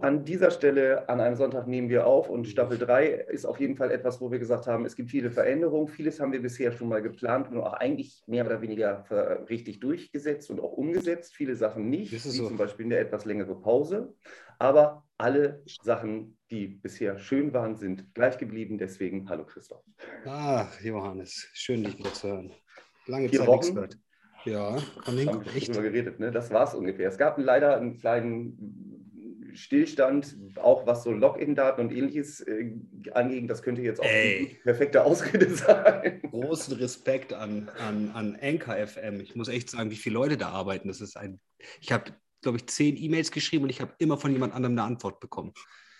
An dieser Stelle an einem Sonntag nehmen wir auf und Staffel 3 ist auf jeden Fall etwas, wo wir gesagt haben, es gibt viele Veränderungen. Vieles haben wir bisher schon mal geplant und auch eigentlich mehr oder weniger richtig durchgesetzt und auch umgesetzt. Viele Sachen nicht, wie so. zum Beispiel eine etwas längere Pause. Aber alle Sachen, die bisher schön waren, sind gleich geblieben. Deswegen hallo Christoph. Ach, Johannes, schön dich wieder zu hören. Lange Vier Zeit gehört. Ja, von den haben echt. geredet, ne? Das war es ungefähr. Es gab leider einen kleinen Stillstand, auch was so Login-Daten und ähnliches äh, anging. Das könnte jetzt auch Ey. eine perfekte Ausrede sein. Großen Respekt an, an, an Anchor FM. Ich muss echt sagen, wie viele Leute da arbeiten. Das ist ein. Ich habe, glaube ich, zehn E-Mails geschrieben und ich habe immer von jemand anderem eine Antwort bekommen.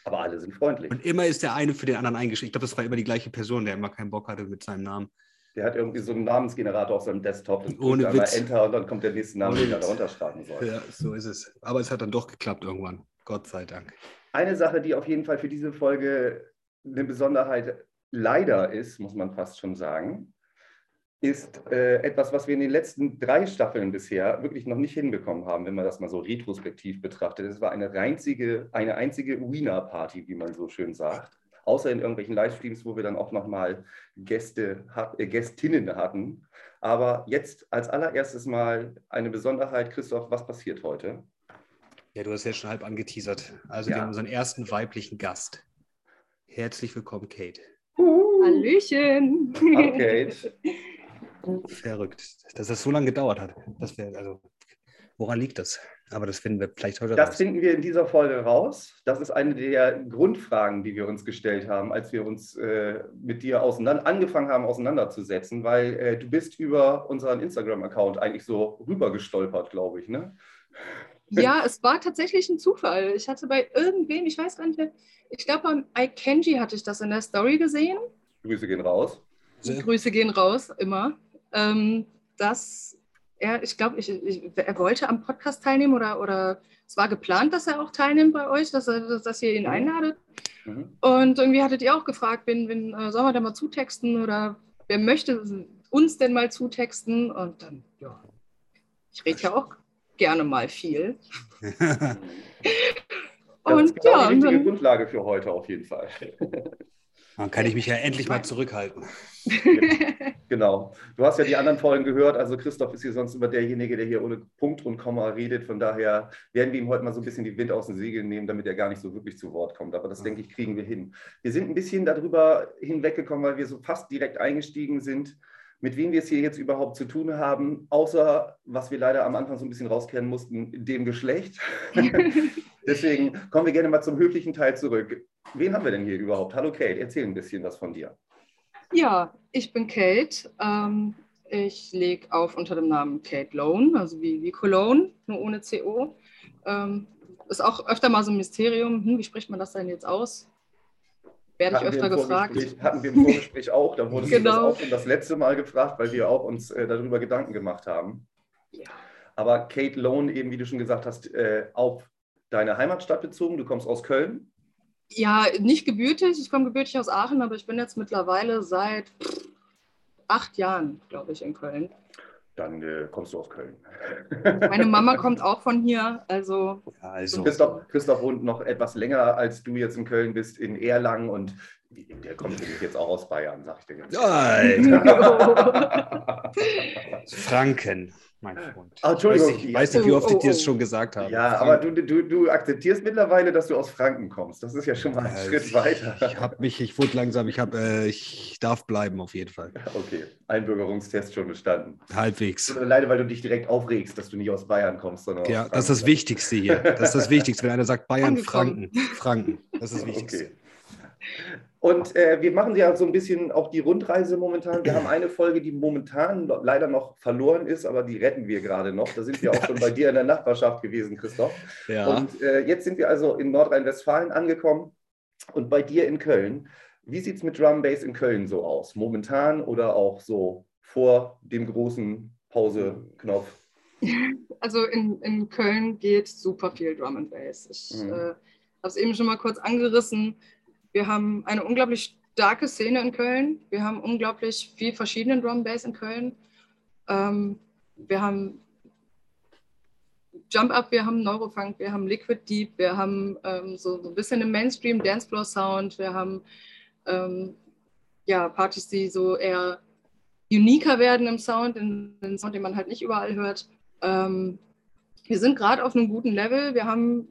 Aber alle sind freundlich. Und immer ist der eine für den anderen eingeschrieben. Ich glaube, das war immer die gleiche Person, der immer keinen Bock hatte mit seinem Namen. Der hat irgendwie so einen Namensgenerator auf seinem Desktop. Und Ohne Witz. Enter und dann kommt der nächste Name, den er darunter schreiben soll. Ja, so ist es. Aber es hat dann doch geklappt irgendwann. Gott sei Dank. Eine Sache, die auf jeden Fall für diese Folge eine Besonderheit leider ist, muss man fast schon sagen, ist äh, etwas, was wir in den letzten drei Staffeln bisher wirklich noch nicht hinbekommen haben, wenn man das mal so retrospektiv betrachtet. Es war eine einzige, eine einzige Wiener-Party, wie man so schön sagt außer in irgendwelchen Livestreams, wo wir dann auch nochmal Gäste, äh, Gästinnen hatten. Aber jetzt als allererstes mal eine Besonderheit. Christoph, was passiert heute? Ja, du hast ja schon halb angeteasert. Also ja. wir haben unseren ersten weiblichen Gast. Herzlich willkommen, Kate. Hallöchen. Hallo, Kate. Verrückt, dass das so lange gedauert hat. Das wär, also, woran liegt das? Aber das finden wir vielleicht heute Das raus. finden wir in dieser Folge raus. Das ist eine der Grundfragen, die wir uns gestellt haben, als wir uns äh, mit dir auseinander, angefangen haben, auseinanderzusetzen, weil äh, du bist über unseren Instagram-Account eigentlich so rübergestolpert, glaube ich, ne? Ja, es war tatsächlich ein Zufall. Ich hatte bei irgendwem, ich weiß gar nicht mehr, ich glaube beim iKenji hatte ich das in der Story gesehen. Grüße gehen raus. Grüße gehen raus, immer. Ähm, dass er, ich glaube, ich, ich, er wollte am Podcast teilnehmen oder, oder es war geplant, dass er auch teilnimmt bei euch, dass, er, dass ihr ihn mhm. einladet. Mhm. Und irgendwie hattet ihr auch gefragt, wen, wen äh, sollen wir denn mal zutexten oder wer möchte uns denn mal zutexten? Und dann, ja, ich rede ja auch gerne mal viel. Das und ist genau ja, die richtige dann, Grundlage für heute auf jeden Fall. Dann kann ich mich ja endlich mal zurückhalten. genau. Du hast ja die anderen Folgen gehört. Also Christoph ist hier sonst immer derjenige, der hier ohne Punkt und Komma redet. Von daher werden wir ihm heute mal so ein bisschen die Wind aus den Segeln nehmen, damit er gar nicht so wirklich zu Wort kommt. Aber das, denke ich, kriegen wir hin. Wir sind ein bisschen darüber hinweggekommen, weil wir so fast direkt eingestiegen sind, mit wem wir es hier jetzt überhaupt zu tun haben, außer, was wir leider am Anfang so ein bisschen rauskehren mussten, dem Geschlecht. Deswegen kommen wir gerne mal zum höflichen Teil zurück. Wen haben wir denn hier überhaupt? Hallo Kate, erzähl ein bisschen was von dir. Ja, ich bin Kate. Ähm, ich lege auf unter dem Namen Kate Lone, also wie, wie Cologne, nur ohne CO. Ähm, ist auch öfter mal so ein Mysterium. Hm, wie spricht man das denn jetzt aus? Werde ich öfter gefragt. Hatten wir im Vorgespräch auch. Da wurde genau. das auch schon das letzte Mal gefragt, weil wir auch uns äh, darüber Gedanken gemacht haben. Ja. Aber Kate Lone, eben wie du schon gesagt hast, äh, auf deine Heimatstadt bezogen. Du kommst aus Köln. Ja, nicht gebürtig. Ich komme gebürtig aus Aachen, aber ich bin jetzt mittlerweile seit acht Jahren, glaube ich, in Köln. Dann äh, kommst du aus Köln. Meine Mama kommt auch von hier. Also, ja, also. Christoph, Christoph wohnt noch etwas länger, als du jetzt in Köln bist, in Erlangen und der kommt nämlich jetzt auch aus Bayern, sag ich dir jetzt. Franken mein Freund. Ah, Entschuldigung. Weiß nicht, weiß nicht, wie oft ich dir das schon gesagt habe. Ja, aber du, du, du akzeptierst mittlerweile, dass du aus Franken kommst. Das ist ja schon mal ein ja, Schritt ich, weiter. Ich habe mich, ich wurde langsam, ich, hab, äh, ich darf bleiben auf jeden Fall. Okay, Einbürgerungstest schon bestanden. Halbwegs. Leider, weil du dich direkt aufregst, dass du nicht aus Bayern kommst, sondern Ja, das ist das Wichtigste hier. Das ist das Wichtigste, wenn einer sagt Bayern, Franken. Franken, das ist das Wichtigste. Okay. Und äh, wir machen ja so ein bisschen auch die Rundreise momentan. Wir haben eine Folge, die momentan leider noch verloren ist, aber die retten wir gerade noch. Da sind wir auch schon bei dir in der Nachbarschaft gewesen, Christoph. Ja. Und äh, jetzt sind wir also in Nordrhein-Westfalen angekommen und bei dir in Köln. Wie sieht es mit Drum Bass in Köln so aus? Momentan oder auch so vor dem großen Pause-Knopf? Also in, in Köln geht super viel Drum and Bass. Ich mhm. äh, habe es eben schon mal kurz angerissen. Wir haben eine unglaublich starke Szene in Köln. Wir haben unglaublich viel verschiedenen Drum Bass in Köln. Ähm, wir haben Jump Up, wir haben Neurofunk, wir haben Liquid Deep, wir haben ähm, so, so, ein bisschen im Mainstream Dancefloor Sound, wir haben ähm, ja, Partys, die so eher uniker werden im Sound, in den Sound, den man halt nicht überall hört. Ähm, wir sind gerade auf einem guten Level. Wir haben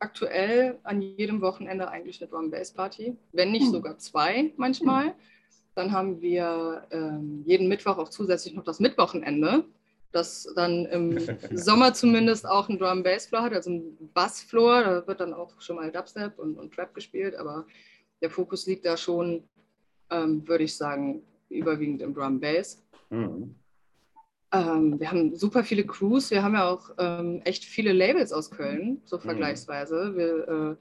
aktuell an jedem Wochenende eigentlich eine Drum Bass Party, wenn nicht hm. sogar zwei manchmal. Dann haben wir ähm, jeden Mittwoch auch zusätzlich noch das Mittwochenende, das dann im Sommer zumindest auch einen Drum Bass Floor hat, also ein Bass Floor. Da wird dann auch schon mal Dubstep und, und Trap gespielt, aber der Fokus liegt da schon, ähm, würde ich sagen, überwiegend im Drum Bass. Mhm. Ähm, wir haben super viele Crews. Wir haben ja auch ähm, echt viele Labels aus Köln, so mhm. vergleichsweise. Wir äh,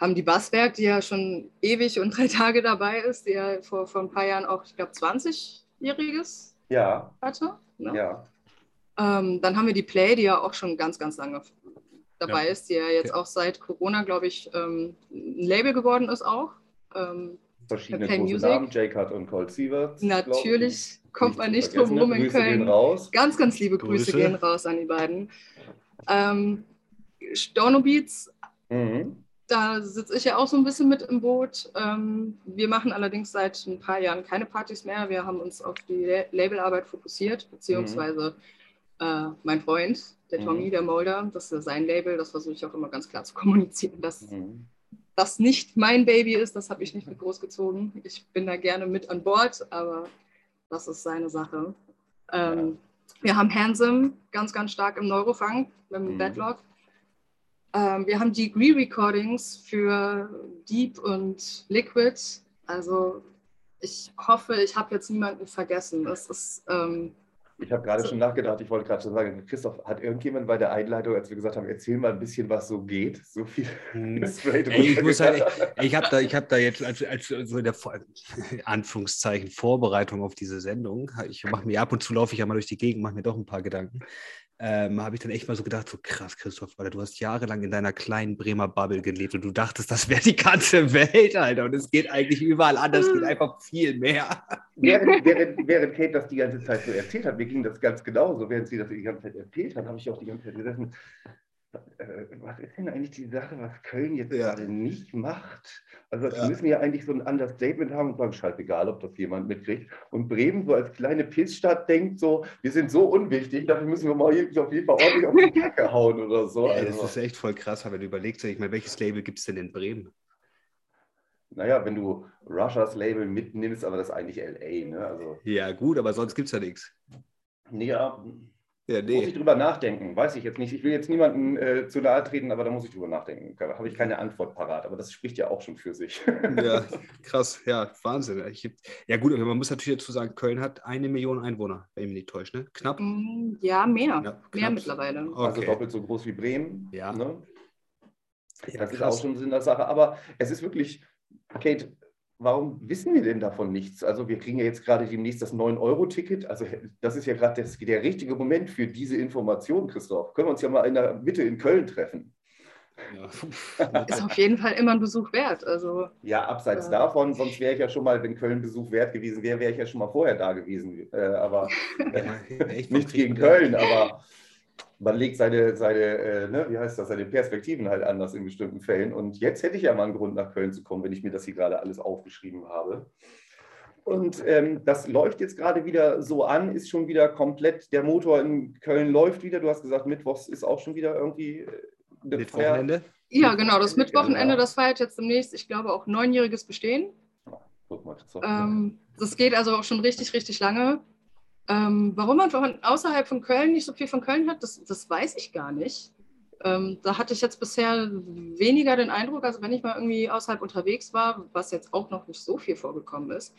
haben die Basswerk, die ja schon ewig und drei Tage dabei ist, die ja vor, vor ein paar Jahren auch, ich glaube, 20-jähriges ja. hatte. Ne? Ja. Ähm, dann haben wir die Play, die ja auch schon ganz, ganz lange dabei ja. ist, die ja jetzt okay. auch seit Corona, glaube ich, ähm, ein Label geworden ist auch. Ähm, Verschiedene große Music. Namen, J-Cut und Cold Sievert. Natürlich kommt man nicht drum rum in Köln. Ganz, ganz liebe Grüße, Grüße, gehen raus an die beiden. Ähm, Storno Beats, mhm. da sitze ich ja auch so ein bisschen mit im Boot. Ähm, wir machen allerdings seit ein paar Jahren keine Partys mehr. Wir haben uns auf die Labelarbeit fokussiert, beziehungsweise mhm. äh, mein Freund, der Tommy, mhm. der Molder, das ist sein Label, das versuche ich auch immer ganz klar zu kommunizieren, dass mhm. das nicht mein Baby ist, das habe ich nicht mit großgezogen. Ich bin da gerne mit an Bord, aber das ist seine Sache. Ähm, wir haben Handsome ganz, ganz stark im Neurofunk mit dem mhm. Bedlock. Ähm, wir haben Degree Recordings für Deep und Liquid. Also ich hoffe, ich habe jetzt niemanden vergessen. Es ist ähm, ich habe gerade so. schon nachgedacht, ich wollte gerade schon sagen, Christoph, hat irgendjemand bei der Einleitung, als wir gesagt haben, erzähl mal ein bisschen, was so geht, so viel hm. straight Ey, ich muss halt, ich, ich habe da, hab da jetzt als, als so in der Anführungszeichen Vorbereitung auf diese Sendung, ich mache mir ab und zu laufe ich ja mal durch die Gegend, mache mir doch ein paar Gedanken ähm, habe ich dann echt mal so gedacht, so krass, Christoph, Alter, du hast jahrelang in deiner kleinen Bremer Bubble gelebt und du dachtest, das wäre die ganze Welt, Alter. Und es geht eigentlich überall anders, es geht einfach viel mehr. Während, während, während Kate das die ganze Zeit so erzählt hat, mir ging das ganz genauso, während sie das die ganze Zeit erzählt hat, habe ich auch die ganze Zeit gesessen, was ist denn eigentlich die Sache, was Köln jetzt ja. gerade nicht macht? Also ja. müssen ja eigentlich so ein Understatement haben und sagen, scheißegal, ob das jemand mitkriegt. Und Bremen so als kleine Pissstadt denkt so, wir sind so unwichtig, dafür müssen wir mal auf jeden Fall ordentlich auf die Kacke hauen oder so. Ja, also. Das ist echt voll krass, wenn du überlegst, ich meine, welches Label gibt es denn in Bremen? Naja, wenn du Russias Label mitnimmst, aber das ist eigentlich LA, ne? Also, ja, gut, aber sonst gibt es ja nichts. Ja, ja, nee. Muss ich drüber nachdenken, weiß ich jetzt nicht. Ich will jetzt niemanden äh, zu nahe treten, aber da muss ich drüber nachdenken. Da habe ich keine Antwort parat, aber das spricht ja auch schon für sich. Ja, krass, ja, Wahnsinn. Ich, ja, gut, man muss natürlich dazu sagen, Köln hat eine Million Einwohner, wenn ich mich nicht täusche, ne? Knapp? Mm, ja, mehr. Ja, mehr mittlerweile. Okay. Also doppelt so groß wie Bremen. Ja. Ne? ja das ist auch schon Sinn der Sache. Aber es ist wirklich, Kate, warum wissen wir denn davon nichts? Also wir kriegen ja jetzt gerade demnächst das 9-Euro-Ticket. Also das ist ja gerade der richtige Moment für diese Information, Christoph. Können wir uns ja mal in der Mitte in Köln treffen. Ja. ist auf jeden Fall immer ein Besuch wert. Also, ja, abseits äh, davon, sonst wäre ich ja schon mal, wenn Köln Besuch wert gewesen wäre, wäre ich ja schon mal vorher da gewesen. Äh, aber äh, nicht gegen Köln, aber man legt seine, seine äh, ne, wie heißt das, seine Perspektiven halt anders in bestimmten Fällen. Und jetzt hätte ich ja mal einen Grund, nach Köln zu kommen, wenn ich mir das hier gerade alles aufgeschrieben habe. Und ähm, das läuft jetzt gerade wieder so an, ist schon wieder komplett, der Motor in Köln läuft wieder. Du hast gesagt, Mittwochs ist auch schon wieder irgendwie äh, Mittwochenende? Ja, genau, das Mittwochenende, das feiert jetzt demnächst, ich glaube, auch neunjähriges Bestehen. Guck mal, das, ähm, das geht also auch schon richtig, richtig lange. Ähm, warum man von außerhalb von Köln nicht so viel von Köln hat, das, das weiß ich gar nicht. Ähm, da hatte ich jetzt bisher weniger den Eindruck, als wenn ich mal irgendwie außerhalb unterwegs war, was jetzt auch noch nicht so viel vorgekommen ist.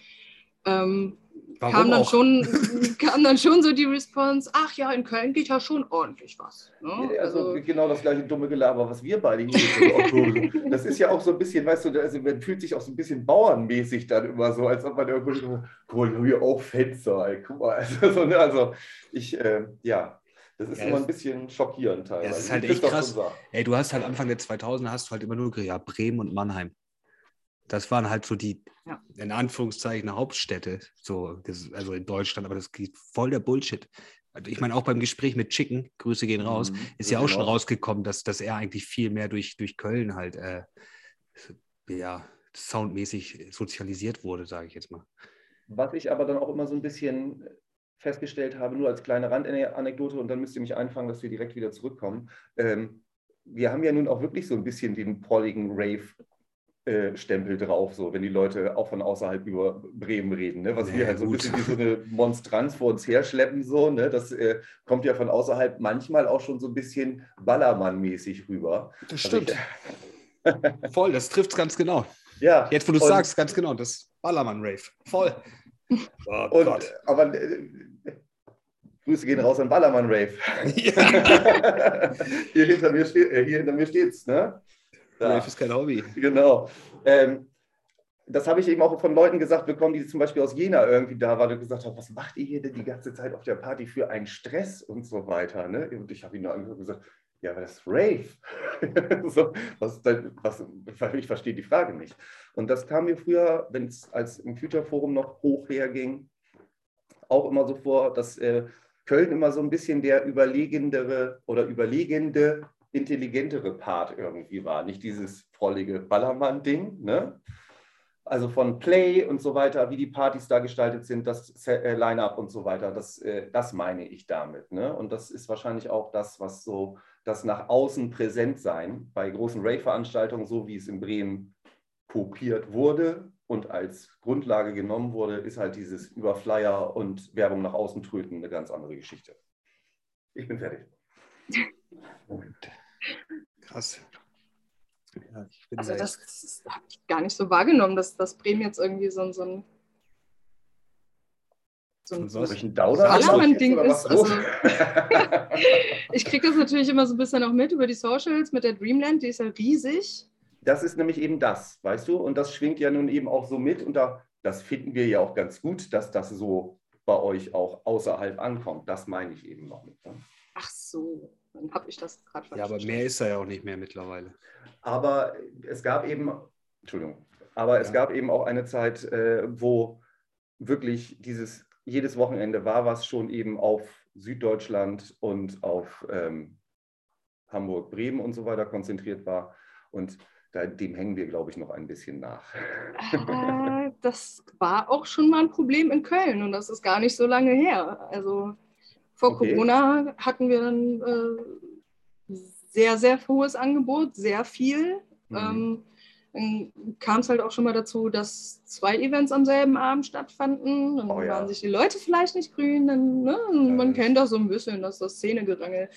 Ähm, kam, dann schon, kam dann schon so die Response, ach ja, in Köln geht ja schon ordentlich was. Ne? Ja, also, also, genau das gleiche dumme Gelaber, was wir beide hier Das ist ja auch so ein bisschen, weißt du, also man fühlt sich auch so ein bisschen bauernmäßig dann immer so, als ob man irgendwo, guck mal, hier auch Fenster, ey, guck mal. Also, so, ne, also ich, äh, ja, das ist ja, immer ein bisschen schockierend teilweise. Ja, das ist halt echt krass. Ey, du hast halt Anfang der 2000er hast du halt immer nur ja, Bremen und Mannheim. Das waren halt so die, ja. in Anführungszeichen, Hauptstädte, so, also in Deutschland, aber das geht voll der Bullshit. also ich meine, auch beim Gespräch mit Chicken, Grüße gehen raus, mhm, ist ja auch schon rausgekommen, dass, dass er eigentlich viel mehr durch, durch Köln halt äh, ja, soundmäßig sozialisiert wurde, sage ich jetzt mal. Was ich aber dann auch immer so ein bisschen festgestellt habe, nur als kleine Randanekdote, und dann müsst ihr mich einfangen, dass wir direkt wieder zurückkommen. Ähm, wir haben ja nun auch wirklich so ein bisschen den prolligen Rave Stempel drauf, so wenn die Leute auch von außerhalb über Bremen reden, ne? was nee, wir halt so ein bisschen wie so eine Monstranz vor uns herschleppen, so, ne? das äh, kommt ja von außerhalb manchmal auch schon so ein bisschen Ballermann-mäßig rüber. Das also stimmt. Ich, Voll, das trifft es ganz genau. Ja. Jetzt, wo du sagst, ganz genau, das Ballermann-Rave. Voll. Oh und, Gott. Aber äh, Grüße gehen raus an Ballermann Rave. Ja. hier, hinter mir steht, äh, hier hinter mir steht's, ne? Da. Rave ist kein Hobby. Genau. Ähm, das habe ich eben auch von Leuten gesagt bekommen, die zum Beispiel aus Jena irgendwie da waren und gesagt haben, was macht ihr hier denn die ganze Zeit auf der Party für einen Stress und so weiter. Ne? Und ich habe ihnen angehört und gesagt, ja, aber das ist Rave. so, was, was, ich verstehe die Frage nicht. Und das kam mir früher, wenn es als im Future Forum noch hoch herging, auch immer so vor, dass äh, Köln immer so ein bisschen der überlegendere oder überlegende, intelligentere Part irgendwie war. Nicht dieses frollige Ballermann-Ding, ne? Also von Play und so weiter, wie die Partys da gestaltet sind, das äh, Line-Up und so weiter, das, äh, das meine ich damit. Ne? Und das ist wahrscheinlich auch das, was so das nach außen präsent sein bei großen Rave-Veranstaltungen, so wie es in Bremen kopiert wurde, und als Grundlage genommen wurde, ist halt dieses über Flyer und Werbung nach außen tröten eine ganz andere Geschichte. Ich bin fertig. Krass. Ja, also das, das habe ich gar nicht so wahrgenommen, dass, dass Bremen jetzt irgendwie so, so ein so ein, so ein Downer-Ding ist. Also, ich kriege das natürlich immer so ein bisschen auch mit über die Socials mit der Dreamland, die ist ja riesig das ist nämlich eben das, weißt du? Und das schwingt ja nun eben auch so mit und da, das finden wir ja auch ganz gut, dass das so bei euch auch außerhalb ankommt. Das meine ich eben noch nicht. Ne? Ach so, dann habe ich das gerade verstanden. Ja, aber mehr ist er ja auch nicht mehr mittlerweile. Aber es gab eben, Entschuldigung, aber ja. es gab eben auch eine Zeit, äh, wo wirklich dieses, jedes Wochenende war was schon eben auf Süddeutschland und auf ähm, Hamburg, Bremen und so weiter konzentriert war. Und da, dem hängen wir, glaube ich, noch ein bisschen nach. Äh, das war auch schon mal ein Problem in Köln und das ist gar nicht so lange her. Also vor okay. Corona hatten wir dann äh, sehr, sehr hohes Angebot, sehr viel. Mhm. Ähm, dann kam es halt auch schon mal dazu, dass zwei Events am selben Abend stattfanden. Dann oh, ja. waren sich die Leute vielleicht nicht grün. Dann, ne? Man kennt das so ein bisschen, dass das Szenegerangel.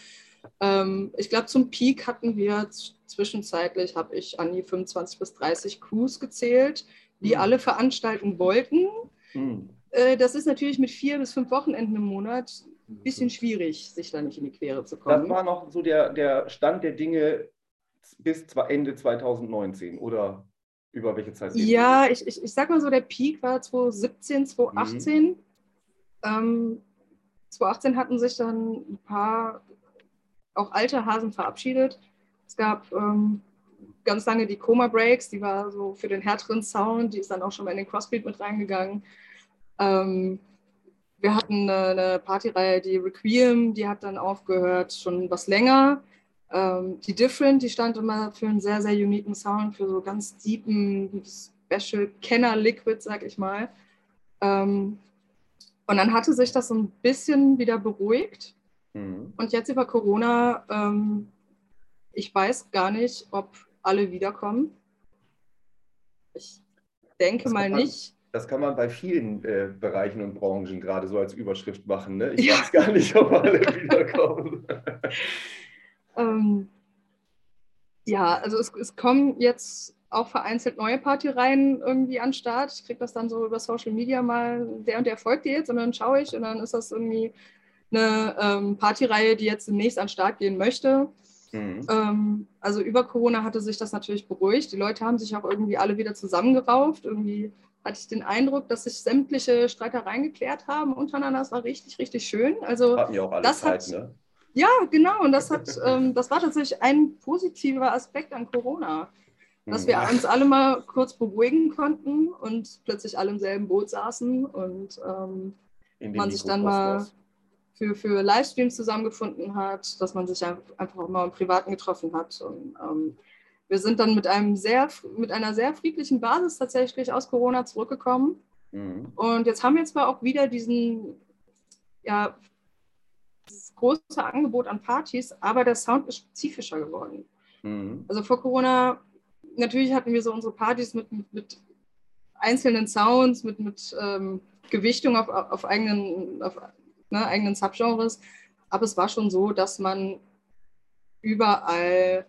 Ähm, ich glaube, zum Peak hatten wir zwischenzeitlich, habe ich an die 25 bis 30 Crews gezählt, die mhm. alle veranstalten wollten. Mhm. Äh, das ist natürlich mit vier bis fünf Wochenenden im Monat ein bisschen schwierig, sich da nicht in die Quere zu kommen. Das war noch so der, der Stand der Dinge bis Ende 2019 oder über welche Zeit? Ja, ich, ich, ich sag mal so, der Peak war 2017, 2018. Mhm. Ähm, 2018 hatten sich dann ein paar auch alte Hasen verabschiedet. Es gab ähm, ganz lange die Coma Breaks, die war so für den härteren Sound, die ist dann auch schon mal in den Crossbeat mit reingegangen. Ähm, wir hatten eine, Partyreihe, die Requiem, die hat dann aufgehört, schon was länger. Ähm, die Different, die stand immer für einen sehr, sehr uniken Sound, für so ganz deepen, Special Kenner Liquid, sag ich mal. Ähm, und dann hatte sich das so ein bisschen wieder beruhigt. Mhm. Und jetzt über Corona, ähm, ich weiß gar nicht, ob alle wiederkommen. Ich denke mal nicht. Das kann man bei vielen äh, Bereichen und Branchen gerade so als Überschrift machen. Ne? Ich ja. weiß gar nicht, ob alle wiederkommen. ähm, ja, also es, es kommen jetzt auch vereinzelt neue Partyreihen irgendwie an den Start. Ich kriege das dann so über Social Media mal, der und der folgt dir jetzt und dann schaue ich und dann ist das irgendwie eine ähm, Partyreihe, die jetzt demnächst an den Start gehen möchte. Mhm. Ähm, also über Corona hatte sich das natürlich beruhigt. Die Leute haben sich auch irgendwie alle wieder zusammengerauft. Irgendwie hatte ich den Eindruck, dass sich sämtliche Streitereien geklärt haben untereinander. Das war richtig, richtig schön. Also Hatten ja auch alle das Zeit, hat, ne? Ja, genau. Und das hat, ähm, das war tatsächlich ein positiver Aspekt an Corona. Dass wir mhm. uns alle mal kurz beruhigen konnten und plötzlich alle im selben Boot saßen und ähm, man sich dann mal für, für Livestreams zusammengefunden hat, dass man sich einfach auch mal im Privaten getroffen hat. Und ähm, wir sind dann mit, einem sehr, mit einer sehr friedlichen Basis tatsächlich aus Corona zurückgekommen. Mhm. Und jetzt haben wir zwar auch wieder diesen, ja, dieses große Angebot an Partys, aber der Sound ist spezifischer geworden. Mhm. Also vor Corona, natürlich hatten wir so unsere Partys mit, mit, mit einzelnen Sounds, mit, mit ähm, Gewichtung auf, auf eigenen, auf, ne, eigenen Subgenres. Aber es war schon so, dass man überall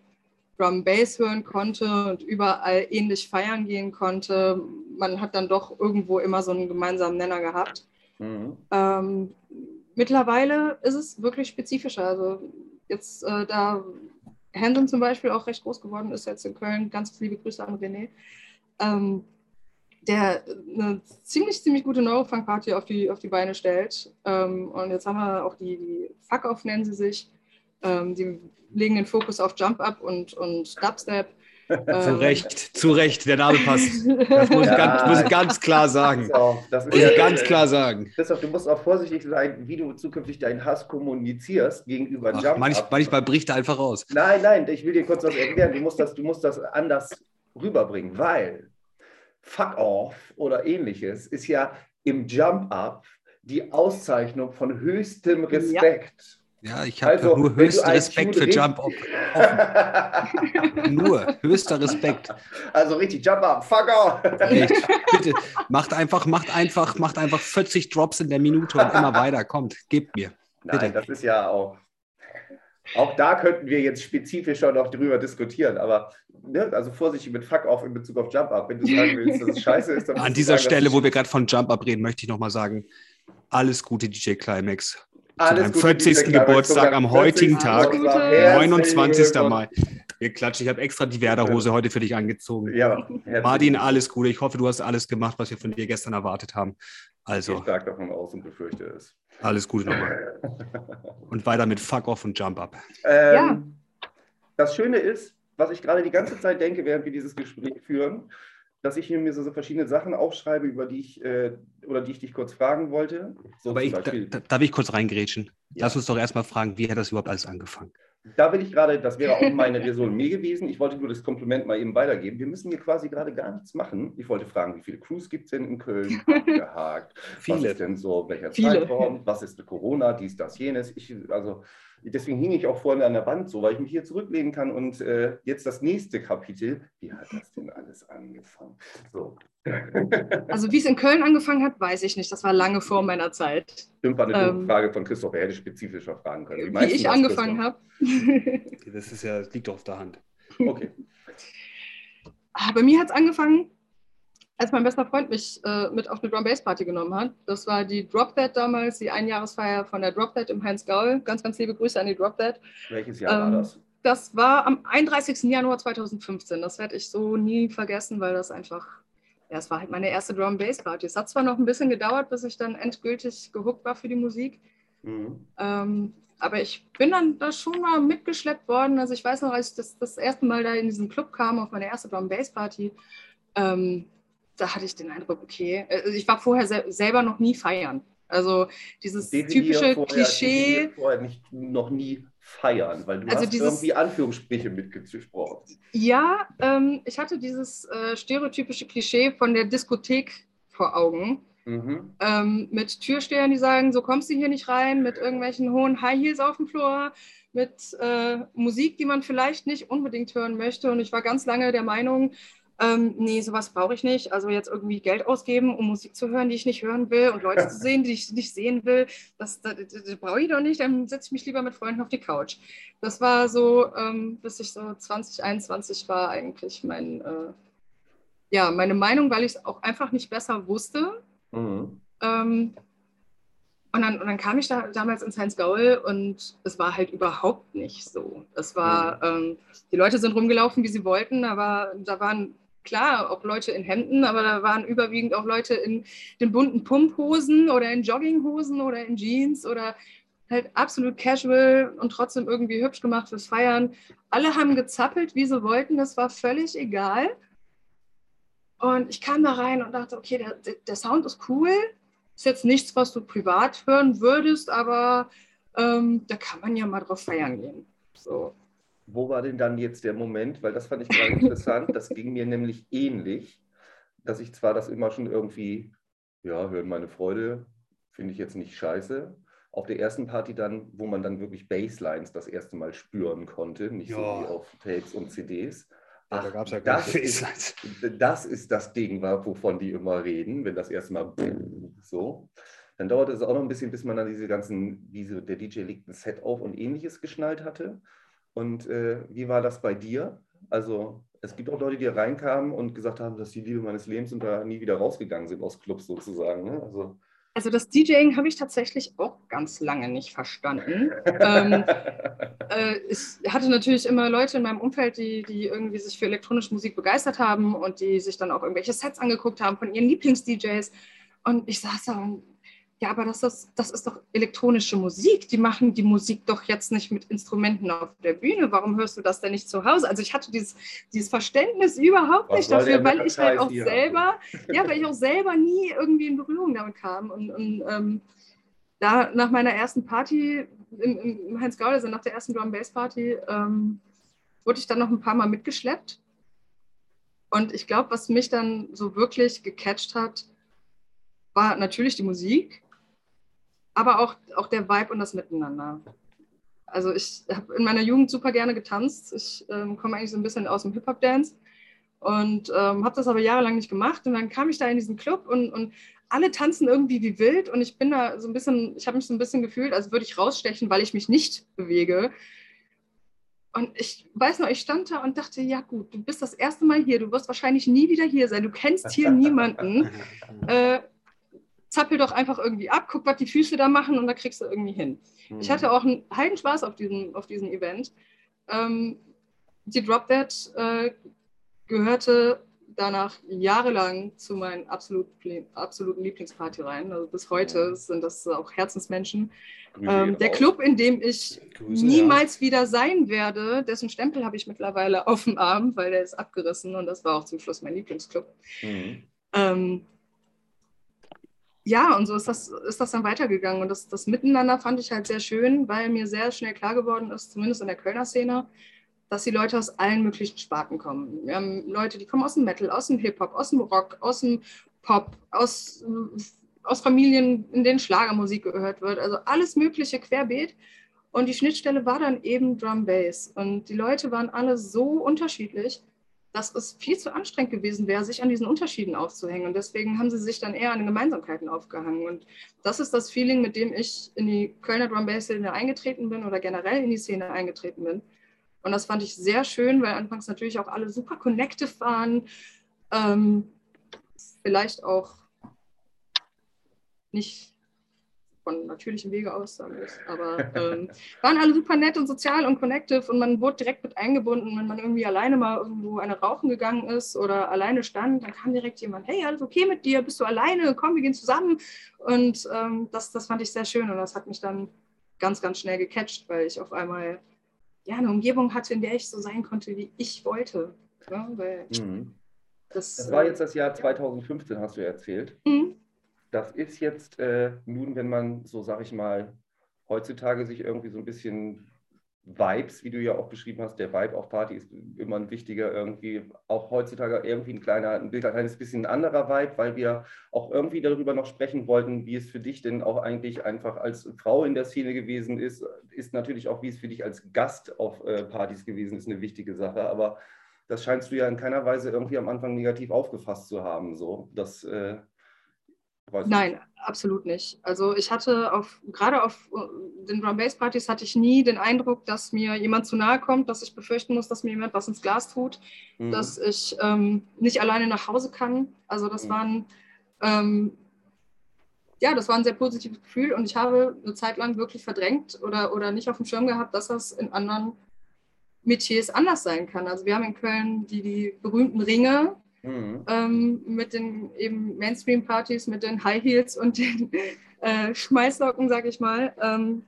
Drum Bass hören konnte und überall ähnlich feiern gehen konnte. Man hat dann doch irgendwo immer so einen gemeinsamen Nenner gehabt. Mhm. Ähm, mittlerweile ist es wirklich spezifischer. Also jetzt äh, da Hansen zum Beispiel auch recht groß geworden ist jetzt in Köln. Ganz liebe Grüße an René. Ähm, der eine ziemlich, ziemlich gute Neurofunk-Party auf die, auf die Beine stellt. Ähm, und jetzt haben wir auch die, die Fuck-Off nennen sie sich. Ähm, die legen den Fokus auf Jump-Up und, und Dubstep. zu ähm, Recht, zu Recht, der Name passt. Das muss, ja. ich, ganz, muss ich ganz klar sagen. Das muss ich ganz klar sagen. Christoph, du musst auch vorsichtig sein, wie du zukünftig deinen Hass kommunizierst gegenüber Jump-Up. Manchmal, manchmal bricht er einfach raus. Nein, nein, ich will dir kurz was erklären. Du musst das, du musst das anders rüberbringen, weil Fuck off oder ähnliches ist ja im Jump-Up die Auszeichnung von höchstem Respekt. Ja, ja ich habe also, nur höchsten Respekt für Jump-Up. nur höchster Respekt. Also richtig Jump-Up, fuck off. Echt, bitte, macht einfach, macht einfach, macht einfach 40 Drops in der Minute und immer weiter. Kommt, gebt mir. Bitte. Nein, das ist ja auch auch da könnten wir jetzt spezifischer noch drüber diskutieren, aber ne, also vorsichtig mit Fuck off in Bezug auf Jump Up. Wenn du sagen willst, dass es scheiße ist, dann. An dieser sagen, Stelle, wo wir gerade von Jump Up reden, möchte ich nochmal sagen: alles Gute, DJ Climax. Alles zu deinem 40. Geburtstag am heutigen Tag, 29. Mai. Hier klatsche, ich habe extra die Werderhose heute für dich angezogen. Ja, Martin, alles Gute. Ich hoffe, du hast alles gemacht, was wir von dir gestern erwartet haben. Also. Ich stark davon aus und befürchte es. Alles Gute nochmal. Und weiter mit Fuck Off und Jump Up. Ähm, ja. Das Schöne ist, was ich gerade die ganze Zeit denke, während wir dieses Gespräch führen, dass ich mir so, so verschiedene Sachen aufschreibe, über die ich äh, oder die ich dich kurz fragen wollte. So Aber ich, da, darf ich kurz reingrätschen? Ja. Lass uns doch erstmal fragen, wie hat das überhaupt alles angefangen? Da will ich gerade, das wäre auch meine Resümee gewesen. Ich wollte nur das Kompliment mal eben weitergeben. Wir müssen hier quasi gerade gar nichts machen. Ich wollte fragen, wie viele Crews gibt es denn in Köln? Gehakt. Viele. Was ist denn so, welcher viele. Zeitraum? Was ist Corona? Dies, das, jenes. Ich, also deswegen hing ich auch vorne an der Wand so, weil ich mich hier zurücklehnen kann und äh, jetzt das nächste Kapitel. Wie hat das denn alles angefangen? So. Also wie es in Köln angefangen hat, weiß ich nicht. Das war lange vor meiner Zeit. Stimmt, war eine ähm, Frage von Christoph. Er hätte spezifischer fragen können. Wie, wie ich angefangen habe. das ist ja, das liegt doch auf der Hand. Okay. Ah, bei mir hat es angefangen, als mein bester Freund mich äh, mit auf eine Drum Bass Party genommen hat. Das war die Drop Dead damals, die Einjahresfeier von der Drop Dead im Heinz Gaul. Ganz, ganz liebe Grüße an die Drop Dead. Welches Jahr ähm, war das? Das war am 31. Januar 2015. Das werde ich so nie vergessen, weil das einfach, ja, es war halt meine erste Drum Bass Party. Es hat zwar noch ein bisschen gedauert, bis ich dann endgültig gehuckt war für die Musik. Mhm. Ähm, aber ich bin dann da schon mal mitgeschleppt worden. Also ich weiß noch, als ich das, das erste Mal da in diesen Club kam, auf meine erste Drum Bass Party, ähm, da hatte ich den Eindruck, okay, also ich war vorher sel selber noch nie feiern. Also dieses typische vorher, Klischee. vorher nicht, noch nie feiern, weil du also hast dieses, irgendwie Anführungsstriche mitgesprochen. Ja, ähm, ich hatte dieses äh, stereotypische Klischee von der Diskothek vor Augen. Mhm. Ähm, mit Türstehern, die sagen, so kommst du hier nicht rein, mit irgendwelchen hohen High Heels auf dem Floor, mit äh, Musik, die man vielleicht nicht unbedingt hören möchte. Und ich war ganz lange der Meinung, ähm, nee, sowas brauche ich nicht. Also jetzt irgendwie Geld ausgeben, um Musik zu hören, die ich nicht hören will und Leute zu sehen, die ich nicht sehen will, das, das, das brauche ich doch nicht. Dann setze ich mich lieber mit Freunden auf die Couch. Das war so, ähm, bis ich so 2021 war, eigentlich mein, äh, ja, meine Meinung, weil ich es auch einfach nicht besser wusste. Mhm. Ähm, und dann, und dann, kam ich da damals ins Heinz Gaul und es war halt überhaupt nicht so. Es war, mhm. ähm, die Leute sind rumgelaufen, wie sie wollten, aber da waren klar, auch Leute in Hemden, aber da waren überwiegend auch Leute in den bunten Pumphosen oder in Jogginghosen oder in Jeans oder halt absolut casual und trotzdem irgendwie hübsch gemacht fürs Feiern. Alle haben gezappelt, wie sie wollten, das war völlig egal. Und ich kam da rein und dachte, okay, der, der Sound ist cool, ist jetzt nichts, was du privat hören würdest, aber ähm, da kann man ja mal drauf feiern gehen. So. Wo war denn dann jetzt der Moment? Weil das fand ich gerade interessant. Das ging mir nämlich ähnlich, dass ich zwar das immer schon irgendwie, ja, hören meine Freude, finde ich jetzt nicht scheiße. Auf der ersten Party dann, wo man dann wirklich Basslines das erste Mal spüren konnte, nicht ja. so wie auf Tapes und CDs. Ach, da gab es ja das, ist, das ist das Ding, wovon die immer reden, wenn das erste Mal so. Dann dauerte es auch noch ein bisschen, bis man dann diese ganzen, diese, der DJ legt ein Set auf und ähnliches geschnallt hatte. Und äh, wie war das bei dir? Also es gibt auch Leute, die reinkamen und gesagt haben, dass die Liebe meines Lebens und da nie wieder rausgegangen sind aus Clubs sozusagen. Ne? Also, also das DJing habe ich tatsächlich auch ganz lange nicht verstanden. ähm, äh, ich hatte natürlich immer Leute in meinem Umfeld, die, die irgendwie sich für elektronische Musik begeistert haben und die sich dann auch irgendwelche Sets angeguckt haben von ihren Lieblings-DJs. Und ich saß da und ja, aber das ist, das ist doch elektronische Musik. Die machen die Musik doch jetzt nicht mit Instrumenten auf der Bühne. Warum hörst du das denn nicht zu Hause? Also ich hatte dieses, dieses Verständnis überhaupt Was nicht dafür, weil ich halt auch selber, ja, weil ich auch selber nie irgendwie in Berührung damit kam. Und, und ähm, da nach meiner ersten Party im, im Heinz Gaul, also nach der ersten Drum Bass Party, ähm, wurde ich dann noch ein paar Mal mitgeschleppt. Und ich glaube, was mich dann so wirklich gecatcht hat, war natürlich die Musik aber auch, auch der Vibe und das Miteinander. Also ich habe in meiner Jugend super gerne getanzt. Ich ähm, komme eigentlich so ein bisschen aus dem Hip-Hop-Dance und ähm, habe das aber jahrelang nicht gemacht. Und dann kam ich da in diesen Club und, und alle tanzen irgendwie wie wild und ich bin da so ein bisschen, ich habe mich so ein bisschen gefühlt, als würde ich rausstechen, weil ich mich nicht bewege. Und ich weiß noch, ich stand da und dachte, ja gut, du bist das erste Mal hier, du wirst wahrscheinlich nie wieder hier sein, du kennst hier niemanden. Äh, zappel doch einfach irgendwie ab, guck, was die Füße da machen und da kriegst du irgendwie hin. Mhm. Ich hatte auch einen heiden Spaß auf diesem, auf diesem Event. Ähm, die Drop Dead äh, gehörte danach jahrelang zu meinen absolut, absoluten Lieblingsparty rein. Also bis heute mhm. sind das auch Herzensmenschen. Ähm, der Club, in dem ich Grüße, niemals ja. wieder sein werde, dessen Stempel habe ich mittlerweile auf dem Arm, weil der ist abgerissen und das war auch zum Schluss mein Lieblingsclub. Mhm. Ähm, ja, und so ist das, ist das dann weitergegangen. Und das, das Miteinander fand ich halt sehr schön, weil mir sehr schnell klar geworden ist, zumindest in der Kölner Szene, dass die Leute aus allen möglichen Sparten kommen. Wir haben Leute, die kommen aus dem Metal, aus dem Hip-Hop, aus dem Rock, aus dem Pop, aus, aus Familien, in denen Schlagermusik gehört wird. Also alles Mögliche querbeet. Und die Schnittstelle war dann eben Drum Bass. Und die Leute waren alle so unterschiedlich dass es viel zu anstrengend gewesen wäre, sich an diesen Unterschieden aufzuhängen. Und deswegen haben sie sich dann eher an den Gemeinsamkeiten aufgehangen. Und das ist das Feeling, mit dem ich in die Kölner Drum Bass Szene eingetreten bin oder generell in die Szene eingetreten bin. Und das fand ich sehr schön, weil anfangs natürlich auch alle super connective waren. Ähm, vielleicht auch nicht von natürlichem Wege aus, sagen es. Aber ähm, waren alle super nett und sozial und connective und man wurde direkt mit eingebunden, wenn man irgendwie alleine mal irgendwo eine rauchen gegangen ist oder alleine stand, dann kam direkt jemand, hey, alles okay mit dir, bist du alleine, komm, wir gehen zusammen. Und ähm, das, das fand ich sehr schön und das hat mich dann ganz, ganz schnell gecatcht, weil ich auf einmal ja, eine Umgebung hatte, in der ich so sein konnte, wie ich wollte. Ja, mhm. das, das war äh, jetzt das Jahr 2015, hast du ja erzählt. Mhm das ist jetzt äh, nun, wenn man so, sag ich mal, heutzutage sich irgendwie so ein bisschen Vibes, wie du ja auch beschrieben hast, der Vibe auf Party ist immer ein wichtiger irgendwie, auch heutzutage irgendwie ein kleiner, ein, kleines bisschen ein anderer Vibe, weil wir auch irgendwie darüber noch sprechen wollten, wie es für dich denn auch eigentlich einfach als Frau in der Szene gewesen ist, ist natürlich auch, wie es für dich als Gast auf äh, Partys gewesen ist, eine wichtige Sache, aber das scheinst du ja in keiner Weise irgendwie am Anfang negativ aufgefasst zu haben, so, dass äh, Weiß Nein, nicht. absolut nicht. Also ich hatte auf, gerade auf äh, den Drum Bass Partys hatte ich nie den Eindruck, dass mir jemand zu nahe kommt, dass ich befürchten muss, dass mir jemand was ins Glas tut, mhm. dass ich ähm, nicht alleine nach Hause kann. Also das mhm. waren ähm, ja, das war ein sehr positives Gefühl und ich habe eine Zeit lang wirklich verdrängt oder, oder nicht auf dem Schirm gehabt, dass das in anderen Metiers anders sein kann. Also wir haben in Köln die, die berühmten Ringe, Mhm. Ähm, mit den eben Mainstream-Partys, mit den High Heels und den äh, Schmeißlocken, sag ich mal. Ähm,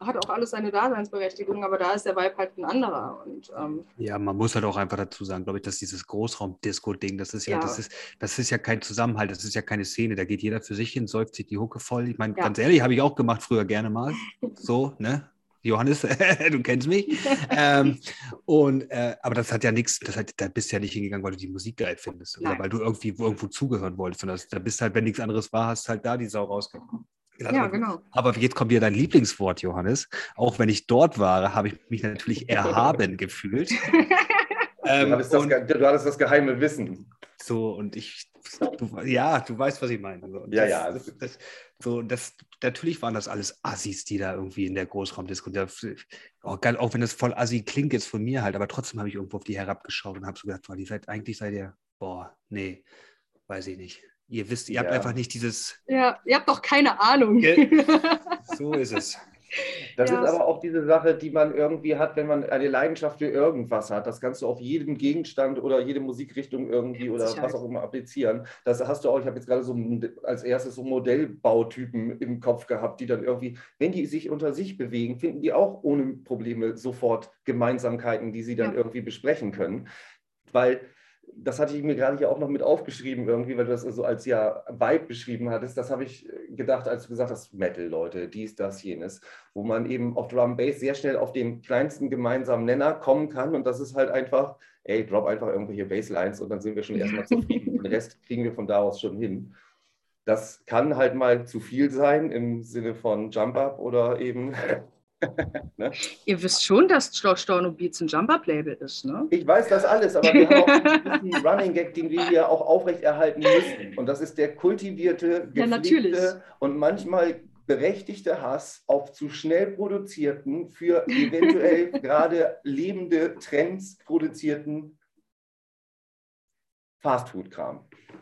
hat auch alles seine Daseinsberechtigung, aber da ist der Vibe halt ein anderer. Und, ähm, ja, man muss halt auch einfach dazu sagen, glaube ich, dass dieses Großraum-Disco-Ding, das ist ja, ja, das ist, das ist ja kein Zusammenhalt, das ist ja keine Szene. Da geht jeder für sich hin, säuft sich die Hucke voll. Ich meine, ja. ganz ehrlich, habe ich auch gemacht früher gerne mal. So, ne? Johannes, du kennst mich. ähm, und, äh, aber das hat ja nichts, das hat, da bist du ja nicht hingegangen, weil du die Musik geil findest oder weil du irgendwie irgendwo zugehören wolltest. Und das, da bist halt, wenn nichts anderes war, hast halt da die Sau rausgekommen. Ja, genau. Aber jetzt kommt wieder dein Lieblingswort, Johannes. Auch wenn ich dort war, habe ich mich natürlich erhaben gefühlt. ähm, du, hattest das, du hattest das geheime Wissen. So, und ich, du, ja, du weißt, was ich meine. So, ja, das, ja. Das, das, so, das, natürlich waren das alles Assis, die da irgendwie in der Großraumdisco, auch, auch wenn das voll Assi klingt jetzt von mir halt, aber trotzdem habe ich irgendwo auf die herabgeschaut und habe so gedacht, boah, die seid, eigentlich seid ihr, boah, nee, weiß ich nicht. Ihr wisst, ihr ja. habt einfach nicht dieses. Ja, ihr habt doch keine Ahnung. so ist es. Das ja. ist aber auch diese Sache, die man irgendwie hat, wenn man eine Leidenschaft für irgendwas hat. Das kannst du auf jeden Gegenstand oder jede Musikrichtung irgendwie oder was auch immer applizieren. Das hast du auch, ich habe jetzt gerade so als erstes so Modellbautypen im Kopf gehabt, die dann irgendwie, wenn die sich unter sich bewegen, finden die auch ohne Probleme sofort Gemeinsamkeiten, die sie dann ja. irgendwie besprechen können. Weil das hatte ich mir gerade hier auch noch mit aufgeschrieben irgendwie, weil du das so als ja Vibe beschrieben hattest. Das habe ich gedacht, als du gesagt hast, Metal-Leute, dies, das, jenes, wo man eben auf Drum Bass sehr schnell auf den kleinsten gemeinsamen Nenner kommen kann und das ist halt einfach, ey, drop einfach irgendwelche Basslines und dann sind wir schon erstmal zufrieden. Den Rest kriegen wir von da aus schon hin. Das kann halt mal zu viel sein im Sinne von Jump Up oder eben ne? Ihr wisst schon, dass Storno Beats ein Jump-Up-Label ist, ne? Ich weiß das alles, aber wir haben auch einen Running Gag, den wir hier auch aufrechterhalten müssen. Und das ist der kultivierte, gepflegte ja, und manchmal berechtigte Hass auf zu schnell produzierten, für eventuell gerade lebende Trends produzierten Fastfood-Kram.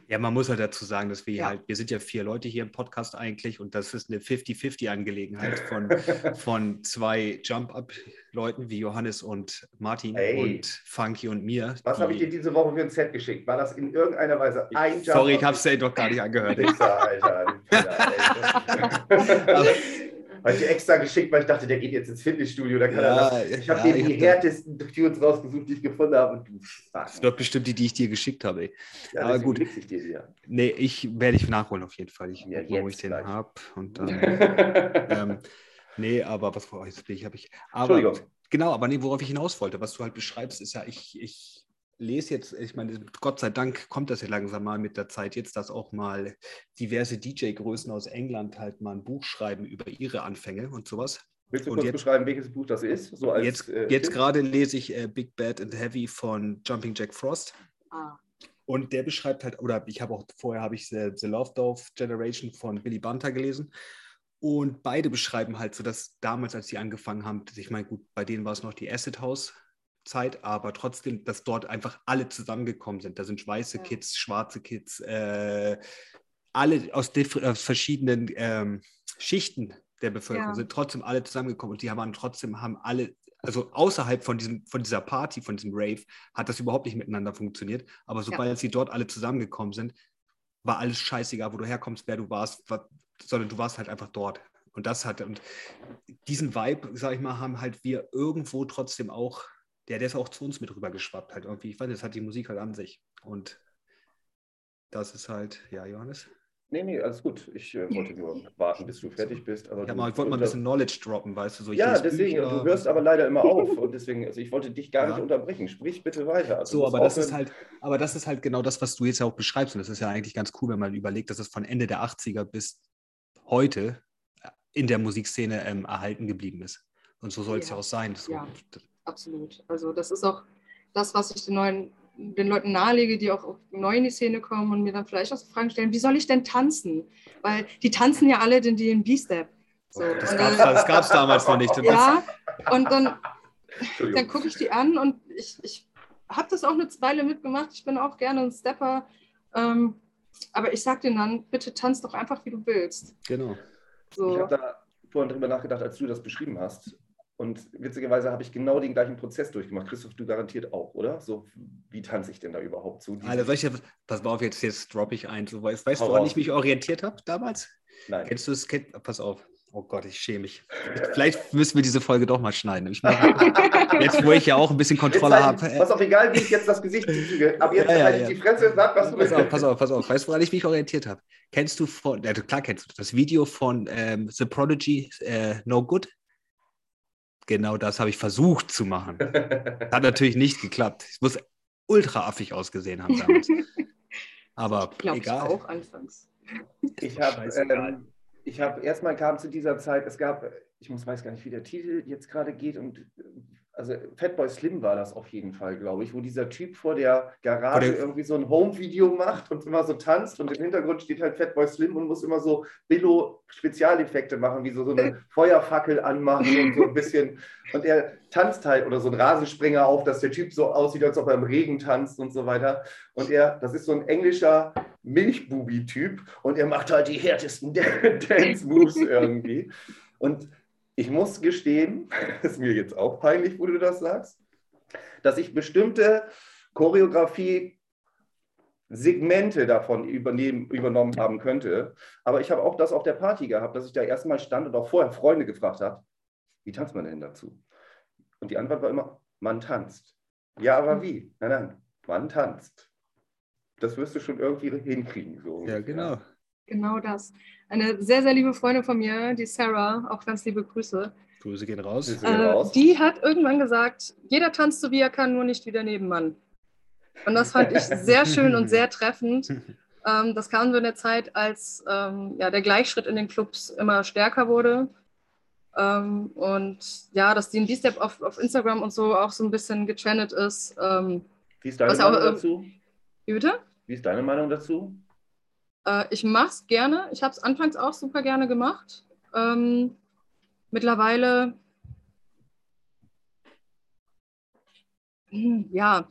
Ja, man muss halt dazu sagen, dass wir ja. halt, wir sind ja vier Leute hier im Podcast eigentlich und das ist eine 50-50-Angelegenheit von, von zwei Jump-Up-Leuten wie Johannes und Martin hey. und Funky und mir. Was habe ich dir diese Woche für ein Set geschickt? War das in irgendeiner Weise ein Jump-Up? Sorry, ich habe es ja doch gar nicht angehört. Alter, Alter. Habe ich dir extra geschickt, weil ich dachte, der geht jetzt ins Fitnessstudio. Da kann ja, er das. Ich habe ja, dir die härtesten Tunes rausgesucht, die ich gefunden habe. Und du, das doch bestimmt die, die ich dir geschickt habe. Ja, Aber gut. Ich dir die, Nee, ich werde ich nachholen auf jeden Fall. Ich ja, wo ich den habe. Und dann. ähm, nee, aber was vor euch habe ich. Aber, Entschuldigung. Genau, aber nee, worauf ich hinaus wollte, was du halt beschreibst, ist ja, ich, ich lese jetzt, ich meine, Gott sei Dank kommt das ja langsam mal mit der Zeit jetzt, dass auch mal diverse DJ-Größen aus England halt mal ein Buch schreiben über ihre Anfänge und sowas. Willst du und kurz jetzt, beschreiben, welches Buch das ist? So als, jetzt äh, jetzt gerade lese ich äh, Big Bad and Heavy von Jumping Jack Frost. Ah. Und der beschreibt halt, oder ich habe auch vorher habe ich The, The Love Dove Generation von Billy Bunter gelesen. Und beide beschreiben halt so, dass damals, als sie angefangen haben, ich meine, gut, bei denen war es noch die Acid House Zeit, aber trotzdem, dass dort einfach alle zusammengekommen sind. Da sind weiße ja. Kids, schwarze Kids, äh, alle aus, aus verschiedenen ähm, Schichten der Bevölkerung ja. sind trotzdem alle zusammengekommen und die haben trotzdem haben alle, also außerhalb von diesem, von dieser Party, von diesem Rave, hat das überhaupt nicht miteinander funktioniert. Aber sobald ja. sie dort alle zusammengekommen sind, war alles scheißegal, wo du herkommst, wer du warst, war, sondern du warst halt einfach dort. Und das hat, und diesen Vibe, sag ich mal, haben halt wir irgendwo trotzdem auch der, der ist auch zu uns mit rüber geschwappt halt irgendwie. Ich weiß, das hat die Musik halt an sich. Und das ist halt, ja, Johannes? Nee, nee, alles gut. Ich äh, wollte nur warten, bis du fertig bist. Aber ja, mal, ich wollte mal ein bisschen Knowledge droppen, weißt du? So, ja, deswegen, Bücher. du hörst aber leider immer auf. und deswegen, also ich wollte dich gar ja. nicht unterbrechen. Sprich bitte weiter. Also, so, aber das ist halt, aber das ist halt genau das, was du jetzt ja auch beschreibst. Und das ist ja eigentlich ganz cool, wenn man überlegt, dass es von Ende der 80er bis heute in der Musikszene ähm, erhalten geblieben ist. Und so soll es ja. ja. auch sein. So, ja absolut. Also das ist auch das, was ich den, neuen, den Leuten nahelege, die auch neu in die Szene kommen und mir dann vielleicht auch so Fragen stellen, wie soll ich denn tanzen? Weil die tanzen ja alle den DNB-Step. So. Das gab es damals noch nicht. Ja, und dann, dann gucke ich die an und ich, ich habe das auch eine Weile mitgemacht. Ich bin auch gerne ein Stepper. Ähm, aber ich sage denen dann, bitte tanz doch einfach, wie du willst. Genau. So. Ich habe da vorhin drüber nachgedacht, als du das beschrieben hast. Und witzigerweise habe ich genau den gleichen Prozess durchgemacht. Christoph, du garantiert auch, oder? So, wie tanze ich denn da überhaupt zu? Also, solche, pass mal auf, jetzt, jetzt droppe ich ein. So, weißt, weißt du, woran ich mich orientiert habe damals? Nein. Kennst du das? Kenn, pass auf. Oh Gott, ich schäme mich. Vielleicht müssen wir diese Folge doch mal schneiden. Meine, jetzt, wo ich ja auch ein bisschen Kontrolle habe. Pass auf, egal wie ich jetzt das Gesicht züge, aber jetzt ja, ja, ja. die Fresse und sag, was du Pass auf, pass auf, pass auf. Weißt du, woran ich mich orientiert habe? Kennst du von, ja, klar kennst du das Video von ähm, The Prodigy äh, No Good? Genau das habe ich versucht zu machen. Hat natürlich nicht geklappt. Es muss ultra affig ausgesehen haben damals. Aber Glaub egal. Ich auch anfangs. Ich habe ähm, ich habe erstmal kam zu dieser Zeit, es gab, ich muss weiß gar nicht, wie der Titel jetzt gerade geht und also Fatboy Slim war das auf jeden Fall, glaube ich, wo dieser Typ vor der Garage vor irgendwie so ein Home-Video macht und immer so tanzt und im Hintergrund steht halt Fatboy Slim und muss immer so Billo-Spezialeffekte machen, wie so, so eine Feuerfackel anmachen und so ein bisschen. Und er tanzt halt oder so ein Rasenspringer auf, dass der Typ so aussieht, als ob er im Regen tanzt und so weiter. Und er, das ist so ein englischer Milchbubi-Typ und er macht halt die härtesten Dance-Moves irgendwie. Und ich muss gestehen, ist mir jetzt auch peinlich, wo du das sagst, dass ich bestimmte Choreografie Segmente davon übernehmen, übernommen haben könnte. Aber ich habe auch das auf der Party gehabt, dass ich da erstmal stand und auch vorher Freunde gefragt habe, wie tanzt man denn dazu? Und die Antwort war immer, man tanzt. Ja, aber wie? Nein, nein, man tanzt. Das wirst du schon irgendwie hinkriegen. So. Ja, genau. Genau das. Eine sehr, sehr liebe Freundin von mir, die Sarah, auch ganz liebe Grüße. Grüße gehen raus. Grüße gehen raus. Äh, die hat irgendwann gesagt, jeder tanzt so wie er kann, nur nicht wie der Nebenmann. Und das fand ich sehr schön und sehr treffend. Ähm, das kam so in der Zeit, als ähm, ja, der Gleichschritt in den Clubs immer stärker wurde. Ähm, und ja, dass die D-Step auf, auf Instagram und so auch so ein bisschen getrennt ist. Ähm, wie ist deine Meinung auch, dazu? Wie bitte? Wie ist deine Meinung dazu? Äh, ich mache es gerne. Ich habe es anfangs auch super gerne gemacht. Ähm, mittlerweile, hm, ja,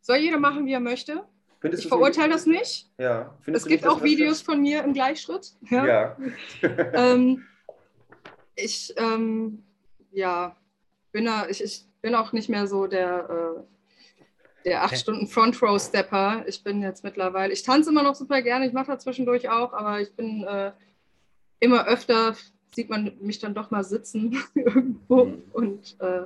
soll jeder machen, wie er möchte. Findest ich verurteile das nicht. Ja. Findest es gibt nicht, auch Videos von mir im Gleichschritt. Ja. ja. ähm, ich, ähm, ja, bin, da, ich, ich bin auch nicht mehr so der äh, der acht Stunden Front Row Stepper. Ich bin jetzt mittlerweile, ich tanze immer noch super gerne, ich mache da zwischendurch auch, aber ich bin äh, immer öfter, sieht man mich dann doch mal sitzen irgendwo mhm. und äh,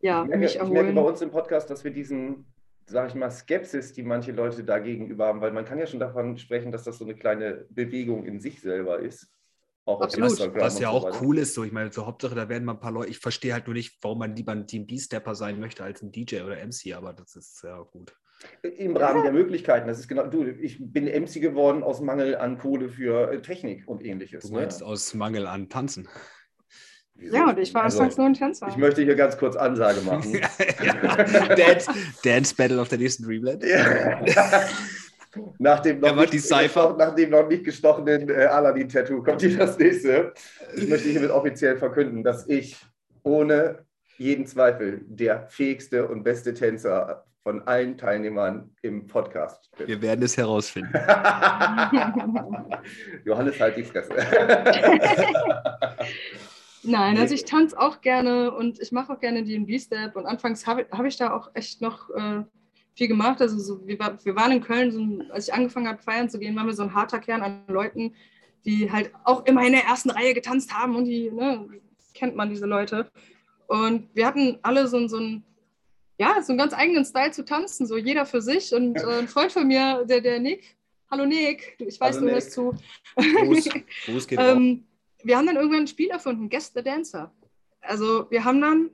ja, ich merke, mich erholen. Ich merke bei uns im Podcast, dass wir diesen, sage ich mal, Skepsis, die manche Leute dagegenüber haben, weil man kann ja schon davon sprechen, dass das so eine kleine Bewegung in sich selber ist. Auch Absolut. Was ja auch so cool ist, so ich meine, zur Hauptsache, da werden mal ein paar Leute, ich verstehe halt nur nicht, warum man lieber ein Team B-Stepper sein möchte als ein DJ oder MC, aber das ist ja gut. Im Rahmen der Möglichkeiten. Das ist genau, du, ich bin MC geworden aus Mangel an Kohle für äh, Technik und ähnliches. Du ne? meinst ne? aus Mangel an Tanzen. Wieso? Ja, und ich war also, anfangs nur ein Tänzer. Ich möchte hier ganz kurz Ansage machen. Dance, Dance Battle auf der nächsten Dreamland. Ja. Nach dem noch, nicht, gestoch, nach dem noch nicht gestochenen äh, Aladdin-Tattoo kommt hier das nächste. Ich möchte hiermit offiziell verkünden, dass ich ohne jeden Zweifel der fähigste und beste Tänzer von allen Teilnehmern im Podcast bin. Wir werden es herausfinden. Johannes, halt die Fresse. Nein, also ich tanze auch gerne und ich mache auch gerne DB-Step und anfangs habe hab ich da auch echt noch äh, viel gemacht. Also so, wir, war, wir waren in Köln, so, als ich angefangen habe, feiern zu gehen, waren wir so ein harter Kern an Leuten, die halt auch immer in der ersten Reihe getanzt haben und die, ne, kennt man diese Leute. Und wir hatten alle so, so einen, ja, so einen ganz eigenen Style zu tanzen, so jeder für sich. Und äh, ein Freund von mir, der, der Nick, hallo Nick, ich weiß, hallo du hörst zu. Gruß, Gruß geht ähm, wir haben dann irgendwann ein Spiel erfunden, Guest the Dancer. Also wir haben dann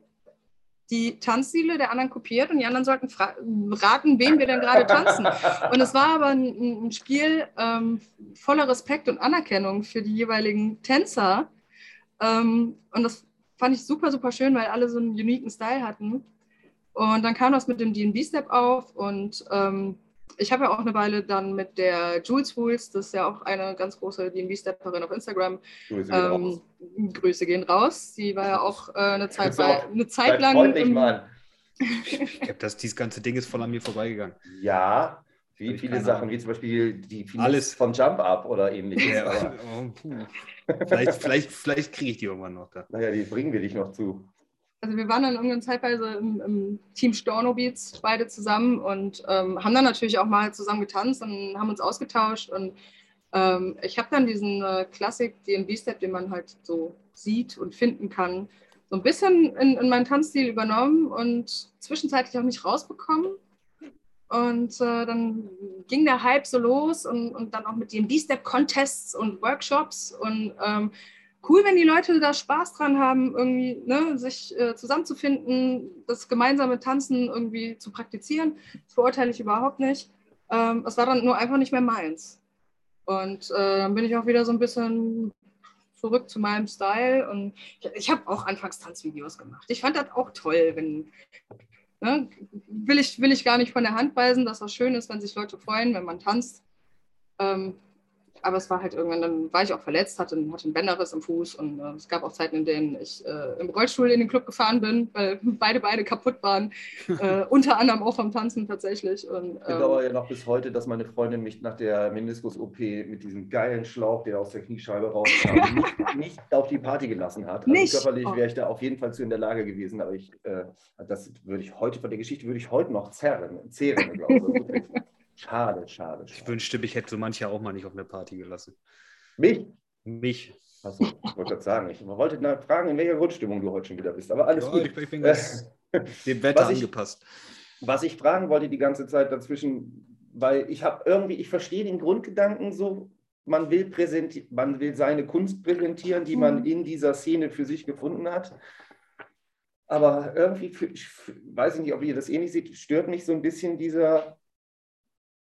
die Tanzstile der anderen kopiert und die anderen sollten raten, wen wir denn gerade tanzen. Und es war aber ein, ein Spiel ähm, voller Respekt und Anerkennung für die jeweiligen Tänzer. Ähm, und das fand ich super, super schön, weil alle so einen uniken Style hatten. Und dann kam das mit dem DB-Step auf und ähm, ich habe ja auch eine Weile dann mit der Jules Wools, das ist ja auch eine ganz große DB-Stepperin auf Instagram. Grüße gehen, ähm, raus. Grüße gehen raus. Sie war ja auch äh, eine Zeit, bei, eine Zeit lang. Freundlich, im, Mann. ich glaube, das dieses ganze Ding ist voll an mir vorbeigegangen. Ja, wie viele Sachen, wie zum Beispiel die Finesse Alles von Jump Up oder ähnliches. Ja, oh, vielleicht vielleicht, vielleicht kriege ich die irgendwann noch. Da. Naja, die bringen wir dich noch zu also wir waren dann irgendwann zeitweise im, im Team Storno Beats beide zusammen und ähm, haben dann natürlich auch mal zusammen getanzt und haben uns ausgetauscht und Ähm, ich habe dann diesen äh, Klassik DNB-Step, den man halt so sieht und finden kann, so ein bisschen in, in meinen Tanzstil übernommen und zwischenzeitlich auch nicht rausbekommen. Und äh, dann ging der Hype so los und, und dann auch mit den B-Step-Contests und Workshops. Und ähm, cool, wenn die Leute da Spaß dran haben, irgendwie ne, sich äh, zusammenzufinden, das gemeinsame Tanzen irgendwie zu praktizieren. Das verurteile ich überhaupt nicht. Ähm, es war dann nur einfach nicht mehr meins. Und äh, dann bin ich auch wieder so ein bisschen zurück zu meinem Style. Und ich, ich habe auch anfangs Tanzvideos gemacht. Ich fand das auch toll, wenn. Ne, will, ich, will ich gar nicht von der Hand weisen, dass das schön ist, wenn sich Leute freuen, wenn man tanzt. Ähm, aber es war halt irgendwann, dann war ich auch verletzt, hatte, hatte einen Bänderriss im Fuß und äh, es gab auch Zeiten, in denen ich äh, im Rollstuhl in den Club gefahren bin, weil beide Beine kaputt waren, äh, unter anderem auch vom Tanzen tatsächlich. Und, ähm, ich bedauere ja noch bis heute, dass meine Freundin mich nach der Meniskus-OP mit diesem geilen Schlauch, der aus der Kniescheibe rauskam, nicht, nicht, auf die Party gelassen hat. Also nicht? körperlich wäre ich da auf jeden Fall zu in der Lage gewesen, aber ich, äh, das würde ich heute, von der Geschichte würde ich heute noch zerren, zehren, glaube ich. Schade, schade, schade. Ich wünschte, mich hätte so mancher auch mal nicht auf eine Party gelassen. Mich? Mich. Achso, ich wollte gerade sagen, ich wollte fragen, in welcher Grundstimmung du heute schon wieder bist. Aber alles Ja, gut. ich, ich bin dem Wetter Was ich- angepasst. Was ich fragen wollte die ganze Zeit dazwischen, weil ich habe irgendwie, ich verstehe den Grundgedanken so, man will, präsenti man will seine Kunst präsentieren, die man Mhm. in dieser Szene für sich gefunden hat. Aber irgendwie, für, ich weiß ich nicht, ob ihr das ähnlich seht, stört mich so ein bisschen dieser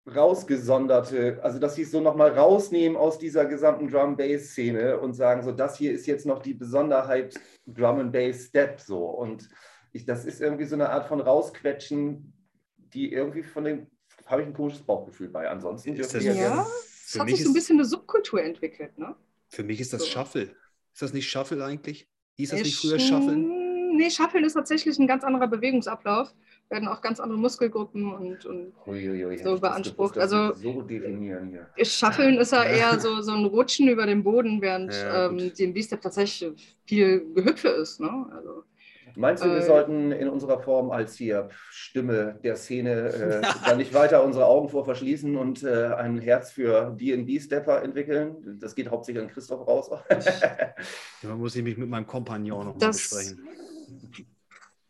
rausgesonderte, also dass sie es so nochmal rausnehmen aus dieser gesamten Drum-Bass-Szene und sagen, so das hier ist jetzt noch die Besonderheit Drum-and-Bass-Step so. Und ich, das ist irgendwie so eine Art von Rausquetschen, die irgendwie von dem, habe ich ein komisches Bauchgefühl bei. Ansonsten Ist das- ja, gerne- es Für hat mich sich so ein ist- bisschen eine Subkultur entwickelt. Ne? Für mich ist das So. Shuffle. Ist das nicht Shuffle eigentlich? Hieß das nicht früher Shuffle? Nee, Shuffle ist tatsächlich ein ganz anderer Bewegungsablauf. Werden auch ganz andere Muskelgruppen und, und Uiuiui, so hätte ich das beansprucht. gewusst, dass Also- so definieren hier. Shuffeln ist ja Ja. eher so, so ein Rutschen über den Boden, während Ja, ähm, im B-Step tatsächlich viel Gehüpfe ist. Ne? Also, Meinst du, wir Äh, sollten in unserer Form als hier Stimme der Szene äh, da nicht weiter unsere Augen vor verschließen und äh, ein Herz für D&B-Stepper entwickeln? Das geht hauptsächlich an Christoph raus. Da muss ich mich mit meinem Kompagnon noch mal Das- besprechen.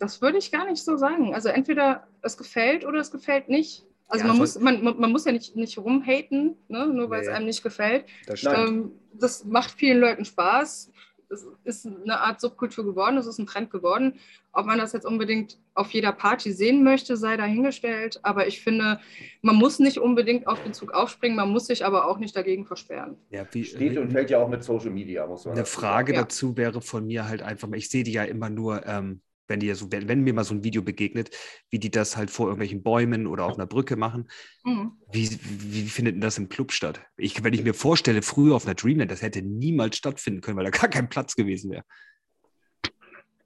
Das würde ich gar nicht so sagen. Also entweder es gefällt oder es gefällt nicht. Also Ja, man, muss, man, man muss ja nicht, nicht rumhaten, ne? nur weil es Nee. einem nicht gefällt. Das. Ähm, das macht vielen Leuten Spaß. Es ist eine Art Subkultur geworden, es ist ein Trend geworden. Ob man das jetzt unbedingt auf jeder Party sehen möchte, sei dahingestellt. Aber ich finde, man muss nicht unbedingt auf den Zug aufspringen, man muss sich aber auch nicht dagegen versperren. Ja, wie, Steht und fällt ja auch mit Social Media, muss man Eine Frage Ja. dazu wäre von mir halt einfach mal, ich sehe die ja immer nur, ähm, wenn die so, wenn, wenn mir mal so ein Video begegnet, wie die das halt vor irgendwelchen Bäumen oder auf einer Brücke machen. Mhm. Wie, wie findet denn das im Club statt? Ich, wenn ich mir vorstelle, früher auf einer Dreamland, das hätte niemals stattfinden können, weil da gar kein Platz gewesen wäre.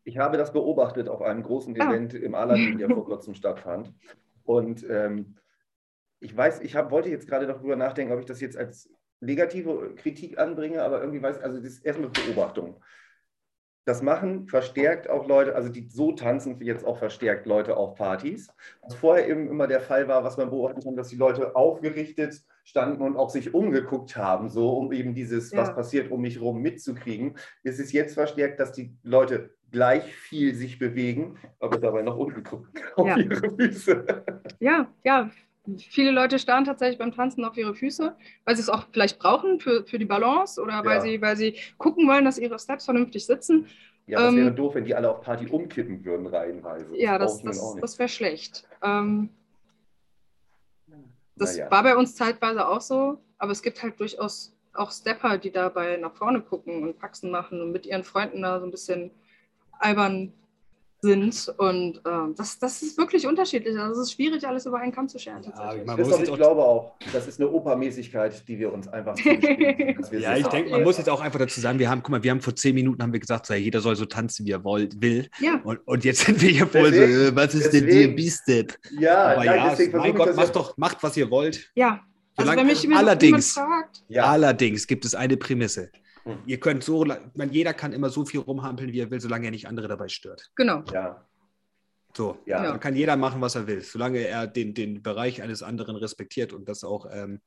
Ich habe das beobachtet auf einem großen Ah. Event im Aladdin, der vor kurzem stattfand. Und ähm, ich weiß, ich hab, wollte jetzt gerade darüber nachdenken, ob ich das jetzt als negative Kritik anbringe, aber irgendwie weiß, also das ist erstmal Beobachtung. Das machen verstärkt auch Leute, also die so tanzen jetzt auch verstärkt Leute auf Partys. Was vorher eben immer der Fall war, was man beobachten kann, dass die Leute aufgerichtet standen und auch sich umgeguckt haben, so um eben dieses, Ja. was passiert um mich herum mitzukriegen. Es ist jetzt verstärkt, dass die Leute gleich viel sich bewegen, aber dabei nach unten gucken auf Ja. ihre Füße. Ja, ja. Viele Leute starren tatsächlich beim Tanzen auf ihre Füße, weil sie es auch vielleicht brauchen für, für die Balance oder weil, Ja. sie, weil sie gucken wollen, dass ihre Steps vernünftig sitzen. Ja, das Ähm, wäre doof, wenn die alle auf Party umkippen würden, reihenweise. Ja, das, das, das wäre schlecht. Ähm, das Naja. war bei uns zeitweise auch so, aber es gibt halt durchaus auch Stepper, die dabei nach vorne gucken und Faxen machen und mit ihren Freunden da so ein bisschen albern sind. Und ähm, das, das ist wirklich unterschiedlich. Also es ist schwierig, alles über einen Kamm zu scheren. Ja, muss Christoph, ich glaube auch, das ist eine Opermäßigkeit, die wir uns einfach Ja, ich denke, man muss jetzt auch einfach dazu sagen, wir haben, guck mal, wir haben vor zehn Minuten haben wir gesagt, so, ja, jeder soll so tanzen, wie er wollt, will. Ja, Und, und jetzt sind wir hier voll so, Deswegen- äh, was ist denn deswegen- DB-Step? Ja, Aber nein, ja, deswegen mein ich Gott, macht doch, macht, was ihr wollt. ja. Also Solange- wenn mich allerdings- fragt, Ja, Allerdings gibt es eine Prämisse. Hm. Ihr könnt so, man, jeder kann immer so viel rumhampeln, wie er will, solange er nicht andere dabei stört. genau. ja, So, ja. Dann kann jeder machen, was er will, solange er den, den Bereich eines anderen respektiert und das auch ähm,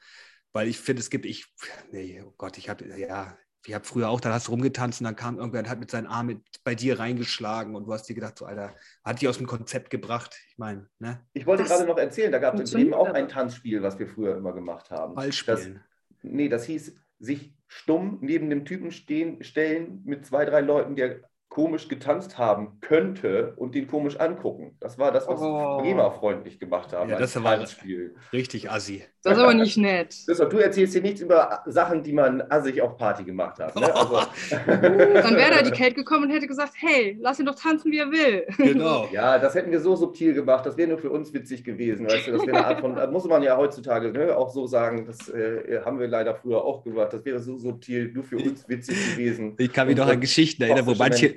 Weil ich finde, es gibt, ich, nee, oh Gott, ich habe, ja, ich habe früher auch, da hast du rumgetanzt und dann kam irgendwer und hat mit seinen Armen bei dir reingeschlagen und du hast dir gedacht, so Alter, hat dich aus dem Konzept gebracht. Ich meine, ne? Ich wollte das gerade noch erzählen, da gab es eben auch ein Tanzspiel, was wir früher immer gemacht haben. Ballspielen. Das, nee, das hieß sich stumm neben dem Typen stehen, stellen mit zwei, drei Leuten, der komisch getanzt haben könnte und den komisch angucken. Das war das, was oh. Bremer freundlich gemacht haben. Ja, das war Spiel. richtig assi. Das ist aber nicht nett. du erzählst hier nichts über Sachen, die man assig auf Party gemacht hat. Ne? Also. Dann wäre da die Kate gekommen und hätte gesagt, hey, lass ihn doch tanzen, wie er will. Genau. Ja, das hätten wir so subtil gemacht. Das wäre nur für uns witzig gewesen. Weißt du? Das wäre eine Art von, muss man ja heutzutage ne, auch so sagen, das äh, haben wir leider früher auch gemacht. Das wäre so subtil, nur für uns witzig gewesen. Ich kann mich noch an Geschichten erinnern, wo manche,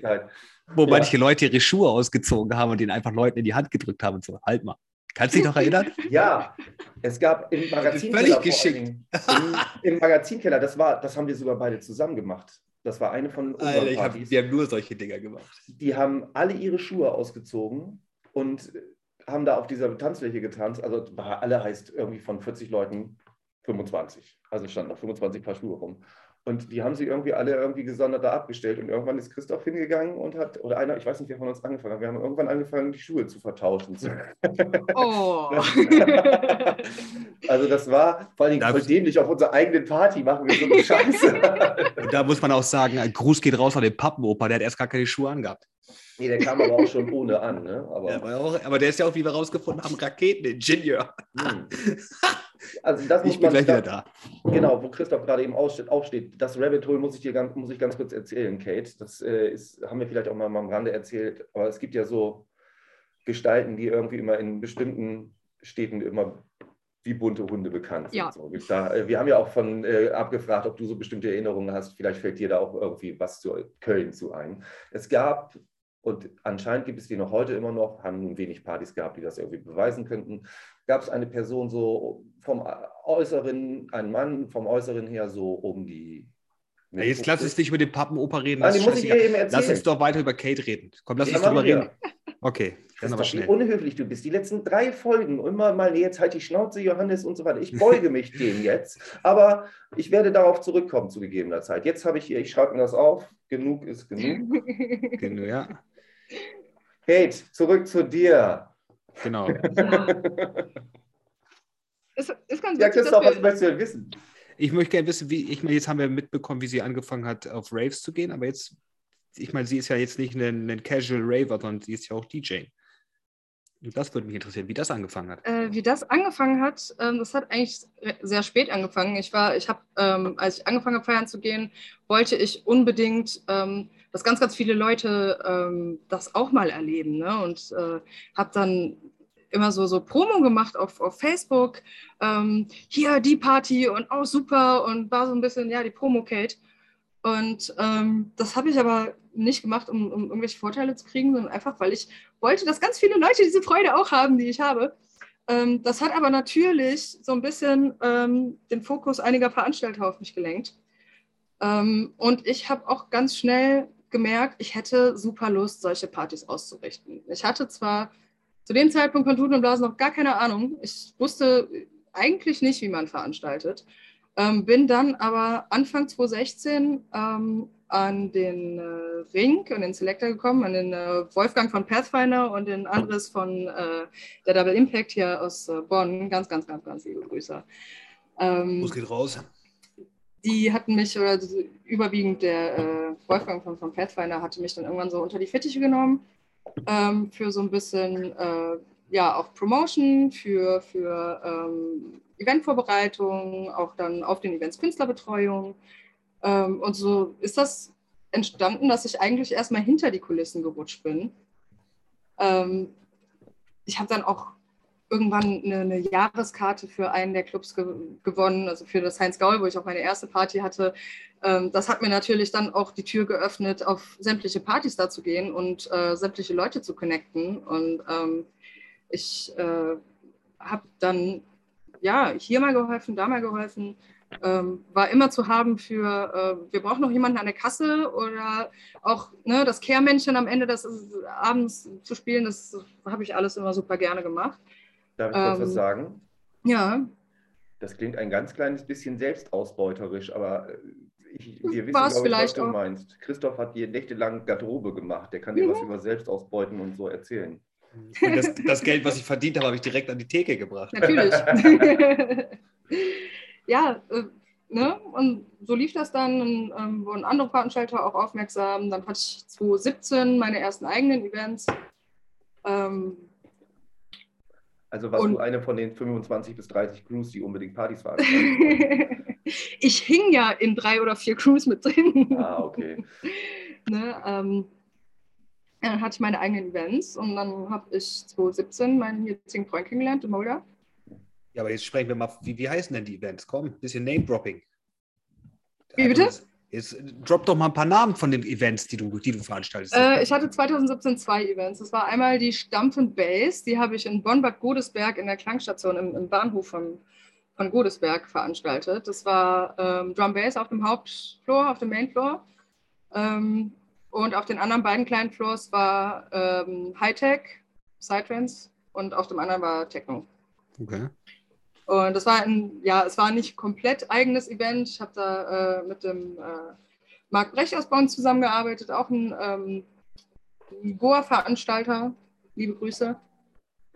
wo ja. manche Leute ihre Schuhe ausgezogen haben und ihnen einfach Leuten in die Hand gedrückt haben und so, halt mal. Kannst du dich noch erinnern? Ja, es gab im Magazinkeller. Völlig geschickt. Im, Im, Magazinkeller, das, war, das haben wir sogar beide zusammen gemacht. Das war eine von unseren Alter. Hab, wir haben nur solche Dinger gemacht. Die haben alle ihre Schuhe ausgezogen und haben da auf dieser Tanzfläche getanzt. Also alle heißt irgendwie von 40 Leuten 25. Also standen noch 25 Paar Schuhe rum. Und die haben sie irgendwie alle irgendwie gesondert da abgestellt. Und irgendwann ist Christoph hingegangen und hat, oder einer, ich weiß nicht, wer von uns angefangen hat, wir haben irgendwann angefangen, die Schuhe zu vertauschen. Oh. also das war vor allem voll dämlich, auf unserer eigenen Party machen wir so eine Scheiße. da muss man auch sagen, ein Gruß geht raus an den Pappenoper, der hat erst gar keine Schuhe angehabt. Nee, der kam aber auch schon ohne an. Ne? Aber, ja, aber, auch, aber der ist ja auch, wie wir rausgefunden haben, Raketeningenieur. Hm. Also das ich bin gleich wieder da. Genau, wo Christoph gerade eben aufsteht. Das Rabbit Hole muss ich dir ganz, muss ich ganz kurz erzählen, Kate. Das äh, ist, haben wir vielleicht auch mal am Rande erzählt. Aber es gibt ja so Gestalten, die irgendwie immer in bestimmten Städten immer wie bunte Hunde bekannt sind. Ja. So, da, äh, wir haben ja auch von äh, abgefragt, ob du so bestimmte Erinnerungen hast. Vielleicht fällt dir da auch irgendwie was zu Köln zu ein. Es gab und anscheinend gibt es die noch heute immer noch, haben nun wenig Partys gehabt, die das irgendwie beweisen könnten. Gab es eine Person so vom Äußeren, ein Mann vom Äußeren her so um die. Ja, jetzt lass uns nicht über den Pappenoper reden. Nein, muss ich eben lass uns doch weiter über Kate reden. Komm, lass uns darüber reden. Okay, dann aber schnell. Wie unhöflich du bist. Die letzten drei Folgen immer mal, nee, jetzt halt die Schnauze, Johannes und so weiter. Ich beuge mich dem jetzt. Aber ich werde darauf zurückkommen zu gegebener Zeit. Jetzt habe ich hier, ich schreibe mir das auf. Genug ist genug. Genug, ja. Kate, zurück zu dir. Genau. ist, ist ganz ja, Christoph, was möchtest du denn wissen? Ich möchte gerne wissen, wie, ich meine, jetzt haben wir mitbekommen, wie sie angefangen hat, auf Raves zu gehen, aber jetzt, ich meine, sie ist ja jetzt nicht ein, ein Casual Raver, sondern sie ist ja auch DJ. Und das würde mich interessieren, wie das angefangen hat. Äh, wie das angefangen hat, ähm, das hat eigentlich sehr spät angefangen. Ich war, ich habe, ähm, als ich angefangen habe, feiern zu gehen, wollte ich unbedingt ähm, dass ganz, ganz viele Leute ähm, das auch mal erleben. Ne? Und äh, habe dann immer so, so Promo gemacht auf, auf Facebook. Ähm, hier die Party und oh super und war so ein bisschen, ja, die Promo-Kate. Und ähm, das habe ich aber nicht gemacht, um, um, irgendwelche Vorteile zu kriegen, sondern einfach, weil ich wollte, dass ganz viele Leute diese Freude auch haben, die ich habe. Ähm, das hat aber natürlich so ein bisschen ähm, den Fokus einiger Veranstalter auf mich gelenkt. Ähm, und ich habe auch ganz schnell gemerkt, ich hätte super Lust, solche Partys auszurichten. Ich hatte zwar zu dem Zeitpunkt von Tuten und Blasen noch gar keine Ahnung. Ich wusste eigentlich nicht, wie man veranstaltet. Ähm, bin dann aber Anfang 2016 ähm, an den äh, Ring und den Selector gekommen, an den äh, Wolfgang von Pathfinder und den Andres von äh, der Double Impact hier aus äh, Bonn. Ganz, ganz, ganz, ganz liebe Grüße. Ähm, Muss geht raus die hatten mich, oder überwiegend der äh, Wolfgang von, von Pathfinder hatte mich dann irgendwann so unter die Fittiche genommen ähm, für so ein bisschen, äh, ja, auch Promotion, für, für ähm, Eventvorbereitung, auch dann auf den Events Künstlerbetreuung. Ähm, und so ist das entstanden, dass ich eigentlich erstmal hinter die Kulissen gerutscht bin. Ähm, ich habe dann auch irgendwann eine, eine, Jahreskarte für einen der Clubs ge gewonnen, also für das Heinz Gaul, wo ich auch meine erste Party hatte. Ähm, das hat mir natürlich dann auch die Tür geöffnet, auf sämtliche Partys da zu gehen und äh, sämtliche Leute zu connecten. Und ähm, ich äh, habe dann ja hier mal geholfen, da mal geholfen. Ähm, war immer zu haben für, äh, wir brauchen noch jemanden an der Kasse oder auch ne, das Kehrmännchen am Ende des Abends zu spielen, das habe ich alles immer super gerne gemacht. Darf ich kurz was ähm, sagen? Ja. Das klingt ein ganz kleines bisschen selbstausbeuterisch, aber äh, ich, wir wissen, War's glaube ich, was vielleicht du auch. meinst. Christoph hat dir nächtelang Garderobe gemacht. Der kann dir Mhm. was über Selbstausbeuten und so erzählen. Und das, das Geld, was ich verdient habe, habe ich direkt an die Theke gebracht. Natürlich. ja, äh, ne? Und so lief das dann. Und, ähm, wurden andere Veranstalter auch aufmerksam. Dann hatte ich 2017 meine ersten eigenen Events. Ähm, Also warst Und- du eine von den 25 bis 30 Crews, die unbedingt Partys veranstalten? ich hing ja in drei oder vier Crews mit drin. ah, okay. ne, ähm, dann hatte ich meine eigenen Events und dann habe ich 2017 meinen jetzigen Freund kennengelernt, den Mulder. Ja, aber jetzt sprechen wir mal, wie, wie heißen denn die Events? Komm, ein bisschen Name-Dropping. Wie bitte? Jetzt äh, drop doch mal ein paar Namen von den Events, die du, die du veranstaltest. Äh, ich hatte 2017 zwei Events. Das war einmal die Stampf und Bass, die habe ich in Bonn-Bad Godesberg in der Klangstation im, im Bahnhof von, von Godesberg veranstaltet. Das war ähm, Drum Bass auf dem Hauptfloor, auf dem Mainfloor. Ähm, und auf den anderen beiden kleinen Floors war ähm, Hightech, Psytrance und auf dem anderen war Techno. okay. Und das war ein, ja, es war nicht komplett eigenes Event. Ich habe da äh, mit dem äh, Marc Brecht aus Bonn zusammengearbeitet, auch ein, ähm, Goa-Veranstalter. Liebe Grüße.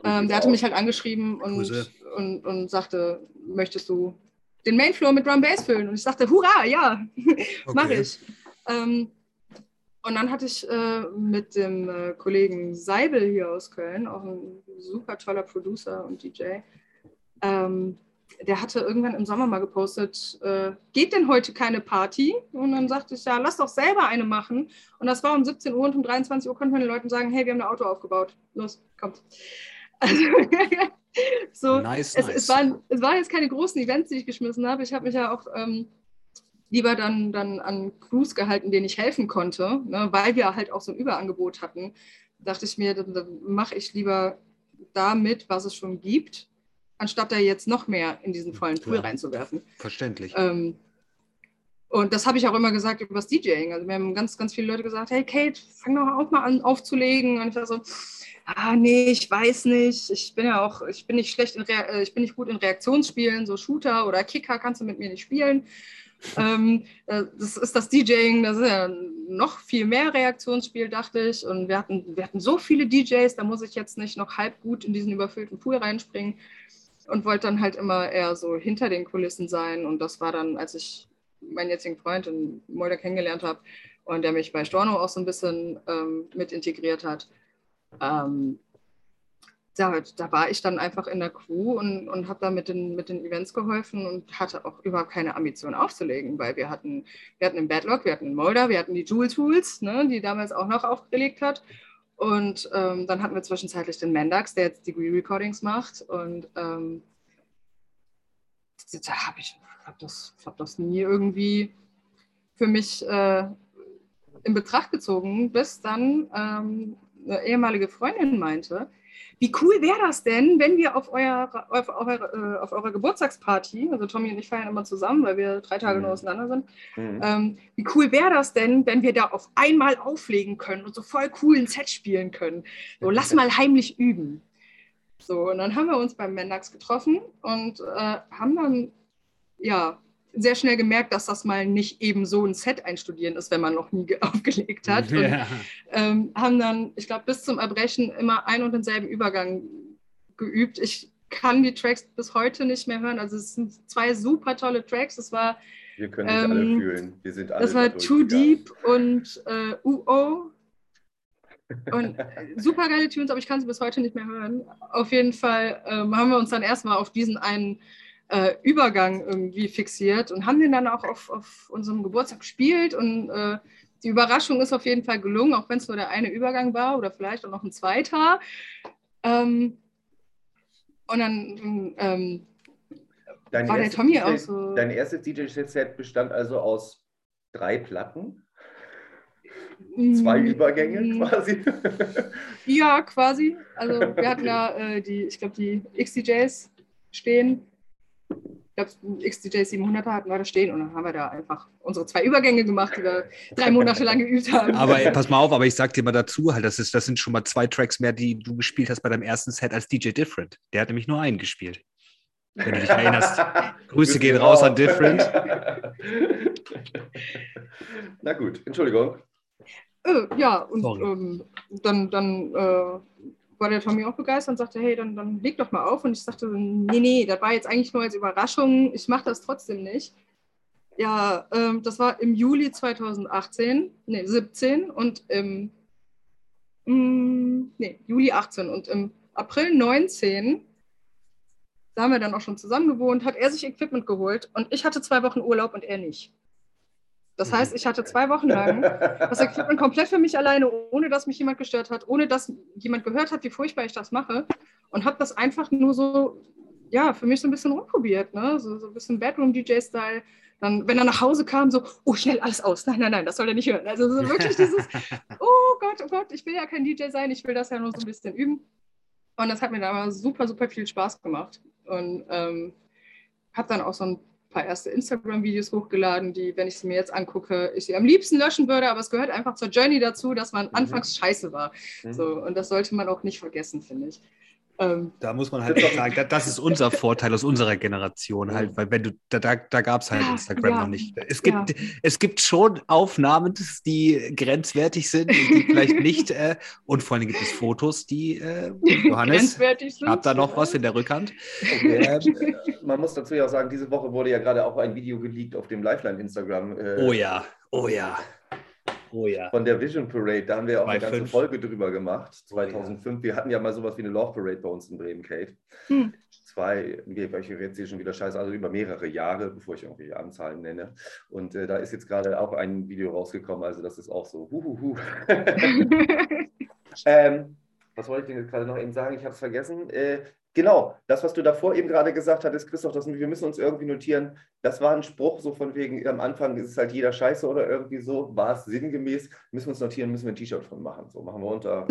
Ähm, der hatte mich halt angeschrieben und, Grüße. und, und sagte, möchtest du den Mainfloor mit Drum Bass füllen? Und ich sagte, hurra, ja, mache Okay. ich. Ähm, und dann hatte ich äh, mit dem äh, Kollegen Seibel hier aus Köln, auch ein super toller Producer und DJ, ähm, der hatte irgendwann im Sommer mal gepostet, äh, geht denn heute keine Party? Und dann sagte ich, ja, lass doch selber eine machen. Und das war um 17 Uhr und um 23 Uhr konnten wir den Leuten sagen, hey, wir haben ein Auto aufgebaut. Los, kommt. Also, so, nice, es, nice. es, waren, es waren jetzt keine großen Events, die ich geschmissen habe. Ich habe mich ja auch ähm, lieber dann, dann an Crews gehalten, denen ich helfen konnte, ne, weil wir halt auch so ein Überangebot hatten. Dachte ich mir, dann, dann mache ich lieber damit, was es schon gibt, anstatt da jetzt noch mehr in diesen vollen Pool Ja. reinzuwerfen. Verständlich. Ähm, und das habe ich auch immer gesagt über das DJing. Also mir haben ganz, ganz viele Leute gesagt, hey Kate, fang doch auch mal an aufzulegen. Und ich war so, ah nee, ich weiß nicht. Ich bin ja auch, ich bin nicht schlecht in äh, ich bin nicht gut in Reaktionsspielen, so Shooter oder Kicker kannst du mit mir nicht spielen. ähm, äh, das ist das DJing, das ist ja noch viel mehr Reaktionsspiel, dachte ich. Und wir hatten, wir hatten so viele DJs, da muss ich jetzt nicht noch halb gut in diesen überfüllten Pool reinspringen. Und wollte dann halt immer eher so hinter den Kulissen sein. Und das war dann, als ich meinen jetzigen Freund in Mulder kennengelernt habe und der mich bei Storno auch so ein bisschen ähm, mit integriert hat. Ähm, da, da war ich dann einfach in der Crew und, und habe da mit den, mit den Events geholfen und hatte auch überhaupt keine Ambition aufzulegen, weil wir hatten, wir hatten einen Badlock, wir hatten einen Mulder, wir hatten die Jewel Tools, ne, die damals auch noch aufgelegt hat. Und ähm, dann hatten wir zwischenzeitlich den Mendax, der jetzt Degree Recordings macht. Und ähm, da habe ich hab das, hab das nie irgendwie für mich äh, in Betracht gezogen, bis dann ähm, eine ehemalige Freundin meinte, wie cool wäre das denn, wenn wir auf, euer, auf, auf, eure, äh, auf eurer Geburtstagsparty, also Tommy und ich feiern immer zusammen, weil wir drei Tage Mhm. nur auseinander sind, Mhm. ähm, wie cool wäre das denn, wenn wir da auf einmal auflegen können und so voll cool ein Set spielen können? So, lass mal heimlich üben. So, und dann haben wir uns beim Mendax getroffen und äh, haben dann, ja, sehr schnell gemerkt, dass das mal nicht eben so ein Set einstudieren ist, wenn man noch nie ge- aufgelegt hat. Und ja. ähm, haben dann, ich glaube, bis zum Erbrechen immer ein und denselben Übergang geübt. Ich kann die Tracks bis heute nicht mehr hören. Also es sind zwei super tolle Tracks. Es war, Wir können dich alle ähm, fühlen. Wir sind alle das war Too. Deep und äh, UO. Und äh, super geile Tunes, aber ich kann sie bis heute nicht mehr hören. Auf jeden Fall ähm, haben wir uns dann erstmal auf diesen einen äh, Übergang irgendwie fixiert und haben den dann auch auf, auf unserem Geburtstag gespielt. Und äh, die Überraschung ist auf jeden Fall gelungen, auch wenn es nur der eine Übergang war oder vielleicht auch noch ein zweiter. Ähm, und dann ähm, Dein war der Tommy DJ auch so. Dein erstes DJ-Set bestand also aus drei Platten, zwei mm, Übergänge mm, quasi. Ja, quasi. Also wir hatten ja äh, die, ich glaube, die XDJs stehen. Ich glaube, XDJ 700er hatten wir da stehen und dann haben wir da einfach unsere zwei Übergänge gemacht, die wir drei Monate lang geübt haben. Aber ey, pass mal auf, aber ich sag dir mal dazu, halt, das, ist, das sind schon mal zwei Tracks mehr, die du gespielt hast bei deinem ersten Set als DJ Different. Der hat nämlich nur einen gespielt. wenn du dich erinnerst. Grüße gehen raus an Different. Na gut, Entschuldigung. Äh, ja, und ähm, dann, dann äh, war der Tommy auch begeistert und sagte, hey, dann, dann leg doch mal auf. Und ich sagte, nee, nee, das war jetzt eigentlich nur als Überraschung, ich mache das trotzdem nicht. Ja, ähm, das war im Juli 2018, nee, 17 und im mm, nee, Juli 18 und im April 19, da haben wir dann auch schon zusammen gewohnt, hat er sich Equipment geholt und ich hatte zwei Wochen Urlaub und er nicht. Das heißt, mhm. ich hatte zwei Wochen lang das Equipment komplett für mich alleine, ohne dass mich jemand gestört hat, ohne dass jemand gehört hat, wie furchtbar ich das mache. Und habe das einfach nur so, ja, für mich so ein bisschen rumprobiert, ne? so, so ein bisschen Bedroom-DJ-Style. Dann, wenn er nach Hause kam, so, oh, schnell alles aus. Nein, nein, nein, das soll er nicht hören. Also so wirklich dieses, oh Gott, oh Gott, ich will ja kein DJ sein, ich will das ja nur so ein bisschen üben. Und das hat mir dann aber super, super viel Spaß gemacht. Und ähm, habe dann auch so ein paar erste Instagram-Videos hochgeladen, die, wenn ich sie mir jetzt angucke, ich sie am liebsten löschen würde, aber es gehört einfach zur Journey dazu, dass man mhm. anfangs scheiße war. Mhm. So, und das sollte man auch nicht vergessen, finde ich. Ähm, da muss man halt sagen, das ist unser Vorteil aus unserer Generation halt, weil wenn du, da, da, da gab es halt Instagram ja, noch nicht. Es gibt, ja. es gibt schon Aufnahmen, die grenzwertig sind, die vielleicht nicht, äh, und vor allem gibt es Fotos, die, äh, Johannes, habt da noch was in der Rückhand? Okay. Ähm, man muss dazu ja auch sagen, diese Woche wurde ja gerade auch ein Video geleakt auf dem Lifeline Instagram. Äh, oh ja, oh ja. Oh ja. Von der Vision Parade, da haben wir auch bei eine ganze fünf. Folge drüber gemacht, 2005. Oh ja. Wir hatten ja mal sowas wie eine Love Parade bei uns in Bremen, Kate. Hm. Zwei, ich jetzt hier schon wieder scheiße, also über mehrere Jahre, bevor ich irgendwie Anzahlen nenne. Und äh, da ist jetzt gerade auch ein Video rausgekommen, also das ist auch so, huhuhu. ähm, was wollte ich denn jetzt gerade noch eben sagen? Ich habe es vergessen. Äh, Genau, das, was du davor eben gerade gesagt hattest, Christoph, das, wir müssen uns irgendwie notieren, das war ein Spruch, so von wegen, am Anfang ist es halt jeder Scheiße oder irgendwie so, war es sinngemäß, müssen wir uns notieren, müssen wir ein T-Shirt von machen. So machen wir unter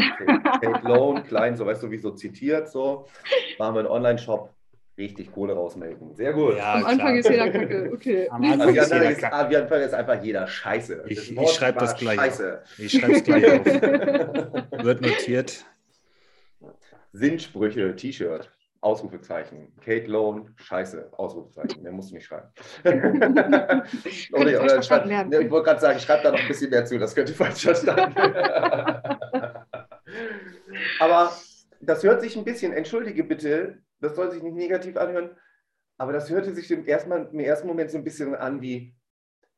Kate Loan, klein, so weißt du, wie so zitiert, so, machen wir einen Online-Shop, richtig Kohle rausmelden. Sehr gut. Ja, am Anfang ist jeder Kacke, okay. Am Anfang, ist, jeder ist, am Anfang ist einfach jeder Scheiße. Ich, ich schreibe das gleich Scheiße. auf. Ich schreibe es gleich auf. Wird notiert. Sinnsprüche, T-Shirt. Ausrufezeichen. Kate Loan, scheiße, Ausrufezeichen. Mehr musst du nicht schreiben. oder, oder schreib, ne, ich wollte gerade sagen, schreib da noch ein bisschen mehr zu, das könnte falsch verstanden Aber das hört sich ein bisschen, entschuldige bitte, das soll sich nicht negativ anhören, aber das hörte sich im ersten, Moment so ein bisschen an wie,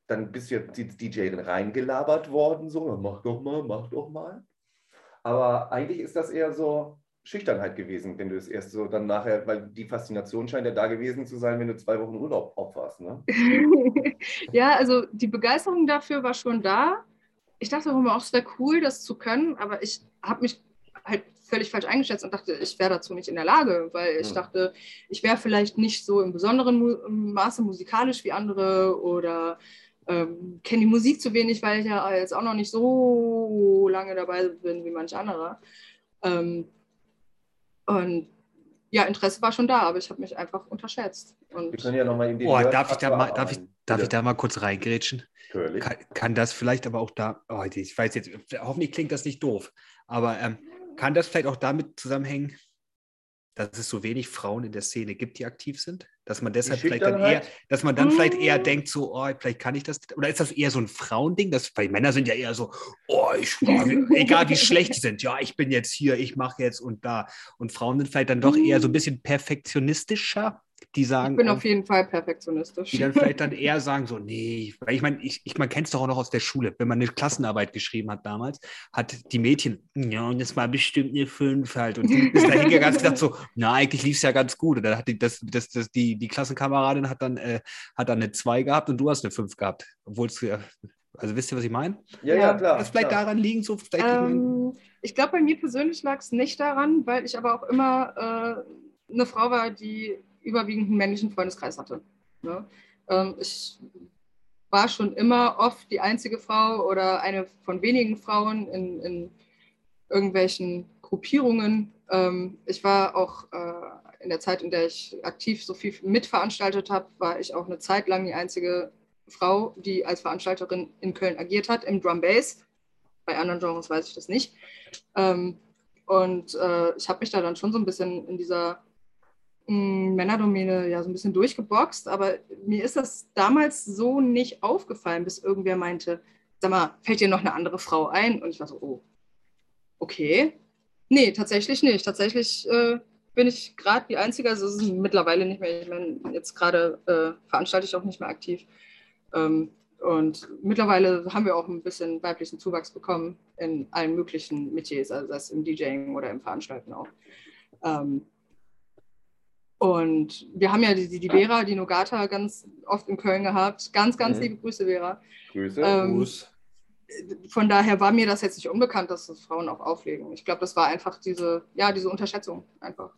dann bist du jetzt die DJ reingelabert worden, so, mach doch mal, mach doch mal. Aber eigentlich ist das eher so, Schüchternheit gewesen, wenn du es erst so dann nachher, weil die Faszination scheint ja da gewesen zu sein, wenn du zwei Wochen Urlaub aufwarst. Ne? ja, also die Begeisterung dafür war schon da. Ich dachte auch immer, auch es wäre cool, das zu können, aber ich habe mich halt völlig falsch eingeschätzt und dachte, ich wäre dazu nicht in der Lage, weil ich hm. dachte, ich wäre vielleicht nicht so im besonderen Maße musikalisch wie andere oder ähm, kenne die Musik zu wenig, weil ich ja jetzt auch noch nicht so lange dabei bin wie manch anderer. Ähm, und ja, Interesse war schon da, aber ich habe mich einfach unterschätzt. Und Wir können ja nochmal in den oh, darf ich, da mal, darf, ich, darf ich da mal kurz reingrätschen? Natürlich. Kann, kann, das vielleicht aber auch da, oh, ich weiß jetzt, hoffentlich klingt das nicht doof, aber ähm, kann das vielleicht auch damit zusammenhängen, dass es so wenig Frauen in der Szene gibt, die aktiv sind? Dass man deshalb vielleicht dann eher, dass man dann vielleicht eher hm. denkt, so, oh, vielleicht kann ich das, oder ist das eher so ein Frauending? Das, weil Männer sind ja eher so, oh, ich, egal wie schlecht die sind, ja, ich bin jetzt hier, ich mache jetzt und da. Und Frauen sind vielleicht dann doch eher so ein bisschen perfektionistischer die sagen. Ich bin auf jeden Fall perfektionistisch. Die dann vielleicht dann eher sagen, so, nee, weil ich meine, ich, ich, man kennt es doch auch noch aus der Schule, wenn man eine Klassenarbeit geschrieben hat damals, hat die Mädchen, ja, und das war bestimmt eine 5 halt. Und du bist da hingegangen und gesagt so, na, eigentlich lief es ja ganz gut. Und dann hat die, das, das, das, die, die Klassenkameradin hat dann, äh, hat dann eine 2 gehabt und du hast eine 5 gehabt. Obwohl es ja. Also wisst ihr, was ich meine? Ja, ja, klar. Das vielleicht klar. daran liegen, so vielleicht. Ähm, ich glaube, bei mir persönlich lag es nicht daran, weil ich aber auch immer äh, eine Frau war, die überwiegend einen männlichen Freundeskreis hatte. Ne? Ähm, ich war schon immer oft die einzige Frau oder eine von wenigen Frauen in, in irgendwelchen Gruppierungen. Ähm, ich war auch äh, in der Zeit, in der ich aktiv so viel mitveranstaltet habe, war ich auch eine Zeit lang die einzige Frau, die als Veranstalterin in Köln agiert hat, im Drum Bass. Bei anderen Genres weiß ich das nicht. Ähm, und äh, ich habe mich da dann schon so ein bisschen in dieser Männerdomäne ja so ein bisschen durchgeboxt, aber mir ist das damals so nicht aufgefallen, bis irgendwer meinte, sag mal, fällt dir noch eine andere Frau ein? Und ich war so, oh, okay. Nee, tatsächlich nicht. Tatsächlich äh, bin ich gerade die Einzige, also es ist mittlerweile nicht mehr, ich meine, jetzt gerade äh, veranstalte ich auch nicht mehr aktiv. Ähm, und mittlerweile haben wir auch ein bisschen weiblichen Zuwachs bekommen in allen möglichen Metiers, also es im DJing oder im Veranstalten auch. Ähm, und wir haben ja die, die, die Vera, die Nogata, ganz oft in Köln gehabt. Ganz, ganz mhm. liebe Grüße, Vera. Grüße. Ähm, Gruß. Von daher war mir das jetzt nicht unbekannt, dass das Frauen auch auflegen. Ich glaube, das war einfach diese, ja, diese Unterschätzung einfach.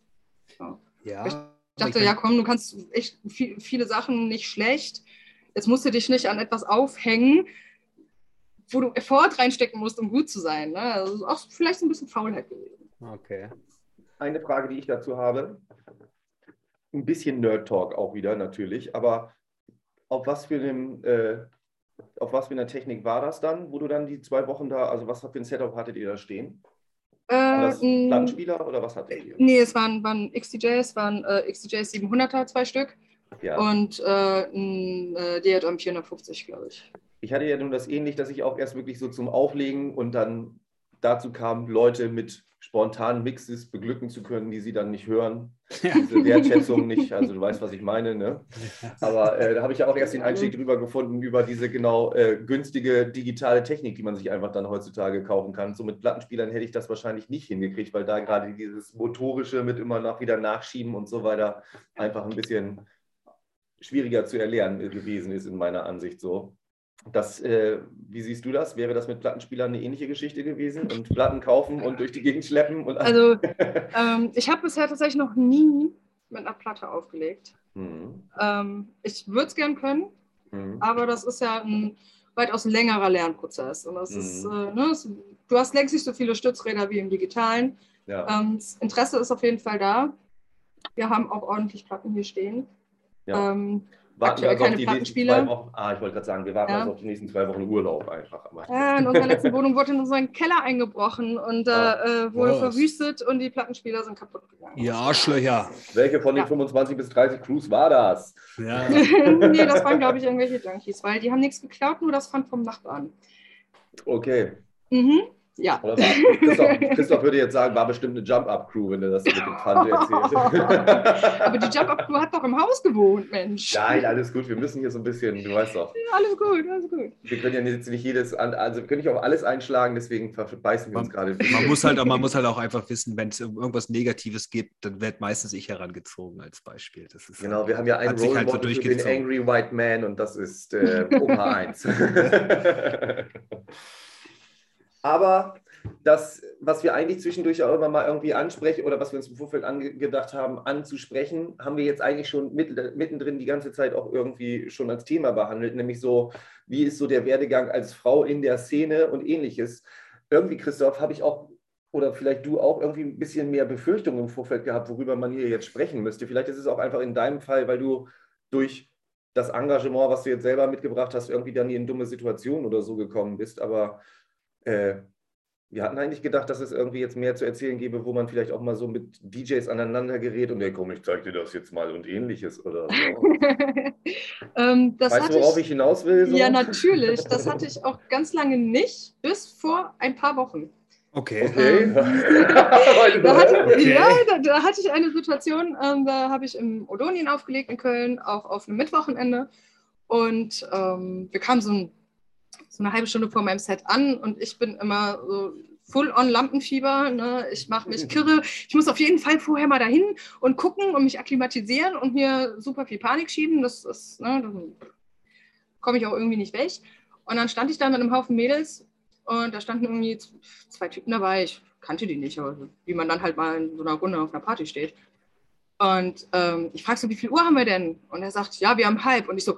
Ja. ja ich dachte, ja, komm, du kannst echt viel, viele Sachen nicht schlecht. Jetzt musst du dich nicht an etwas aufhängen, wo du Effort reinstecken musst, um gut zu sein. Ne? Also auch vielleicht ein bisschen Faulheit gewesen. Okay. Eine Frage, die ich dazu habe ein bisschen Nerd-Talk auch wieder natürlich, aber auf was für einem, äh, auf was für einer Technik war das dann, wo du dann die zwei Wochen da, also was für ein Setup hattet ihr da stehen? War das Plattenspieler oder was hattet ihr? Nee, es waren, waren XDJs, waren äh, XDJs 700er, zwei Stück ja. und äh, ein äh, DJM 450, glaube ich. Ich hatte ja nun das ähnlich, dass ich auch erst wirklich so zum Auflegen und dann dazu kamen Leute mit spontanen Mixes beglücken zu können, die sie dann nicht hören. Ja. Diese Wertschätzung nicht, also du weißt, was ich meine. Ne? Aber äh, da habe ich ja auch erst den Einstieg drüber gefunden, über diese genau äh, günstige digitale Technik, die man sich einfach dann heutzutage kaufen kann. So mit Plattenspielern hätte ich das wahrscheinlich nicht hingekriegt, weil da gerade dieses motorische mit immer noch wieder nachschieben und so weiter einfach ein bisschen schwieriger zu erlernen gewesen ist in meiner Ansicht so. Das, äh, wie siehst du das? Wäre das mit Plattenspielern eine ähnliche Geschichte gewesen? Und Platten kaufen und durch die Gegend schleppen? Und also, ähm, ich habe bisher tatsächlich noch nie mit einer Platte aufgelegt. Mhm. Ähm, ich würde es gern können, mhm. aber das ist ja ein weitaus längerer Lernprozess. Und das mhm. ist, äh, ne, das, du hast längst nicht so viele Stützräder wie im Digitalen. Ja. Ähm, das Interesse ist auf jeden Fall da. Wir haben auch ordentlich Platten hier stehen. Ja. Ähm, warten wir also keine auf die zwei Wochen. Ah, ich wollte gerade sagen, wir warten ja. also auf die nächsten zwei Wochen Urlaub einfach. Ja, in unserer letzten Wohnung wurde in unseren Keller eingebrochen und ah. äh, wurde Was? verwüstet und die Plattenspieler sind kaputt gegangen. Ja, Arschlöcher. Welche von den ja. 25 bis 30 Crews war das? Ja. nee, das waren, glaube ich, irgendwelche Junkies, weil die haben nichts geklaut, nur das fand vom Nachbarn. Okay. Mhm. Ja. Christoph, Christoph, würde jetzt sagen, war bestimmt eine Jump-Up-Crew, wenn er das mit dem Pfand erzählt. Aber die Jump-Up-Crew hat doch im Haus gewohnt, Mensch. Nein, alles gut. Wir müssen hier so ein bisschen, du weißt doch. Ja, alles gut, alles gut. Wir können ja jetzt nicht jedes, also wir können nicht auf alles einschlagen, deswegen verbeißen wir uns gerade. Man muss, halt, man muss halt auch einfach wissen, wenn es um irgendwas Negatives geht, dann wird meistens ich herangezogen als Beispiel. Das ist genau, wir haben ja einen Role halt so für den Angry White Man und das ist äh, Opa 1. Aber das, was wir eigentlich zwischendurch auch immer mal irgendwie ansprechen oder was wir uns im Vorfeld angedacht haben, anzusprechen, haben wir jetzt eigentlich schon mittendrin die ganze Zeit auch irgendwie schon als Thema behandelt, nämlich so, wie ist so der Werdegang als Frau in der Szene und ähnliches. Irgendwie, Christoph, habe ich auch, oder vielleicht du auch irgendwie ein bisschen mehr Befürchtungen im Vorfeld gehabt, worüber man hier jetzt sprechen müsste. Vielleicht ist es auch einfach in deinem Fall, weil du durch das Engagement, was du jetzt selber mitgebracht hast, irgendwie dann in dumme Situationen oder so gekommen bist. Aber äh, wir hatten eigentlich gedacht, dass es irgendwie jetzt mehr zu erzählen gäbe, wo man vielleicht auch mal so mit DJs aneinander gerät und ja komm, ich zeig dir das jetzt mal und ähnliches oder so. ähm, weißt du, worauf ich, ich hinaus will? So? Ja, natürlich. Das hatte ich auch ganz lange nicht, bis vor ein paar Wochen. Okay. okay. Ähm, da, hatte, okay. Ja, da, da, hatte ich eine Situation, ähm, da habe ich im Odonien aufgelegt in Köln, auch auf einem Mittwochenende. Und ähm, wir kamen so ein so eine halbe Stunde vor meinem Set an und ich bin immer so full on Lampenfieber. Ne? Ich mache mich kirre. Ich muss auf jeden Fall vorher mal dahin und gucken und mich akklimatisieren und mir super viel Panik schieben. Das ist, ne, da komme ich auch irgendwie nicht weg. Und dann stand ich da mit einem Haufen Mädels und da standen irgendwie zwei Typen dabei. Ich kannte die nicht, aber wie man dann halt mal in so einer Runde auf einer Party steht. Und ähm, ich frage so, wie viel Uhr haben wir denn? Und er sagt, ja, wir haben halb. Und ich so,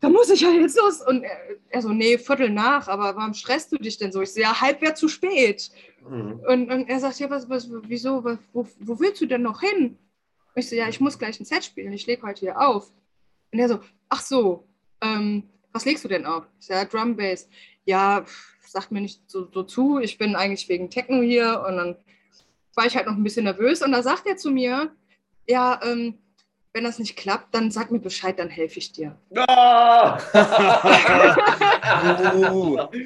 da muss ich ja jetzt los. Und er, er, so, nee, Viertel nach, aber warum stresst du dich denn so? Ich so, ja, halb wäre zu spät. Mhm. Und, und, er sagt, ja, was, was, wieso, was, wo, wo willst du denn noch hin? Und ich so, ja, ich muss gleich ein Set spielen, ich lege heute hier auf. Und er so, ach so, ähm, was legst du denn auf? Ich so, ja, Drum Bass. Ja, sagt mir nicht so, so zu, ich bin eigentlich wegen Techno hier. Und dann war ich halt noch ein bisschen nervös. Und da sagt er zu mir, ja, ähm, wenn das nicht klappt, dann sag mir Bescheid, dann helfe ich dir. Ah! Uh,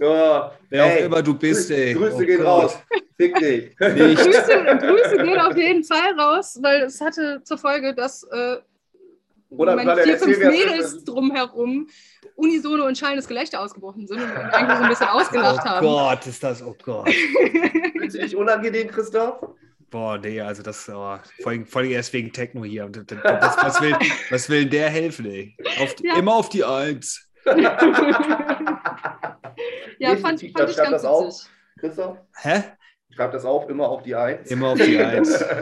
Ja, wer auch ey, immer du bist, ey. Grüße Oh gehen Gott. raus. Fick dich. Grüße, Grüße gehen auf jeden Fall raus, weil es hatte zur Folge, dass äh, Oder meine vier, fünf Mädels drumherum unisono und schallendes Gelächter ausgebrochen sind und eigentlich so ein bisschen ausgelacht Oh haben. Gott, ist das, oh Gott. Findest du dich unangenehm, Christoph? Boah, nee, also das, oh, vor, allem, vor allem erst wegen Techno hier. Das, das, was, will, was will denn der helfen, ey? Auf Ja. Immer auf die Eins. ja, fand, Definitiv, fand ich schreib ganz das auf. Christoph, Hä? schreib das auf, immer auf die Eins. Immer auf die Eins.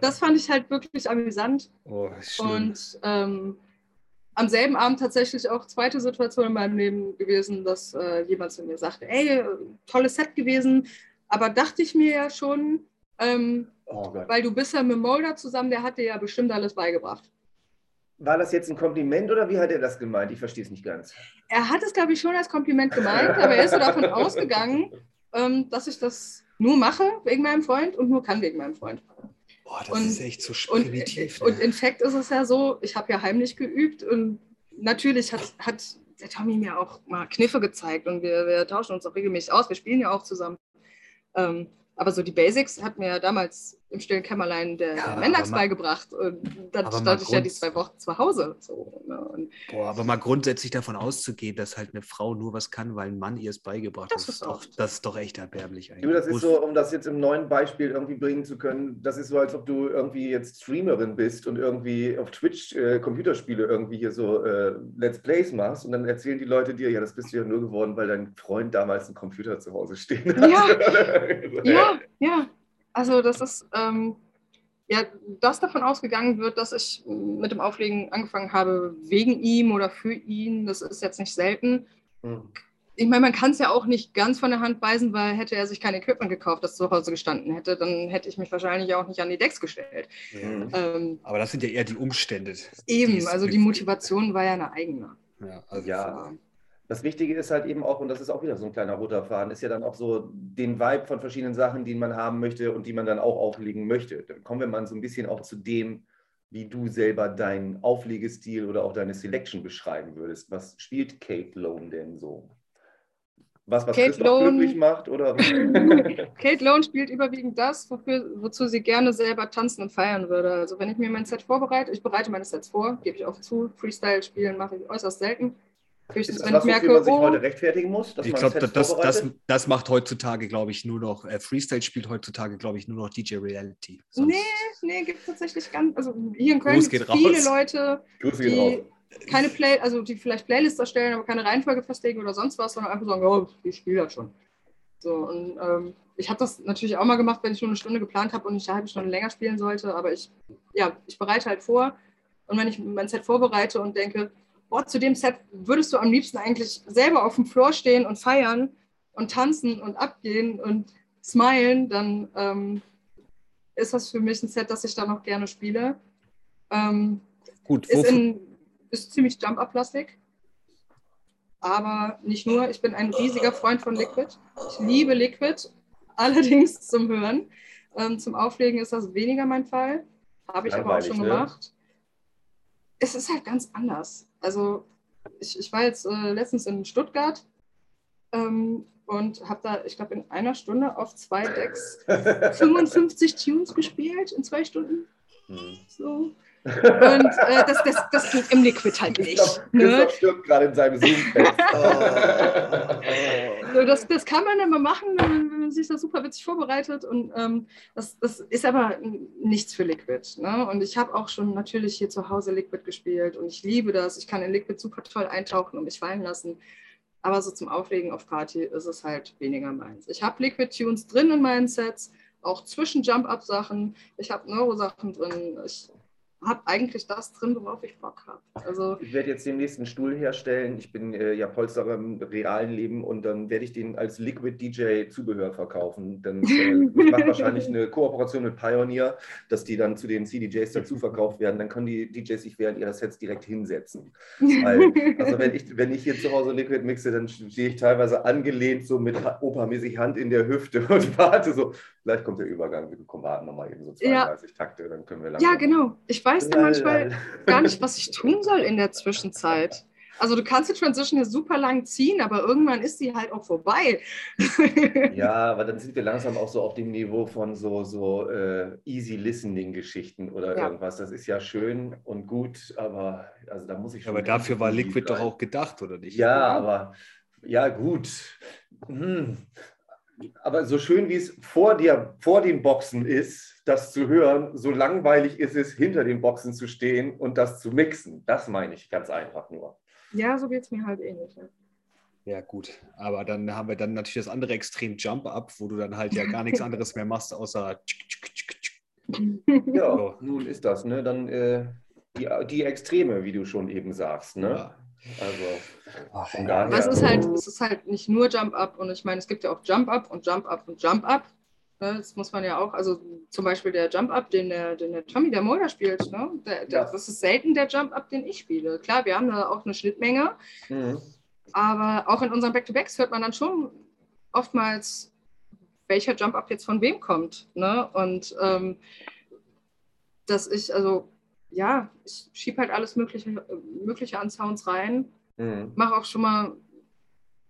Das fand ich halt wirklich amüsant. Oh, schlimm. Und ähm, am selben Abend tatsächlich auch zweite Situation in meinem Leben gewesen, dass äh, jemand zu mir sagte, ey, äh, tolles Set gewesen, aber dachte ich mir ja schon, ähm, Oh weil du bist ja mit Mulder zusammen, der hat dir ja bestimmt alles beigebracht. War das jetzt ein Kompliment oder wie hat er das gemeint? Ich verstehe es nicht ganz. Er hat es, glaube ich, schon als Kompliment gemeint, aber er ist so davon ausgegangen, ähm, dass ich das nur mache wegen meinem Freund und nur kann wegen meinem Freund. Boah, das und- ist echt so Und, primitiv. und ne? in fact ist es ja so, ich habe ja heimlich geübt und natürlich hat, hat der Tommy mir auch mal Kniffe gezeigt und wir, wir tauschen uns auch regelmäßig aus, wir spielen ja auch zusammen. Ähm, aber so die Basics hat mir ja damals im stillen Kämmerlein der, Ja, der beigebracht. Und dann stand ich ja die zwei Wochen zu Hause. So, ne? und Boah, aber mal grundsätzlich davon auszugehen, dass halt eine Frau nur was kann, weil ein Mann ihr es beigebracht hat, Das ist doch, das ist doch echt erbärmlich eigentlich. Du, das ist so, um das jetzt im neuen Beispiel irgendwie bringen zu können, das ist so, als ob du irgendwie jetzt Streamerin bist und irgendwie auf Twitch äh, Computerspiele irgendwie hier so äh, Let's Plays machst und dann erzählen die Leute dir, ja, das bist du ja nur geworden, weil dein Freund damals einen Computer zu Hause stehen hat. Ja. Ja, ja. Also das ist, ähm, ja, dass davon ausgegangen wird, dass ich mit dem Auflegen angefangen habe wegen ihm oder für ihn, das ist jetzt nicht selten. Hm. Ich meine, man kann es ja auch nicht ganz von der Hand weisen, weil hätte er sich kein Equipment gekauft, das zu Hause gestanden hätte, dann hätte ich mich wahrscheinlich auch nicht an die Decks gestellt. Mhm. Ähm, Aber das sind ja eher die Umstände. eben, es also die Motivation war ja eine eigene. Ja, also Ja. Das Wichtige ist halt eben auch, und das ist auch wieder so ein kleiner roter Faden, ist ja dann auch so den Vibe von verschiedenen Sachen, die man haben möchte und die man dann auch auflegen möchte. Dann kommen wir mal so ein bisschen auch zu dem, wie du selber deinen Auflegestil oder auch deine Selection beschreiben würdest. Was spielt Kate Lone denn so? Was, was Kate Christoph Lone- glücklich macht? Oder? Kate Lone spielt überwiegend das, wofür, wozu sie gerne selber tanzen und feiern würde. Also wenn ich mir mein Set vorbereite, ich bereite meine Sets vor, gebe ich auch zu. Freestyle spielen mache ich äußerst selten. Höchstens, ist das wenn was, ich merke, man sich oh, heute rechtfertigen muss? Dass ich glaube, das, das, vorbereitet? das macht heutzutage, glaube ich, nur noch, äh, Freestyle spielt heutzutage, glaube ich, nur noch DJ Reality. Sonst- nee, nee, gibt es tatsächlich ganz, also hier in Köln gibt es viele raus. Leute, Grüße die keine Play, also die vielleicht Playlists erstellen, aber keine Reihenfolge festlegen oder sonst was, sondern einfach sagen, oh, ich spiele das schon. So, und ähm, ich habe das natürlich auch mal gemacht, wenn ich nur eine Stunde geplant habe und ich eine halbe Stunde länger spielen sollte, aber ich, ja, ich bereite halt vor und wenn ich mein Set vorbereite und denke, boah, zu dem Set würdest du am liebsten eigentlich selber auf dem Floor stehen und feiern und tanzen und abgehen und smilen, dann ähm, ist das für mich ein Set, das ich dann noch gerne spiele. Ähm, Gut, ist, in, ist ziemlich Jump-Up-lastig. Aber nicht nur, ich bin ein riesiger Freund von Liquid. Ich liebe Liquid, allerdings zum Hören. Ähm, zum Auflegen ist das weniger mein Fall. Habe ich aber auch schon ne? gemacht. Es ist halt ganz anders. Also ich, ich war jetzt äh, letztens in Stuttgart ähm, und habe da, ich glaube, in einer Stunde auf zwei Decks 55 Tunes gespielt in zwei Stunden. Hm. So. Und äh, das, das, das geht im Liquid halt nicht. Christoph, Ne? Christoph stirbt gerade in seinem Zoom-Fest. So, das, das kann man immer machen, sich da super witzig vorbereitet. Und ähm, das, das ist aber nichts für Liquid. Ne? Und ich habe auch schon natürlich hier zu Hause Liquid gespielt und ich liebe das. Ich kann in Liquid super toll eintauchen und mich fallen lassen. Aber so zum Auflegen auf Party ist es halt weniger meins. Ich habe Liquid-Tunes drin in meinen Sets, auch zwischen Jump-Up-Sachen. Ich habe Neuro-Sachen drin. Ich habe eigentlich das drin, worauf ich Bock habe. Also, ich werde jetzt den nächsten Stuhl herstellen. Ich bin äh, ja Polsterer im realen Leben und dann werde ich den als Liquid DJ Zubehör verkaufen. Dann äh, ich mache wahrscheinlich eine Kooperation mit Pioneer, dass die dann zu den CDJs dazu verkauft werden. Dann können die DJs sich während ihrer Sets direkt hinsetzen. Weil, also wenn ich, wenn ich hier zu Hause Liquid mixe, dann stehe ich teilweise angelehnt so mit opermäßig Hand in der Hüfte und warte so, vielleicht kommt der Übergang, wir warten nochmal eben so 32 ja. Takte, dann können wir langsam. Ja, genau. Ich weiß dann manchmal gar nicht, was ich tun soll in der Zwischenzeit. Also du kannst die Transition ja super lang ziehen, aber irgendwann ist sie halt auch vorbei. ja, aber dann sind wir langsam auch so auf dem Niveau von so, so äh, easy listening Geschichten oder ja. irgendwas. Das ist ja schön und gut, aber also da muss ich schon. Aber dafür war Liquid doch auch gedacht, oder nicht? Ja, ja. aber ja gut. Hm aber so schön wie es vor dir, vor den Boxen ist, das zu hören, so langweilig ist es, hinter den Boxen zu stehen und das zu mixen. Das meine ich ganz einfach nur. Ja, so geht es mir halt ähnlich. Ja, gut. Aber dann haben wir dann natürlich das andere Extrem Jump-Up, wo du dann halt ja gar nichts anderes mehr machst, außer. ja, so. nun ist das, ne? Dann äh, die, die Extreme, wie du schon eben sagst, ne? Ja. Also von daher. Aber es ist halt, es ist halt nicht nur Jump Up und ich meine, es gibt ja auch Jump Up und Jump Up und Jump Up. Ne? Das muss man ja auch, also zum Beispiel der Jump Up, den der, den der Tommy, der Mulder spielt, ne? Der, der, ja. das ist selten der Jump Up, den ich spiele. Klar, wir haben da auch eine Schnittmenge, mhm. aber auch in unseren Back-to-Backs hört man dann schon oftmals, welcher Jump Up jetzt von wem kommt. Ne? Und ähm, dass ich, also ja, ich schiebe halt alles Mögliche, Mögliche an Sounds rein. Mhm. Mache auch schon mal,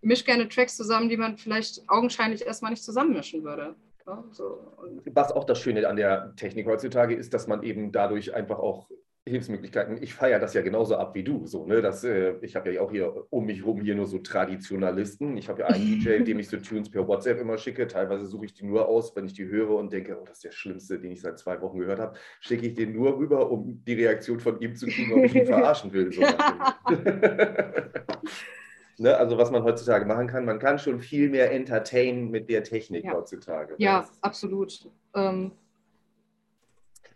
misch gerne Tracks zusammen, die man vielleicht augenscheinlich erstmal nicht zusammenmischen würde. Ja, so. Was auch das Schöne an der Technik heutzutage ist, dass man eben dadurch einfach auch Hilfsmöglichkeiten. Ich feiere das ja genauso ab wie du. So, ne? das, äh, ich habe ja auch hier um mich herum hier nur so Traditionalisten. Ich habe ja einen DJ, dem ich so Tunes per WhatsApp immer schicke. Teilweise suche ich die nur aus, wenn ich die höre und denke, oh, das ist der Schlimmste, den ich seit zwei Wochen gehört habe. Schicke ich den nur rüber, um die Reaktion von ihm zu kriegen, ob ich ihn verarschen will. So ne? Also was man heutzutage machen kann, man kann schon viel mehr entertainen mit der Technik ja. heutzutage. Ja, absolut. Ähm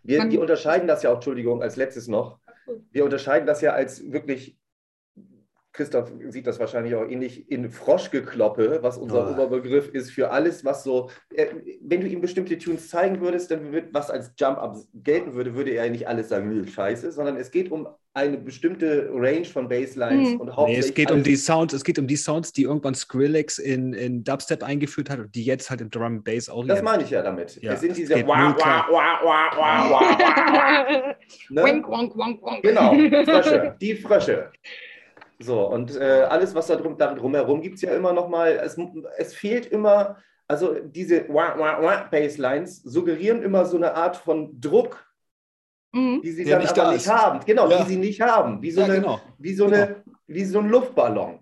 wir, wir unterscheiden das ja auch, Entschuldigung, als letztes noch. Wir unterscheiden das ja als wirklich, Christoph sieht das wahrscheinlich auch ähnlich, in Froschgekloppe, was unser oh. Oberbegriff ist für alles, was so, äh, wenn du ihm bestimmte Tunes zeigen würdest, dann wird, was als Jump-Up gelten würde, würde er nicht alles sagen, scheiße, sondern es geht um eine bestimmte Range von Basslines mhm. und hauptsächlich. Nee, es geht um die Sounds, es geht um die Sounds, die irgendwann Skrillex in, in Dubstep eingeführt hat und die jetzt halt im Drum Bass auch. Das meine ich ja damit. Ja, es sind diese wah, wah, wah, wah, wah, wah, ne? Wink, wonk, wonk, wonk. Genau, Frösche, die Frösche. So, und äh, alles, was da drum, da drumherum gibt es ja immer noch mal, es, es fehlt immer, also diese wah, wah, wah Basslines suggerieren immer so eine Art von Druck, mhm. die sie Der dann nicht aber nicht haben. Genau, ja. die sie nicht haben. Wie so, ja, eine, genau. wie, so genau. eine, wie so ein Luftballon.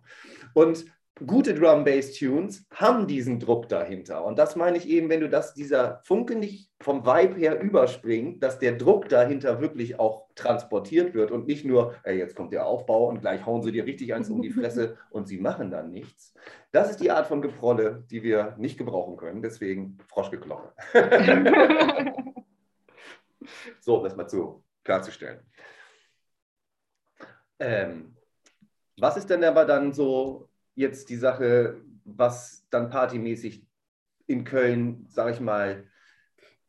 Und gute Drum-Bass-Tunes haben diesen Druck dahinter. Und das meine ich eben, wenn du das, dieser Funke nicht vom Vibe her überspringt, dass der Druck dahinter wirklich auch transportiert wird und nicht nur, ey, jetzt kommt der Aufbau und gleich hauen sie dir richtig eins um die Fresse und sie machen dann nichts. Das ist die Art von Geprolle, die wir nicht gebrauchen können. Deswegen Froschgeklocke. So, um das mal zu, klarzustellen. Ähm, was ist denn aber dann so jetzt die Sache, was dann partymäßig in Köln, sage ich mal,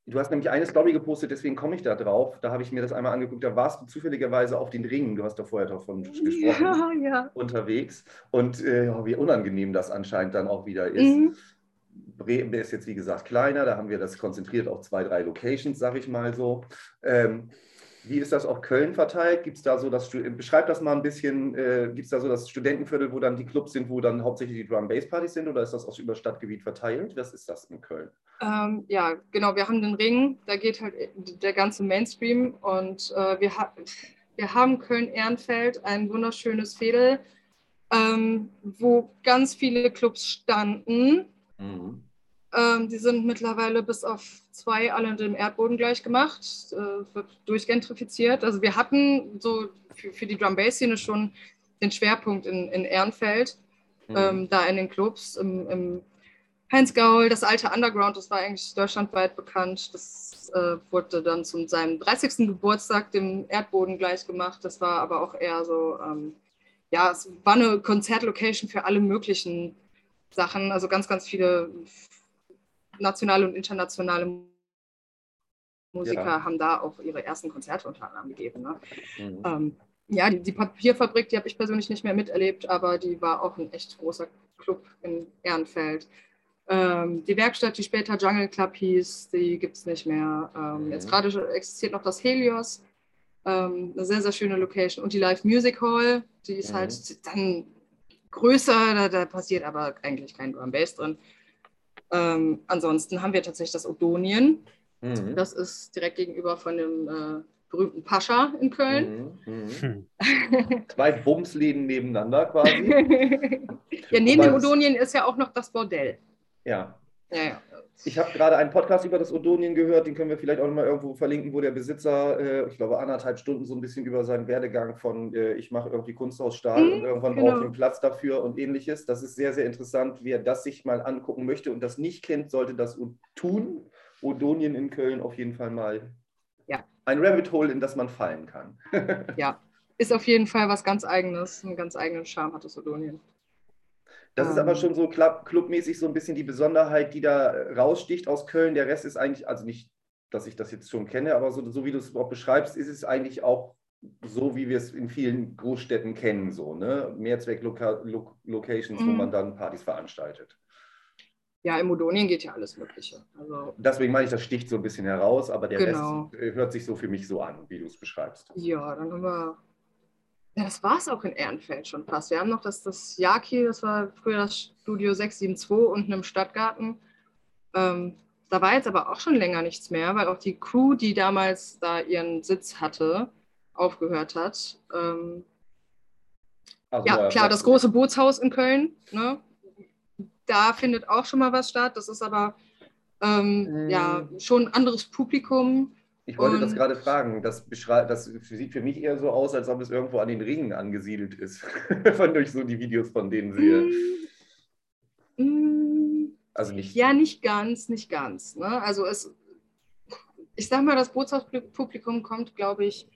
Du hast nämlich eine Story gepostet, deswegen komme ich da drauf. Da habe ich mir das einmal angeguckt. Da warst du zufälligerweise auf den Ringen, du hast da vorher davon gesprochen, ja, ja. unterwegs. Und äh, wie unangenehm das anscheinend dann auch wieder ist. Mhm. Bremen ist jetzt, wie gesagt, kleiner. Da haben wir das konzentriert auf zwei, drei Locations, sage ich mal so. Ähm, wie ist das auf Köln verteilt? Gibt es da so das, beschreib das mal ein bisschen, äh, gibt es da so das Studentenviertel, wo dann die Clubs sind, wo dann hauptsächlich die Drum-Bass-Partys sind oder ist das aus über Stadtgebiet verteilt? Was ist das in Köln? Ähm, ja, genau, wir haben den Ring, da geht halt der ganze Mainstream und äh, wir, ha wir haben Köln-Ehrenfeld, ein wunderschönes Fädel, ähm, wo ganz viele Clubs standen. Mhm. Ähm, die sind mittlerweile bis auf zwei alle dem Erdboden gleich gemacht, äh, wird durchgentrifiziert. Also wir hatten so für, für die Drum-Bass-Szene schon den Schwerpunkt in, in Ehrenfeld, mhm. ähm, da in den Clubs, im, im Heinz Gaul, das alte Underground, das war eigentlich deutschlandweit bekannt. Das das äh, wurde dann zu seinem 30. Geburtstag dem Erdboden gleich gemacht. Das war aber auch eher so, ähm, ja, es war eine Konzertlocation für alle möglichen Sachen. Also ganz, ganz viele nationale und internationale Musiker ja. haben da auch ihre ersten Konzerte unter anderem gegeben. Ne? Mhm. Ähm, ja, die, die, Papierfabrik, die habe ich persönlich nicht mehr miterlebt, aber die war auch ein echt großer Club in Ehrenfeld. Ähm, die Werkstatt, die später Jungle Club hieß, die gibt es nicht mehr. Ähm, mhm. Jetzt gerade existiert noch das Helios, ähm, eine sehr, sehr schöne Location. Und die Live Music Hall, die ist halt mhm. halt dann größer, da, da, passiert aber eigentlich kein Drum Bass drin. Ähm, ansonsten haben wir tatsächlich das Odonien. Mhm. Das ist direkt gegenüber von dem äh, berühmten Pascha in Köln. Mhm. Mhm. Zwei Bumsläden nebeneinander quasi. ja, neben dem Odonien ist ja auch noch das Bordell. Ja. ja, ja. Ich habe gerade einen Podcast über das Odonien gehört, den können wir vielleicht auch noch mal irgendwo verlinken, wo der Besitzer, äh, ich glaube, anderthalb Stunden so ein bisschen über seinen Werdegang von äh, ich mache irgendwie Kunst aus Stahl mhm, und irgendwann genau. brauche ich den Platz dafür und ähnliches. Das ist sehr, sehr interessant. Wer das sich mal angucken möchte und das nicht kennt, sollte das tun. Odonien in Köln auf jeden Fall mal ja. ein Rabbit Hole, in das man fallen kann. ja, ist auf jeden Fall was ganz Eigenes, einen ganz eigenen Charme hat das Odonien. Das ist aber ähm. schon so club, clubmäßig so ein bisschen die Besonderheit, die da raussticht aus Köln. Der Rest ist eigentlich, also nicht, dass ich das jetzt schon kenne, aber so, so wie du es auch beschreibst, ist es eigentlich auch so, wie wir es in vielen Großstädten kennen, so, ne? Mehrzweck-Locations, mhm. wo man dann Partys veranstaltet. Ja, im Modonien geht ja alles Mögliche. Also, Deswegen meine ich, das sticht so ein bisschen heraus, aber der genau. Rest hört sich so für mich so an, wie du es beschreibst. Ja, dann haben wir ja, das war es auch in Ehrenfeld schon fast. Wir haben noch das, das Yaki, das war früher das Studio 672 unten im Stadtgarten. Ähm, da war jetzt aber auch schon länger nichts mehr, weil auch die Crew, die damals da ihren Sitz hatte, aufgehört hat. Ähm, also, ja, klar, das große Bootshaus in Köln, ne? da findet auch schon mal was statt. Das ist aber ähm, mhm. ja schon ein anderes Publikum. Ich wollte und, das gerade fragen. Das, das sieht für mich eher so aus, als ob es irgendwo an den Ringen angesiedelt ist, wenn ich so die Videos von denen sehe. Mm, mm, also nicht. Ja, nicht ganz, nicht ganz. Ne? Also es, ich sag mal, das Bootshauspublikum kommt, glaube ich,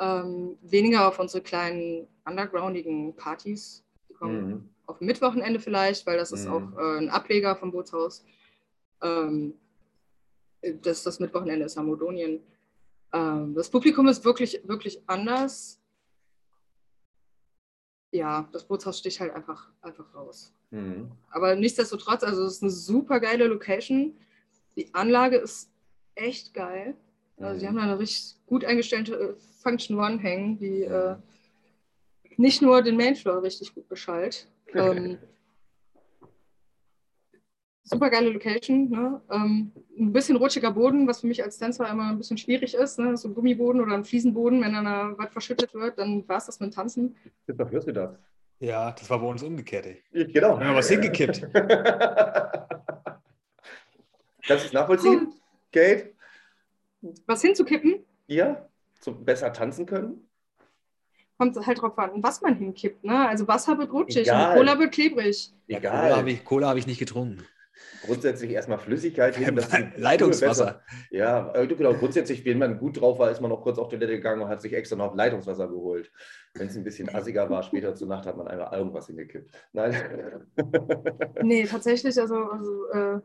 ähm, weniger auf unsere kleinen undergroundigen Partys. Die kommen mhm. auf Mittwochenende vielleicht, weil das ist mhm. auch äh, ein Ableger vom Bootshaus. Ähm, das, das Mittwochenende ist Hamodonien. Ähm, das Publikum ist wirklich, wirklich anders. Ja, das Bootshaus sticht halt einfach, einfach raus. Mhm. Aber nichtsdestotrotz, also es ist eine super geile Location. Die Anlage ist echt geil. Also, sie mhm. haben da eine richtig gut eingestellte äh, Function One hängen, die äh, nicht nur den Mainfloor richtig gut beschallt. ähm, super geile Location. Ne? Ähm, ein bisschen rutschiger Boden, was für mich als Tänzer immer ein bisschen schwierig ist. Ne? So ein Gummiboden oder ein Fliesenboden, wenn dann da was verschüttet wird, dann war es das mit Tanzen. Doch, hörst du das? Ja, das war bei uns umgekehrt. Ey. Genau. Wir haben was hingekippt. Kannst du es nachvollziehen, Kate? Was hinzukippen? Ja, zum besser tanzen können? kommt halt drauf an, was man hinkippt. Ne? Also Wasser wird rutschig Egal. und Cola wird klebrig. Egal. Cola habe ich, Cola hab ich nicht getrunken grundsätzlich erstmal Flüssigkeit hin. Leitungswasser. Ja, genau. Grundsätzlich, wenn man gut drauf war, ist man noch kurz auf Toilette gegangen und hat sich extra noch Leitungswasser geholt. Wenn es ein bisschen assiger war, später zur Nacht hat man einfach irgendwas hingekippt. Nein. nee, tatsächlich, also, also äh,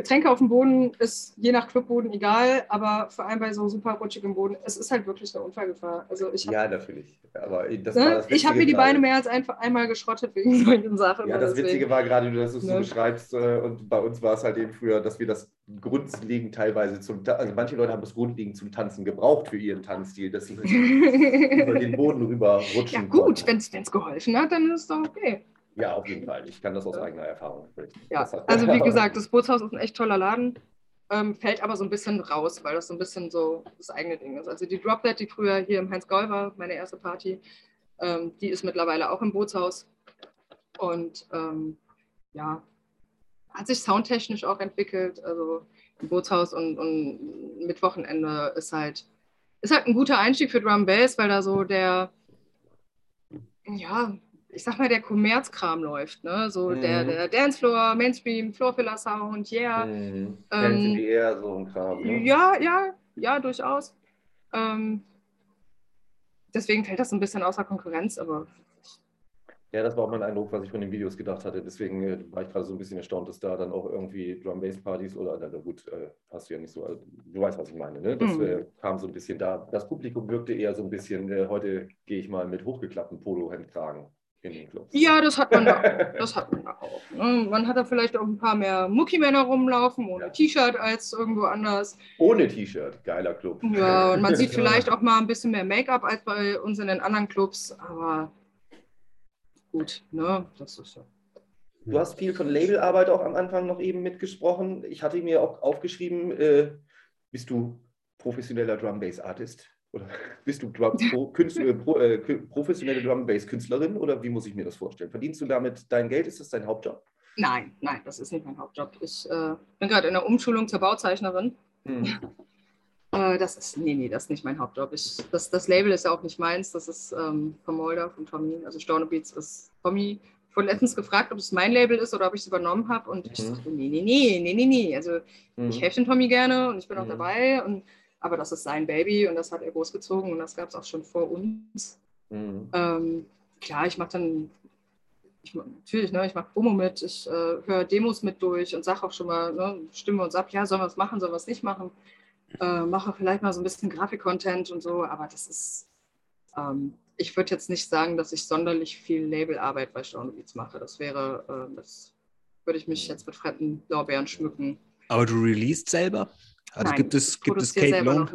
Getränke auf dem Boden ist je nach Clubboden egal, aber vor allem bei so super rutschigem Boden, es ist halt wirklich eine Unfallgefahr. Also ich hab, ja, natürlich. Aber das ne? das ich habe mir die Beine mehr als ein, einmal geschrottet wegen solchen Sachen. Ja, das deswegen. Witzige war gerade, dass du es ne? so beschreibst, äh, und bei uns war es halt eben früher, dass wir das grundlegend teilweise zum, also manche Leute haben das grundlegend zum Tanzen gebraucht für ihren Tanzstil, dass sie über den Boden rüber rutschen. Ja gut, wenn es geholfen hat, dann ist es doch okay. Ja, auf jeden Fall. Ich kann das aus eigener Erfahrung berichten. Ja, also wie gesagt, das Bootshaus ist ein echt toller Laden, ähm, fällt aber so ein bisschen raus, weil das so ein bisschen so das eigene Ding ist. Also die Drop Dead, die früher hier im Heinz Gaul war, meine erste Party, ähm, die ist mittlerweile auch im Bootshaus. Und ähm, ja, hat sich soundtechnisch auch entwickelt. Also im Bootshaus und, und mit Wochenende ist halt, ist halt ein guter Einstieg für Drum Bass, weil da so der, ja, ich sag mal, der Kommerzkram läuft, ne? So mhm. der, der Dancefloor, Mainstream, Floorfiller Sound, yeah. Mhm. Ähm, eher so ein Kram. Ne? Ja, ja, ja, durchaus. Ähm, deswegen fällt das ein bisschen außer Konkurrenz, aber ja, das war auch mein Eindruck, was ich von den Videos gedacht hatte. Deswegen äh, war ich gerade so ein bisschen erstaunt, dass da dann auch irgendwie Drum-Bass-Partys oder, na gut, äh, hast du ja nicht so, also, du weißt, was ich meine, ne? Das mhm. äh, kam so ein bisschen da. Das Publikum wirkte eher so ein bisschen, äh, heute gehe ich mal mit hochgeklappten Polo-Hemdkragen. Ja, das hat man da auch. Das hat man da auch. Ne? Man hat da vielleicht auch ein paar mehr Muckimänner rumlaufen, ohne ja. T-Shirt als irgendwo anders. Ohne T-Shirt, geiler Club. Ja, und man sieht vielleicht auch mal ein bisschen mehr Make-up als bei uns in den anderen Clubs, aber gut, ne? Das ist ja. Du hast viel von Labelarbeit auch am Anfang noch eben mitgesprochen. Ich hatte mir auch aufgeschrieben, äh, bist du professioneller Drum-Bass-Artist? Oder bist du Drum, Pro, Künstler, Pro, äh, professionelle Drum-Bass-Künstlerin? Oder wie muss ich mir das vorstellen? Verdienst du damit dein Geld? Ist das dein Hauptjob? Nein, nein, das ist nicht mein Hauptjob. Ich äh, bin gerade in der Umschulung zur Bauzeichnerin. Hm. Äh, das ist, nee, nee, das ist nicht mein Hauptjob. Ich, das, das Label ist ja auch nicht meins, das ist ähm, von Molder, von Tommy. Also Storno Beats ist Tommy von letztens gefragt, ob es mein Label ist oder ob ich es übernommen habe. Und mhm. ich sagte, nee, nee, nee, nee, nee, nee. Also mhm. ich helfe dem Tommy gerne und ich bin auch mhm. dabei. Und, aber das ist sein Baby und das hat er großgezogen und das gab es auch schon vor uns. Mhm. Ähm, klar, ich mache dann, ich, natürlich, ne, ich mache Promo mit, ich äh, höre Demos mit durch und sage auch schon mal, ne, stimmen wir uns ab, ja, sollen wir es machen, sollen wir es nicht machen äh, mache vielleicht mal so ein bisschen Grafik-Content und so, aber das ist, ähm, ich würde jetzt nicht sagen, dass ich sonderlich viel Labelarbeit bei Stone Beats mache. Das wäre, äh, das würde ich mich jetzt mit fremden Lorbeeren schmücken. Aber du released selber? Also Nein, gibt es, gibt es Kate Long?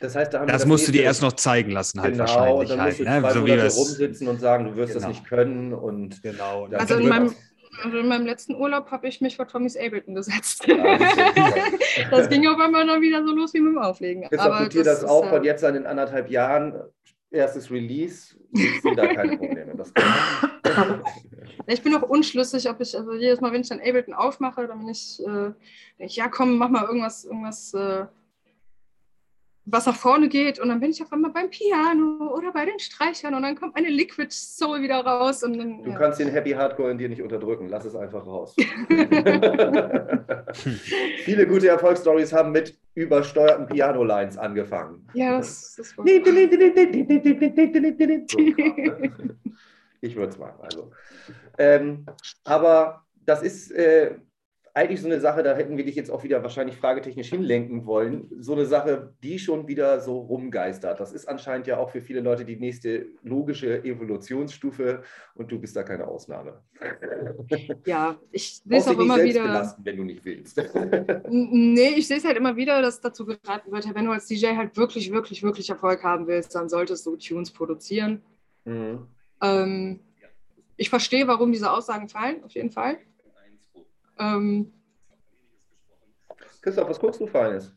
Das heißt, da das, das musst du dir erst noch zeigen lassen, halt genau, wahrscheinlich. Dann musst halt, du zwei ne? so rumsitzen und sagen, du wirst genau. das nicht können. Und genau. Also in meinem, also in meinem letzten Urlaub habe ich mich vor Tommys Ableton gesetzt. das ging auf einmal dann wieder so los wie mit dem Auflegen. Jetzt Aber dir das, das auch von jetzt an in anderthalb Jahren, erstes Release, ich sehe da keine Probleme. ich bin auch unschlüssig, ob ich, also jedes Mal, wenn ich dann Ableton aufmache, dann bin ich, äh, denke ich, ja komm, mach mal irgendwas, irgendwas äh, was nach vorne geht und dann bin ich auf einmal beim Piano oder bei den Streichern und dann kommt eine Liquid Soul wieder raus. Und dann, du ja. kannst den Happy Hardcore in dir nicht unterdrücken, lass es einfach raus. Viele gute Erfolgsstories haben mit übersteuerten Piano-Lines angefangen. Ja, das, das war... ich würde es machen. Also. Ähm, aber das ist... Äh, eigentlich so eine Sache, da hätten wir dich jetzt auch wieder wahrscheinlich fragetechnisch hinlenken wollen. So eine Sache, die schon wieder so rumgeistert. Das ist anscheinend ja auch für viele Leute die nächste logische Evolutionsstufe und du bist da keine Ausnahme. Ja, ich sehe es auch immer wieder. Belasten, wenn du nicht willst. nee, ich sehe es halt immer wieder, dass dazu geraten wird, wenn du als DJ halt wirklich, wirklich, wirklich Erfolg haben willst, dann solltest du Tunes produzieren. Mhm. Ähm, ich verstehe, warum diese Aussagen fallen, auf jeden Fall. Ähm, Christoph, was guckst du Feines?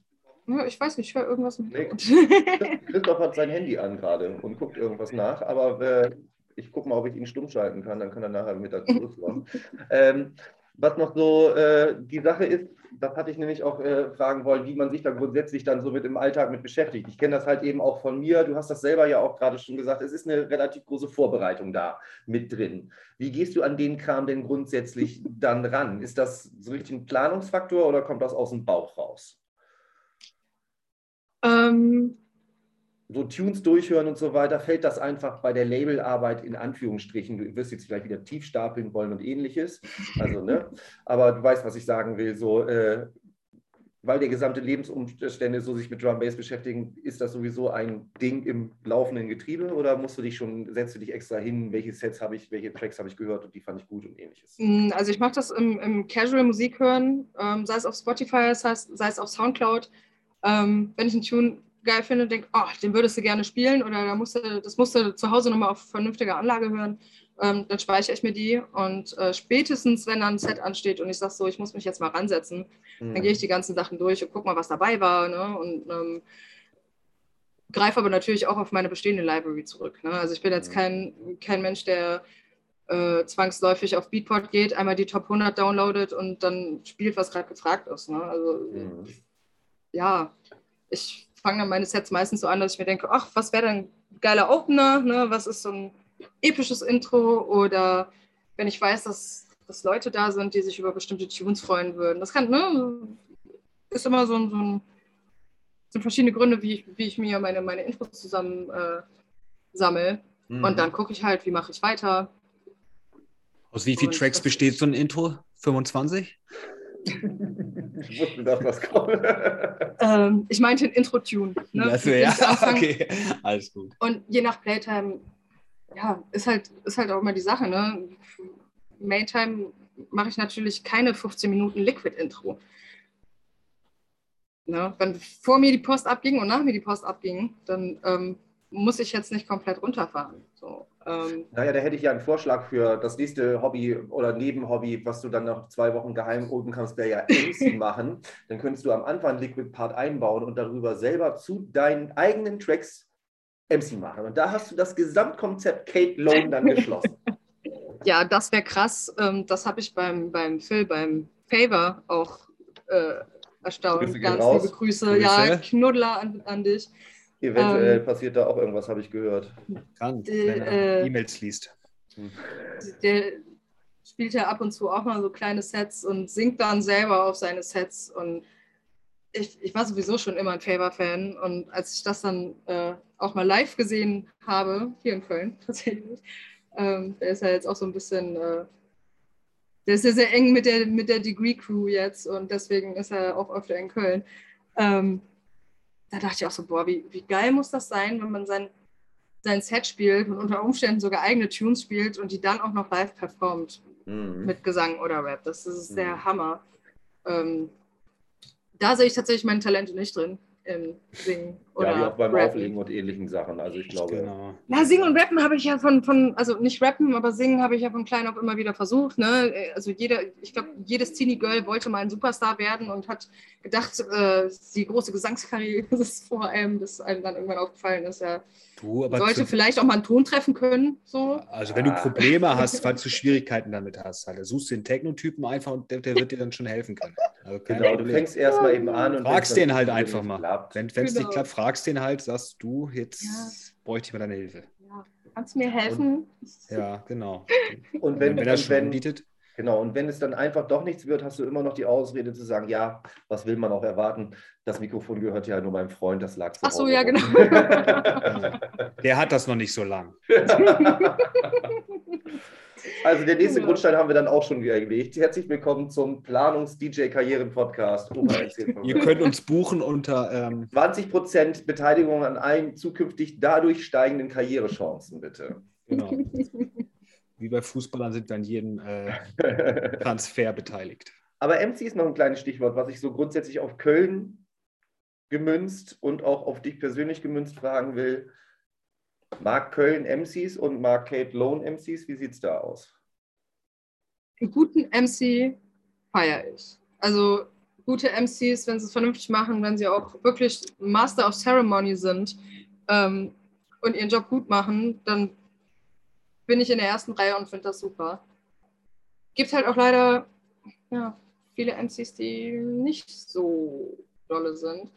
Ja, ich weiß nicht, ich höre irgendwas mit. Nee, Christoph hat sein Handy an gerade und guckt irgendwas nach, aber äh, ich gucke mal, ob ich ihn stumm schalten kann, dann kann er nachher mit dazu ähm, was noch so äh, die Sache ist, das hatte ich nämlich auch äh, fragen wollen, wie man sich da grundsätzlich dann so mit im Alltag mit beschäftigt. Ich kenne das halt eben auch von mir. Du hast das selber ja auch gerade schon gesagt. Es ist eine relativ große Vorbereitung da mit drin. Wie gehst du an den Kram denn grundsätzlich dann ran? Ist das so richtig ein Planungsfaktor oder kommt das aus dem Bauch raus? Ähm, so Tunes durchhören und so weiter, fällt das einfach bei der Labelarbeit in Anführungsstrichen. Du wirst jetzt vielleicht wieder tief stapeln wollen und ähnliches. Also, ne? Aber du weißt, was ich sagen will. So, äh, weil der gesamte Lebensumstände so sich mit Drum Bass beschäftigen, ist das sowieso ein Ding im laufenden Getriebe oder musst du dich schon, setzt du dich extra hin, welche Sets habe ich, welche Tracks habe ich gehört und die fand ich gut und ähnliches? Mm, also ich mache das im, im, Casual Musik hören, ähm, sei es auf Spotify, sei es, sei es auf Soundcloud. Ähm, wenn ich einen Tune geil finde denke, oh, den würdest du gerne spielen oder da musst du, das musst du zu Hause nochmal auf vernünftiger Anlage hören, ähm, dann speichere ich mir die und äh, spätestens, wenn dann ein Set ansteht und ich sage so, ich muss mich jetzt mal ransetzen, mhm. dann gehe ich die ganzen Sachen durch und gucke mal, was dabei war ne? und ähm, greife aber natürlich auch auf meine bestehende Library zurück. Ne? Also ich bin jetzt mhm. kein, kein Mensch, der äh, zwangsläufig auf Beatport geht, einmal die Top 100 downloadet und dann spielt, was gerade gefragt ist. Ne? Also mhm. ja, ich fange dann meine Sets meistens so an, dass ich mir denke, ach, was wäre denn ein geiler Opener? Ne? Was ist so ein episches Intro oder wenn ich weiß, dass, dass Leute da sind, die sich über bestimmte Tunes freuen würden. Das kann, ne, ist immer so ein, so ein sind verschiedene Gründe, wie ich, wie ich mir meine, meine Infos zusammen äh, sammle. Mhm. Und dann gucke ich halt, wie mache ich weiter. Aus wie vielen Tracks besteht so ein Intro? 25? Ich wusste, dass was kommt. ähm, ich meinte ein Intro-Tune. Ne? Also, ja, okay, alles gut. Und je nach Playtime, ja, ist halt, ist halt auch immer die Sache. Ne? Maintime mache ich natürlich keine 15 Minuten Liquid-Intro. Ne? Wenn vor mir die Post abging und nach mir die Post abging, dann ähm, muss ich jetzt nicht komplett runterfahren. So, ähm, naja, da hätte ich ja einen Vorschlag für das nächste Hobby oder Nebenhobby, was du dann nach zwei Wochen geheim holen kannst, wäre ja MC machen. Dann könntest du am Anfang Liquid Part einbauen und darüber selber zu deinen eigenen Tracks MC machen. Und da hast du das Gesamtkonzept Kate Lone dann geschlossen. ja, das wäre krass. Ähm, das habe ich beim, beim Phil, beim Favor auch äh, erstaunt. Ganz raus. liebe Grüße. Grüße. Ja, Knuddler an, an dich. Eventuell ähm, passiert da auch irgendwas, habe ich gehört. Kann, wenn er äh, E-Mails liest. Hm. Der spielt ja ab und zu auch mal so kleine Sets und singt dann selber auf seine Sets. Und ich, ich war sowieso schon immer ein Favor-Fan. Und als ich das dann äh, auch mal live gesehen habe, hier in Köln tatsächlich, ähm, der ist ja jetzt auch so ein bisschen, äh, der ist ja sehr eng mit der, mit der Degree Crew jetzt und deswegen ist er auch öfter in Köln. Ähm, da dachte ich auch so, boah, wie, wie geil muss das sein, wenn man sein, sein Set spielt und unter Umständen sogar eigene Tunes spielt und die dann auch noch live performt mhm. mit Gesang oder Rap. Das ist der mhm. Hammer. Ähm, da sehe ich tatsächlich meine Talente nicht drin im Singen oder Ja, wie auch beim Rappen. Auflegen und ähnlichen Sachen. Also ich glaube. Genau. Na, Singen und Rappen habe ich ja von, von, also nicht Rappen, aber Singen habe ich ja von klein auf immer wieder versucht. Ne? Also jeder, ich glaube, jedes Teenie-Girl wollte mal ein Superstar werden und hat gedacht, äh, die große Gesangskarriere ist vor allem, bis einem dann irgendwann aufgefallen ist, ja. Du, aber sollte vielleicht auch mal einen Ton treffen können. So. Also wenn du Probleme hast, falls du Schwierigkeiten damit hast, halt, suchst du den Technotypen einfach und der, der, wird dir dann schon helfen können. Also genau, Problem. du fängst erstmal eben an und fragst den halt einfach mal. Klappt. Wenn es genau. nicht klappt, fragst den halt, sagst du, jetzt ja. bräuchte ich mal deine Hilfe. Ja. Kannst du mir helfen? Und, ja, genau. Und wenn, wenn, wenn er schon wenn, bietet. Genau, und wenn es dann einfach doch nichts wird, hast du immer noch die Ausrede zu sagen, ja, was will man auch erwarten? Das Mikrofon gehört ja nur meinem Freund, das lag so. Ach so, ja, genau. Der hat das noch nicht so lang. Also der nächste genau. Grundstein haben wir dann auch schon wieder gelegt. Herzlich willkommen zum Planungs-DJ-Karrieren-Podcast. Ihr könnt uns buchen unter ähm 20% Beteiligung an allen zukünftig dadurch steigenden Karrierechancen, bitte. Genau. Wie bei Fußballern sind wir an jedem äh, Transfer beteiligt. Aber MC ist noch ein kleines Stichwort, was ich so grundsätzlich auf Köln gemünzt und auch auf dich persönlich gemünzt fragen will. Mag Köln MCs und mag Kate Lone MCs? Wie sieht es da aus? Einen guten MC feiere ich. Also gute MCs, wenn sie es vernünftig machen, wenn sie auch wirklich Master of Ceremony sind ähm, und ihren Job gut machen, dann bin ich in der ersten Reihe und finde das super. Gibt halt auch leider ja, viele MCs, die nicht so dolle sind.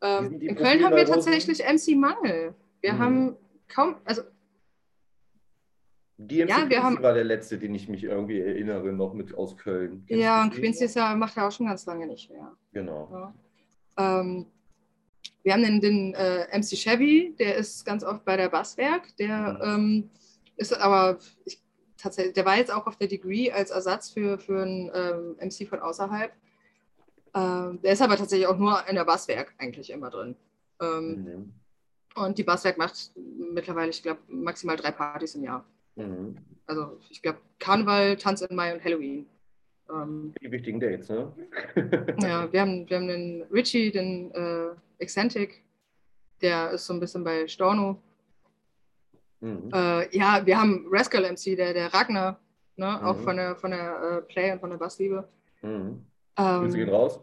Ähm, in Köln haben wir tatsächlich MC-Mangel. Wir mhm. haben kaum, also DMC ja, wir haben, war der letzte, den ich mich irgendwie erinnere, noch mit aus Köln. Kennst ja, und Quincy ist ja, macht ja auch schon ganz lange nicht mehr. Genau. Ja. Ähm, wir haben den, den äh, MC Chevy, der ist ganz oft bei der Basswerk. Der mhm. ähm, ist aber, ich, tatsächlich, der war jetzt auch auf der Degree als Ersatz für, für einen ähm, MC von außerhalb. Ähm, der ist aber tatsächlich auch nur in der Basswerk eigentlich immer drin. Ähm, mhm. Und die Basswerk macht mittlerweile, ich glaube, maximal drei Partys im Jahr. Mhm. Also ich glaube, Karneval, Tanz in Mai und Halloween. Ähm, die wichtigen Dates, ne? ja, wir haben, wir haben den Richie, den äh, Eccentric, der ist so ein bisschen bei Storno. Mhm. Äh, ja, wir haben Rascal MC, der, der Ragnar, ne? Mhm. auch von der, von der äh, Play und von der Bassliebe. Mhm. Ähm, Grüße gehen raus.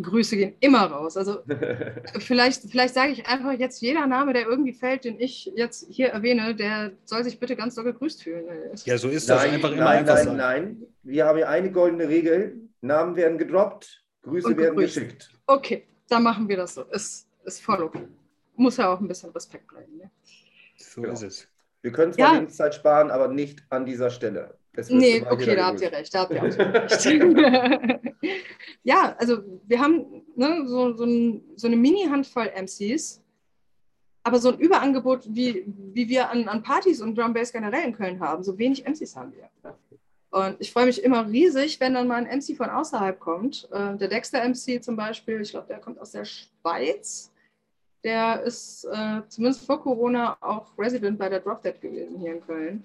Grüße gehen immer raus. Also vielleicht, vielleicht sage ich einfach jetzt jeder Name, der irgendwie fällt, den ich jetzt hier erwähne, der soll sich bitte ganz doll gegrüßt fühlen. Ja, so ist das nein, einfach nein, immer einfach Nein, nein, nein. Wir haben hier eine goldene Regel. Namen werden gedroppt, Grüße werden geschickt. Okay, dann machen wir das so. Ist, ist voll okay. Muss ja auch ein bisschen Respekt bleiben. Ne? So ja. ist es. Wir können zwar ja. Lebenszeit sparen, aber nicht an dieser Stelle. Nee, okay, da habt ihr recht. Da habt ihr recht. ja, also wir haben ne, so, so, ein, so eine Mini-Handvoll MCs, aber so ein Überangebot, wie, wie wir an, an Partys und Drum Bass generell in Köln haben. So wenig MCs haben wir. Und ich freue mich immer riesig, wenn dann mal ein MC von außerhalb kommt. Äh, der Dexter MC zum Beispiel, ich glaube, der kommt aus der Schweiz. Der ist äh, zumindest vor Corona auch Resident bei der Drop Dead gewesen hier in Köln.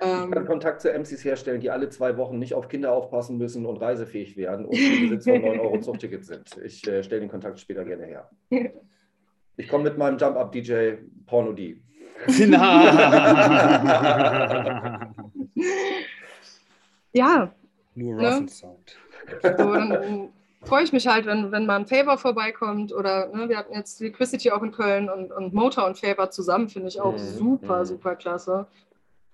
Ich kann ähm, Kontakt zu MCs herstellen, die alle zwei Wochen nicht auf Kinder aufpassen müssen und reisefähig werden und Besitz von 9 Euro Zuchtticket sind. Ich äh, stelle den Kontakt später gerne her. Ich komme mit meinem Jump-Up-DJ Porno D. ja. Nur ne? Rough ne? Sound. So, dann freue ich mich halt, wenn, wenn mal ein Favor vorbeikommt oder ne, wir hatten jetzt die Quicity auch in Köln und, und Motor und Favor zusammen, finde ich auch mhm. super, mhm. super klasse.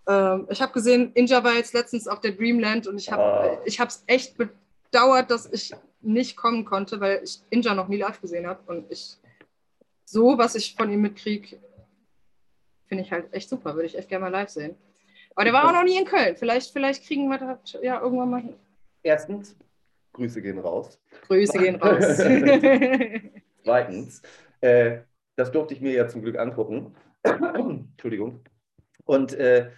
Ähm, ich habe gesehen, Inja war jetzt letztens auf der Dreamland und ich habe oh. es echt bedauert, dass ich nicht kommen konnte, weil ich Inja noch nie live gesehen habe und ich so, was ich von ihm mitkriege, finde ich halt echt super, würde ich echt gerne mal live sehen. Aber der war auch noch nie in Köln. Vielleicht, vielleicht kriegen wir das ja irgendwann mal hin. Erstens, Grüße gehen raus. Grüße gehen raus. Zweitens, äh, das durfte ich mir ja zum Glück angucken. Entschuldigung. Und äh,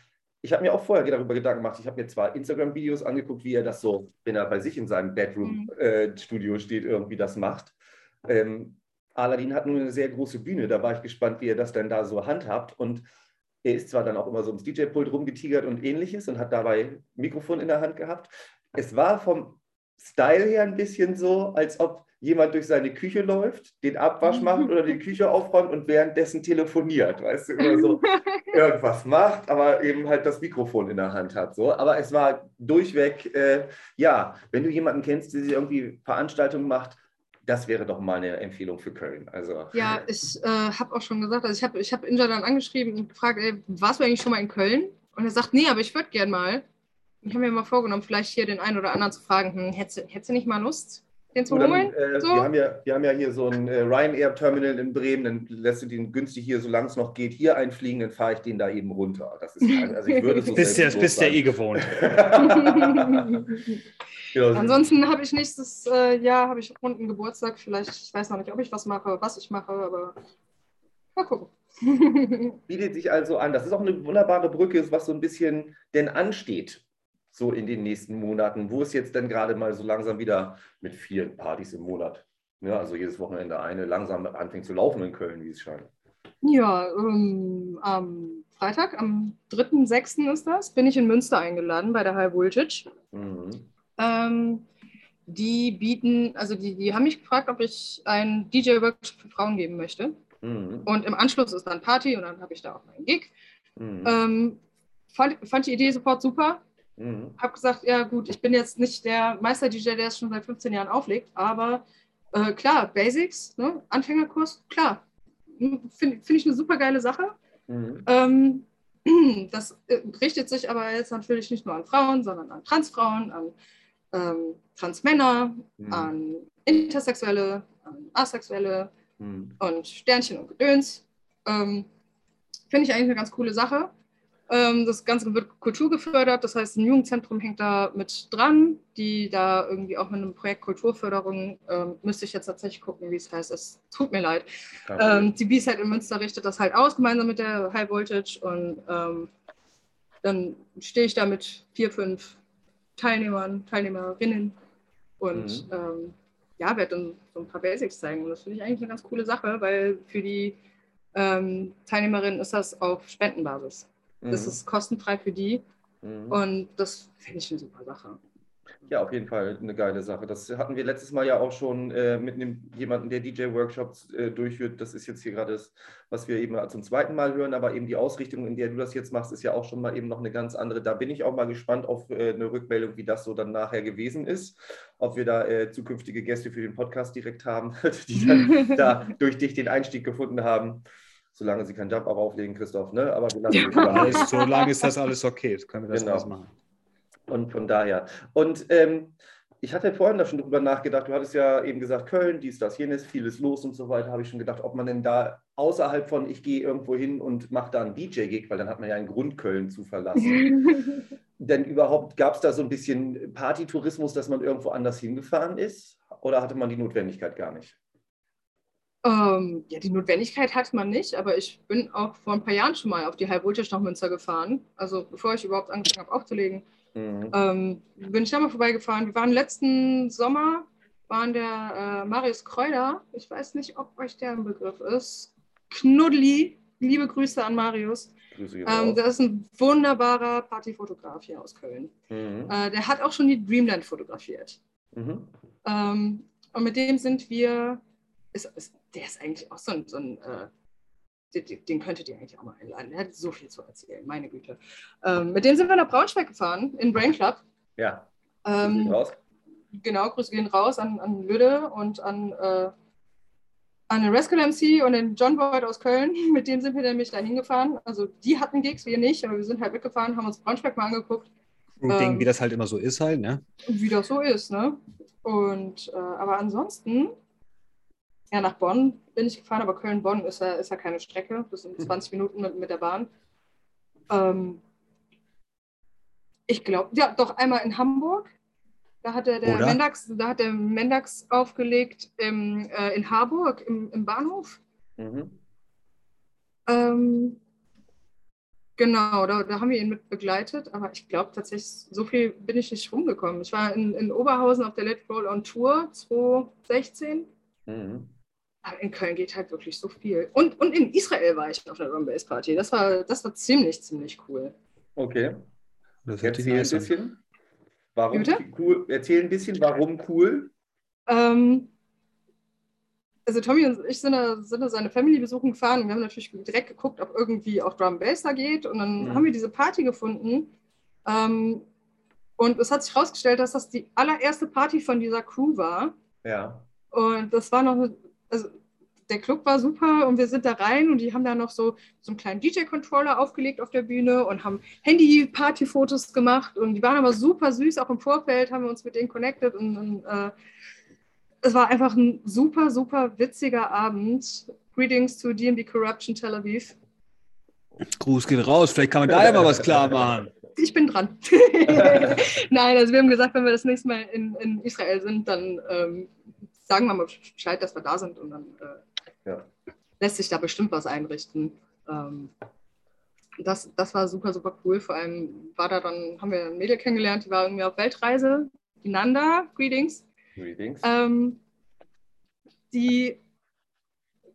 ich habe mir auch vorher darüber Gedanken gemacht. Ich habe mir zwar Instagram-Videos angeguckt, wie er das so, wenn er bei sich in seinem Bedroom-Studio mhm. äh, steht, irgendwie das macht. Ähm, Aladdin hat nur eine sehr große Bühne. Da war ich gespannt, wie er das denn da so handhabt. Und er ist zwar dann auch immer so ums DJ-Pult rumgetigert und ähnliches und hat dabei Mikrofon in der Hand gehabt. Es war vom Style her ein bisschen so, als ob jemand durch seine Küche läuft, den Abwasch macht oder die Küche aufräumt und währenddessen telefoniert, weißt du, oder so irgendwas macht, aber eben halt das Mikrofon in der Hand hat. So. Aber es war durchweg, äh, ja, wenn du jemanden kennst, der sich irgendwie Veranstaltungen macht, das wäre doch mal eine Empfehlung für Köln. Also. Ja, ich äh, habe auch schon gesagt, also ich habe ich hab Inja dann angeschrieben und gefragt, ey, warst du eigentlich schon mal in Köln? Und er sagt, nee, aber ich würde gern mal. Ich habe mir mal vorgenommen, vielleicht hier den einen oder anderen zu fragen, hm, hättest, hättest du nicht mal Lust, den zu holen? Äh, so? wir, haben ja, wir haben ja hier so ein äh, Ryanair-Terminal in Bremen, dann lässt du den günstig hier, solange es noch geht, hier einfliegen, dann fahre ich den da eben runter. Das ist, also ich würde so bist ja, bist ja eh gewohnt. Ja, Ansonsten habe ich nächstes äh, Jahr habe ich runden Geburtstag. Vielleicht, ich weiß noch nicht, ob ich was mache, was ich mache, aber mal gucken. Bietet sich also an. Das ist auch eine wunderbare Brücke, was so ein bisschen denn ansteht, so in den nächsten Monaten, wo es jetzt dann gerade mal so langsam wieder mit vielen Partys im Monat, ja, also jedes Wochenende eine, langsam anfängt zu laufen in Köln, wie es scheint. Ja, ähm, am Freitag, am 3.6. ist das, bin ich in Münster eingeladen bei der High Voltage. Mhm. Ähm, die bieten, also die, die haben mich gefragt, ob ich einen DJ-Workshop für Frauen geben möchte. Mhm. Und im Anschluss ist dann Party und dann habe ich da auch meinen Gig. Mhm. Ähm, fand, fand, die Idee sofort super. Mhm. Habe gesagt, ja gut, ich bin jetzt nicht der Meister-DJ, der es schon seit 15 Jahren auflegt, aber äh, klar, Basics, ne? Anfängerkurs, klar. Hm, Finde find ich eine super geile Sache. Mhm. Ähm, das äh, richtet sich aber jetzt natürlich nicht nur an Frauen, sondern an Transfrauen, an ähm, Transmänner, mhm. an Intersexuelle, an Asexuelle mhm. und Sternchen und Gedöns. Ähm, Finde ich eigentlich eine ganz coole Sache. Ähm, das Ganze wird Kultur gefördert, das heißt, ein Jugendzentrum hängt da mit dran, die da irgendwie auch mit einem Projekt Kulturförderung, ähm, müsste ich jetzt tatsächlich gucken, wie es heißt, es tut mir leid. Ähm, die B-Side in Münster richtet das halt aus, gemeinsam mit der High Voltage und ähm, dann stehe ich da mit vier, fünf Teilnehmern, Teilnehmerinnen und mhm. ähm, ja, werde dann so ein paar Basics zeigen. Und das finde ich eigentlich eine ganz coole Sache, weil für die ähm, Teilnehmerinnen ist das auf Spendenbasis. Mhm. Das ist kostenfrei für die mhm. und das finde ich eine super Sache. Ja, auf jeden Fall eine geile Sache. Das hatten wir letztes Mal ja auch schon äh, mit jemandem, der DJ-Workshops äh, durchführt. Das ist jetzt hier gerade das, was wir eben zum zweiten Mal hören, aber eben die Ausrichtung, in der du das jetzt machst, ist ja auch schon mal eben noch eine ganz andere. Da bin ich auch mal gespannt auf äh, eine Rückmeldung, wie das so dann nachher gewesen ist. Ob wir da äh, zukünftige Gäste für den Podcast direkt haben, die dann da durch dich den Einstieg gefunden haben solange sie keinen Jump auflegen, Christoph. Ne? Aber wir lassen ja. Solange ist das alles okay. Das können wir das genau. alles machen. Und von daher. Und ähm, ich hatte vorhin da schon drüber nachgedacht, du hattest ja eben gesagt, Köln, dies, das, jenes, vieles los und so weiter, habe ich schon gedacht, ob man denn da außerhalb von, ich gehe irgendwo hin und mache da einen DJ-Gig, weil dann hat man ja einen Grund, Köln zu verlassen. denn überhaupt gab es da so ein bisschen Partytourismus, dass man irgendwo anders hingefahren ist? Oder hatte man die Notwendigkeit gar nicht? Ähm, ja, die Notwendigkeit hat man nicht, aber ich bin auch vor ein paar Jahren schon mal auf die High Voltage nach Münster gefahren. Also bevor ich überhaupt angefangen habe aufzulegen, mhm. ähm, bin ich da mal vorbeigefahren. Wir waren letzten Sommer, waren der äh, Marius Kreuder. Ich weiß nicht, ob euch der ein Begriff ist. Knuddeli, liebe Grüße an Marius. Grüße ähm, der ist ein wunderbarer Partyfotograf hier aus Köln. Mhm. Äh, der hat auch schon die Dreamland fotografiert. Mhm. Ähm, und mit dem sind wir, ist, ist der ist eigentlich auch so ein, so ein äh, den, den, könntet ihr eigentlich auch mal einladen. Der hat so viel zu erzählen, meine Güte. Ähm, mit dem sind wir nach Braunschweig gefahren, in Brain Club. Ja. Ähm, raus. Genau, Grüße gehen raus an, an Lüde und an, äh, an den Rascal MC und den John Boyd aus Köln. Mit dem sind wir nämlich da hingefahren. Also die hatten Gigs, wir nicht, aber wir sind halt weggefahren, haben uns Braunschweig mal angeguckt. Und ähm, Ding, wie das halt immer so ist halt, ne? Wie das so ist, ne? Und äh, aber ansonsten ja, nach Bonn bin ich gefahren, aber Köln-Bonn ist ja, ist ja keine Strecke. Das sind 20 mhm. Minuten mit, mit der Bahn. Ähm, ich glaube, ja, doch einmal in Hamburg. Da hat der, der Mendax, da hat der Mendax aufgelegt im, äh, in Harburg im, im Bahnhof. Mhm. Ähm, genau, da, da haben wir ihn mit begleitet, aber ich glaube tatsächlich, so viel bin ich nicht rumgekommen. Ich war in, in Oberhausen auf der Let Roll on Tour 2016. Mhm in Köln geht halt wirklich so viel. Und, und in Israel war ich auf einer Drum Bass Party. Das war, das war ziemlich, ziemlich cool. Okay. Das Erzähl ein bisschen. Warum cool? Erzähl ein bisschen, warum cool? Ähm, also Tommy und ich sind da, sind da seine Family besuchen gefahren und wir haben natürlich direkt geguckt, ob irgendwie auch Drum Bass da geht. Und dann mhm. haben wir diese Party gefunden. Ähm, und es hat sich herausgestellt, dass das die allererste Party von dieser Crew war. Ja. Und das war noch also der Club war super und wir sind da rein und die haben da noch so, so einen kleinen DJ-Controller aufgelegt auf der Bühne und haben Handy-Party-Fotos gemacht und die waren aber super süß, auch im Vorfeld haben wir uns mit denen connected und, und äh, es war einfach ein super, super witziger Abend. Greetings to DMB Corruption Tel Aviv. Gruß geht raus, vielleicht kann man da ja mal was klar machen. Ich bin dran. Nein, also wir haben gesagt, wenn wir das nächste Mal in, in Israel sind, dann ähm, sagen wir mal Bescheid, dass wir da sind und dann äh, ja. lässt sich da bestimmt was einrichten. Ähm, das, das war super, super cool. Vor allem war da dann, haben wir ein Mädel kennengelernt, die war irgendwie auf Weltreise, die Nanda, Greetings. Greetings. Ähm, die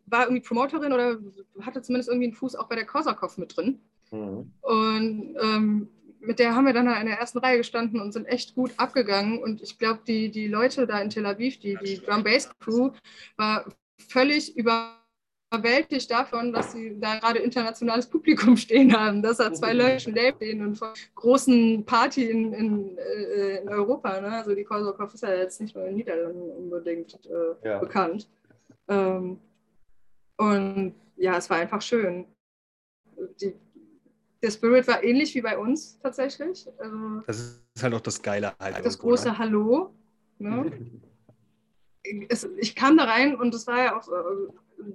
war irgendwie Promoterin oder hatte zumindest irgendwie einen Fuß auch bei der Korsakov mit drin. Mhm. Und ähm, mit der haben wir dann in der ersten Reihe gestanden und sind echt gut abgegangen. Und ich glaube, die, die Leute da in Tel Aviv, die, die Drum Bass Crew, war völlig überwältigt davon, dass sie da gerade internationales Publikum stehen haben, dass da zwei Leute schon stehen und vor großen Party in, in, äh, in Europa. Ne? Also die Korsakov ist ja jetzt nicht nur in Niederlanden unbedingt äh, ja. bekannt. Ähm, und ja, es war einfach schön. Die, der Spirit war ähnlich wie bei uns tatsächlich. Also, das ist halt auch das Geile halt. Das große ne? Hallo. Ne? es, ich kam da rein und das war ja auch,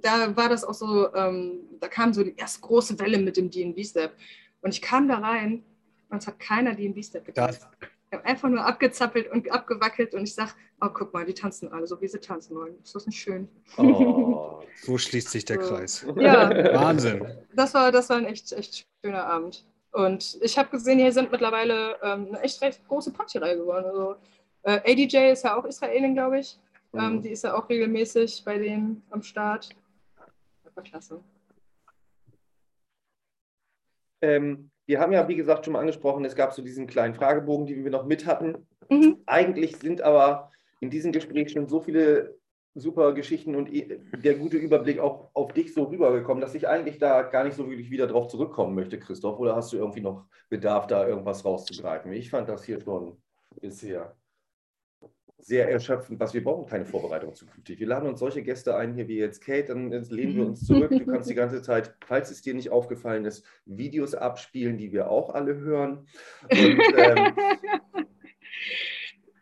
da war das auch so, ähm, da kam so die erste große Welle mit dem DB-Step. Und ich kam da rein und es hat keiner DB-Step getan. Ich habe einfach nur abgezappelt und abgewackelt und ich sage, oh, guck mal, die tanzen alle so, wie sie tanzen wollen. Ist das nicht schön? Oh, so schließt sich der so. Kreis. Ja. Wahnsinn. Das war, das war ein echt, echt schöner Abend. Und ich habe gesehen, hier sind mittlerweile ähm, eine echt recht große Partyreihe geworden. Also, äh, ADJ ist ja auch Israelin, glaube ich. Ähm, mhm. die ist ja auch regelmäßig bei denen am Start. Das war klasse. Ähm, wir haben ja, wie gesagt, schon mal angesprochen, es gab so diesen kleinen Fragebogen, den wir noch mit hatten. Mhm. Eigentlich sind aber in diesem Gespräch schon so viele super Geschichten und der gute Überblick auch auf dich so rübergekommen, dass ich eigentlich da gar nicht so wirklich wieder drauf zurückkommen möchte, Christoph. Oder hast du irgendwie noch Bedarf, da irgendwas rauszugreifen? Ich fand das hier schon bisher sehr erschöpfend, was wir brauchen keine Vorbereitung zukünftig. Wir laden uns solche Gäste ein, hier wie jetzt Kate, dann lehnen wir uns zurück. Du kannst die ganze Zeit, falls es dir nicht aufgefallen ist, Videos abspielen, die wir auch alle hören. Und, ähm,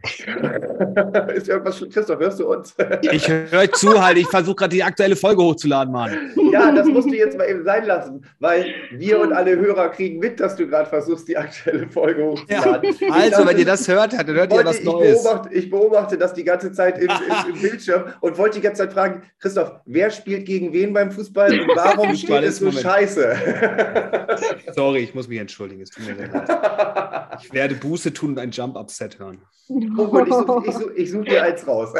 Ist irgendwas schlimm? Christoph, hörst du uns? Ich höre zu halt, ich versuche gerade die aktuelle Folge hochzuladen, Mann. Ja, das musst du jetzt mal eben sein lassen, weil wir und alle Hörer kriegen mit, dass du gerade versuchst, die aktuelle Folge hochzuladen. Ja, also, wenn ihr das hört, dann hört ihr was ich Neues. Beobachte, ich beobachte das die ganze Zeit im, im, im Bildschirm und wollte die ganze Zeit fragen, Christoph, wer spielt gegen wen beim Fußball und warum steht es so Moment. scheiße? Sorry, ich muss mich entschuldigen. Es tut mir sehr leid. Ich werde Buße tun und ein Jump-Upset hören. Oh gut, ich suche such, ich such dir eins raus.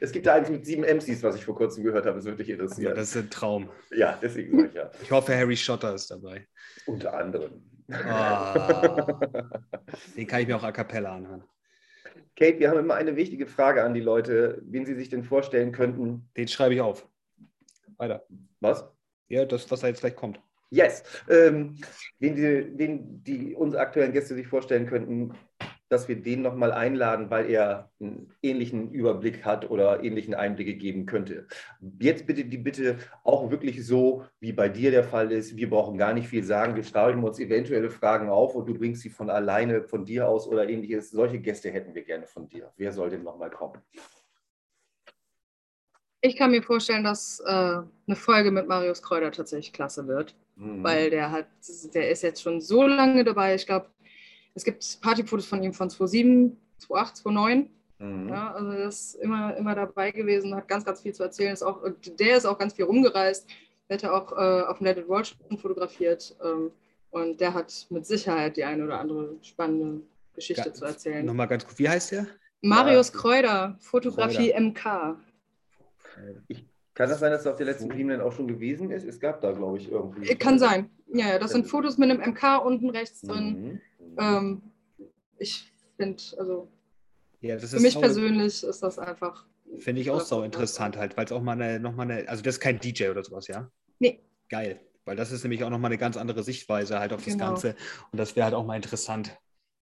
es gibt da eins mit sieben MCs, was ich vor kurzem gehört habe. Das würde dich Ja, interessieren. das ist ein Traum. Ja, deswegen sage ich ja. Ich hoffe, Harry Schotter ist dabei. Unter anderem. Ah, den kann ich mir auch a cappella anhören. Kate, wir haben immer eine wichtige Frage an die Leute, wen sie sich denn vorstellen könnten. Den schreibe ich auf. Weiter. Was? Ja, das, was da jetzt gleich kommt. Yes. Ähm, wen, die, wen die unsere aktuellen Gäste sich vorstellen könnten, dass wir den nochmal einladen, weil er einen ähnlichen Überblick hat oder ähnlichen Einblicke geben könnte. Jetzt bitte die Bitte auch wirklich so, wie bei dir der Fall ist. Wir brauchen gar nicht viel sagen. Wir schreiben uns eventuelle Fragen auf und du bringst sie von alleine von dir aus oder ähnliches. Solche Gäste hätten wir gerne von dir. Wer soll denn nochmal kommen? Ich kann mir vorstellen, dass äh, eine Folge mit Marius Kräuter tatsächlich klasse wird, Mhm. weil der hat, der ist jetzt schon so lange dabei. Ich glaube, es gibt Partyfotos von ihm von 2007, 2008, 2009. Mhm. Ja, also er ist immer, immer dabei gewesen, hat ganz, ganz viel zu erzählen. Ist auch, der ist auch ganz viel rumgereist. Der hat ja auch äh, auf dem It Roll schon fotografiert. Ähm, und der hat mit Sicherheit die eine oder andere spannende Geschichte Ja, zu erzählen. Nochmal ganz kurz. Wie heißt der? Marius Ja. Kräuter, Fotografie MK. Kann das sein, dass er auf der letzten Dreamland auch schon gewesen ist? Es gab da, glaube ich, irgendwie. Äh, Kann sein. Ja, ja, das sind Fotos mit einem MK unten rechts drin. Mhm. Ähm, ich finde, also Ja, das für mich persönlich ist das einfach. Finde ich auch so interessant halt, weil es auch mal eine, nochmal eine, also das ist kein DJ oder sowas, ja? Nee. Geil. Weil das ist nämlich auch nochmal eine ganz andere Sichtweise halt auf das Genau. Ganze. Und das wäre halt auch mal interessant.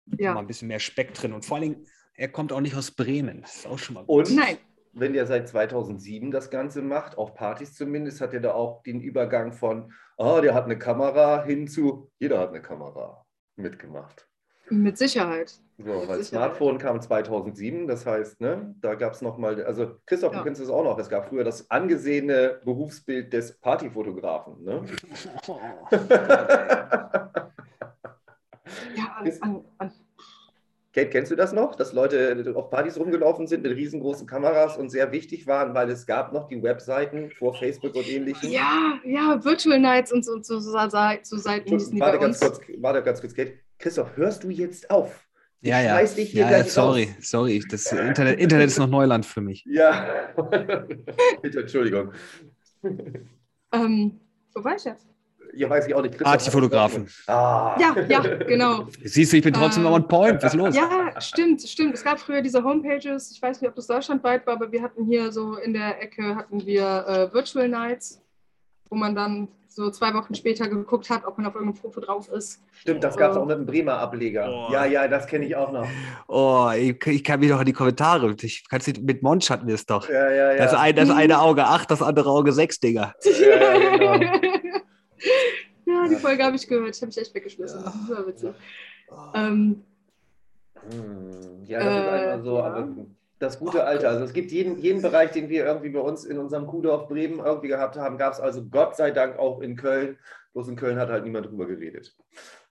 Mal Ja. ein bisschen mehr Speck drin. Und vor allen Dingen, er kommt auch nicht aus Bremen. Das ist auch schon mal gut. Und Nein. Wenn der seit 2007 das Ganze macht, auf Partys zumindest, hat er da auch den Übergang von, ah, der hat eine Kamera, hin zu, jeder hat eine Kamera mitgemacht. Mit Sicherheit. So, Mit weil Sicherheit. Smartphone kam 2007, das heißt, ne, da gab es nochmal, also Christoph, Ja. du kennst es auch noch, es gab früher das angesehene Berufsbild des Partyfotografen. Ne? Ja, an, Ist- an, an, Kate, kennst du das noch, dass Leute auf Partys rumgelaufen sind mit riesengroßen Kameras und sehr wichtig waren, weil es gab noch die Webseiten vor Facebook und ähnlichem? ja, ja, Virtual Nights und so, so, so, so Seiten Warte ganz, kurz, warte ganz kurz, Kate. Christoph, hörst du jetzt auf? Ich Ja, ja. schmeiß dich hier ja, ja sorry, raus. sorry. Das Internet, Internet ist noch Neuland für mich. Ja. Bitte, Entschuldigung. Ähm, wo war ich jetzt? Ja, weiß ich auch nicht. Christoph Partyfotografen. Ah. Ja, ja, genau. Siehst du, ich bin trotzdem Äh, noch on point. Was ist los? Ja, stimmt, stimmt. Es gab früher diese Homepages, ich weiß nicht, ob das deutschlandweit war, aber wir hatten hier so in der Ecke hatten wir äh, Virtual Nights, wo man dann so zwei Wochen später geguckt hat, ob man auf irgendeinem Foto drauf ist. Stimmt, das gab es auch mit dem Bremer Ableger. Oh. Ja, ja, das kenne ich auch noch. Oh, ich, ich kann mich doch in die Kommentare. Ich, kannst du, mit Monch hatten wir es doch. Ja, ja, ja. Das, ein, das eine Auge 8, das andere Auge 6, Digga. Ja, genau. ja, die Folge habe ich gehört. Ich habe mich echt weggeschmissen. Das war witzig. Ähm, Hm, Ja, das ist Äh, einfach so. ja. Aber das gute Alter. Also es gibt jeden, jeden Bereich, den wir irgendwie bei uns in unserem Kuhdorf Bremen irgendwie gehabt haben, gab es also Gott sei Dank auch in Köln. Bloß in Köln hat halt niemand drüber geredet.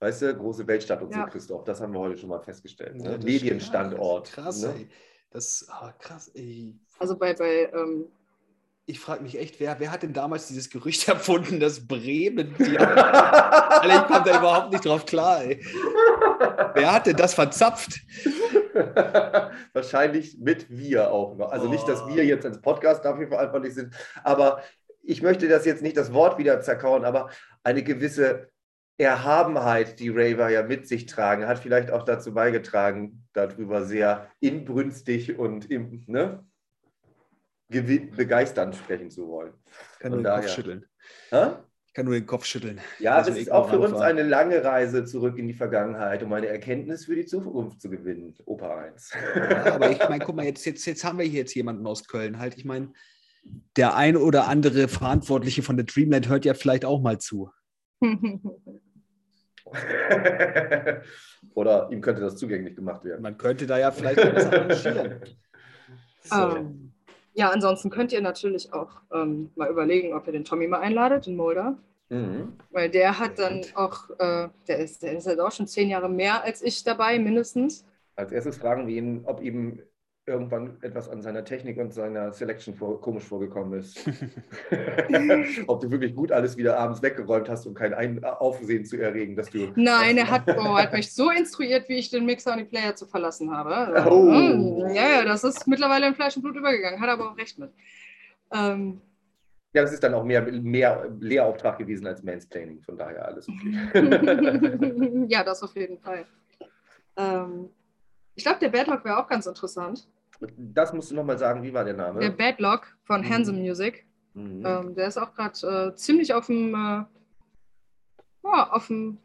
Weißt du, große Weltstadt und Ja. so, Christoph. Das haben wir heute schon mal festgestellt. Ne? Ja, das- Medienstandort. Krass, ne? ey. Das ah, krass, ey. also bei, bei ähm, Ich frage mich echt, wer, wer hat denn damals dieses Gerücht erfunden, dass Bremen die. Alter, ich komme da überhaupt nicht drauf klar, ey. Wer hat denn das verzapft? Wahrscheinlich mit wir auch noch. Also nicht, dass Oh. wir jetzt als Podcast dafür verantwortlich sind, aber ich möchte das jetzt nicht das Wort wieder zerkauen, aber eine gewisse Erhabenheit, die Raver ja mit sich tragen, hat vielleicht auch dazu beigetragen, darüber sehr inbrünstig und im, ne, begeisternd sprechen zu wollen. Ich kann Von nur den Kopf schütteln. Hä? Ich kann nur den Kopf schütteln. Ja, das ist auch für uns war. eine lange Reise zurück in die Vergangenheit, um eine Erkenntnis für die Zukunft zu gewinnen. Opa 1. Ja, aber ich meine, guck mal, jetzt, jetzt, jetzt haben wir hier jetzt jemanden aus Köln halt. Ich meine, der ein oder andere Verantwortliche von der Dreamland hört ja vielleicht auch mal zu. Oder ihm könnte das zugänglich gemacht werden. Man könnte da ja vielleicht etwas arrangieren. So. Ähm, ja, ansonsten könnt ihr natürlich auch ähm, mal überlegen, ob ihr den Tommy mal einladet, den Mulder. Mhm. Weil der hat dann auch, äh, der, ist, der ist halt auch schon zehn Jahre mehr als ich dabei, mindestens. Als erstes fragen wir ihn, ob ihm irgendwann etwas an seiner Technik und seiner Selection vor, komisch vorgekommen ist. Ob du wirklich gut alles wieder abends weggeräumt hast, um kein Ein Aufsehen zu erregen, dass du. Nein, er hat, oh, hat mich so instruiert, wie ich den Mixer und die Player zu verlassen habe. Oh. Hm, ja, ja, das ist mittlerweile in Fleisch und Blut übergegangen, hat aber auch recht mit. Ähm, ja, das ist dann auch mehr, mehr Lehrauftrag gewesen als Mansplaining, von daher alles okay. ja, das auf jeden Fall. Ähm, ich glaube, der Badlock wäre auch ganz interessant. Das musst du nochmal sagen, wie war der Name? Der Badlock von mhm. Handsome Music. Mhm. Ähm, der ist auch gerade äh, ziemlich auf dem, äh, ja, auf dem,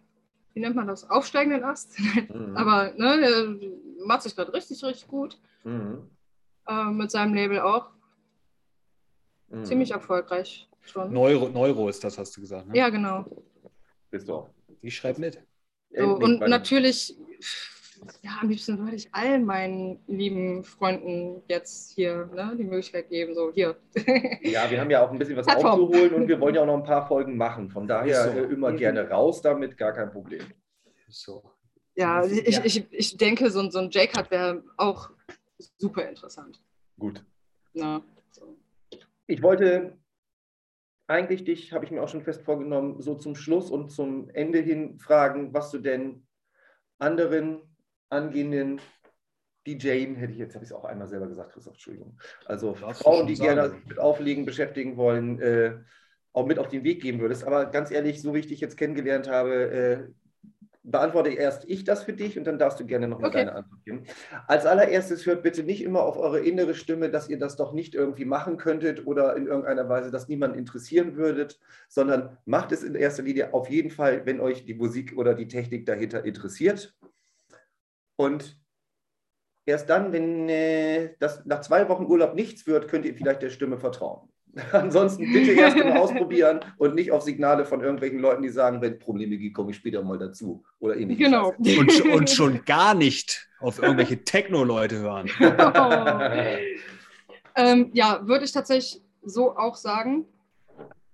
wie nennt man das, aufsteigenden Ast. Mhm. Aber ne, der macht sich gerade richtig, richtig gut. Mhm. Äh, mit seinem Label auch. Mhm. Ziemlich erfolgreich schon. Neuro, Neuro ist das, hast du gesagt. Ne? Ja, genau. Bist du auch. Ich schreibe mit. So, und natürlich ja, am liebsten würde ich allen meinen lieben Freunden jetzt hier ne, die Möglichkeit geben, so hier. Ja, wir haben ja auch ein bisschen was Plattform. aufzuholen und wir wollen ja auch noch ein paar Folgen machen. Von daher so. Äh, immer mhm. gerne raus damit, gar kein Problem. So. Ja, ich, ich, ich denke, so, so ein J-Cut wäre auch super interessant. Gut. Na, so. Ich wollte eigentlich dich, habe ich mir auch schon fest vorgenommen, so zum Schluss und zum Ende hin fragen, was du denn anderen angehenden DJen, hätte ich jetzt, habe ich es auch einmal selber gesagt, Christoph, Entschuldigung. Also Frauen, die sagen. gerne mit Auflegen beschäftigen wollen, äh, auch mit auf den Weg geben würdest. Aber ganz ehrlich, so wie ich dich jetzt kennengelernt habe, äh, beantworte erst ich das für dich und dann darfst du gerne noch mal okay. deine Antwort geben. Als allererstes hört bitte nicht immer auf eure innere Stimme, dass ihr das doch nicht irgendwie machen könntet oder in irgendeiner Weise, dass niemand interessieren würdet, sondern macht es in erster Linie auf jeden Fall, wenn euch die Musik oder die Technik dahinter interessiert. Und erst dann, wenn äh, das nach zwei Wochen Urlaub nichts wird, könnt ihr vielleicht der Stimme vertrauen. Ansonsten bitte erst mal ausprobieren und nicht auf Signale von irgendwelchen Leuten, die sagen, wenn Probleme gibt, komme ich später mal dazu. Oder ähnlich. Genau. Und, und, schon gar nicht auf irgendwelche Techno-Leute hören. ähm, ja, würde ich tatsächlich so auch sagen.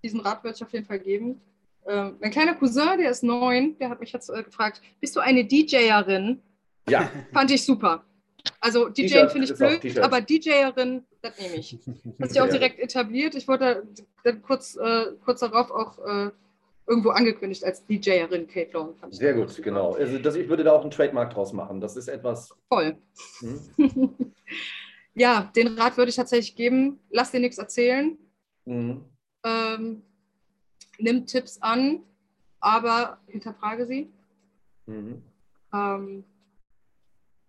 Diesen Rat würde ich auf jeden Fall geben. Ähm, mein kleiner Cousin, der ist neun, der hat mich jetzt äh, gefragt, bist du eine DJerin? Ja. Fand ich super. Also DJing finde ich blöd, aber DJerin, das nehme ich. Hat sich auch direkt etabliert. Ich wurde dann kurz, äh, kurz darauf auch äh, irgendwo angekündigt als DJerin Kate Long. Sehr gut, super. genau. Also das, ich würde da auch einen Trademark draus machen. Das ist etwas. Voll. Hm? ja, den Rat würde ich tatsächlich geben. Lass dir nichts erzählen. Mhm. Ähm, nimm Tipps an, aber hinterfrage sie. Mhm. Ähm,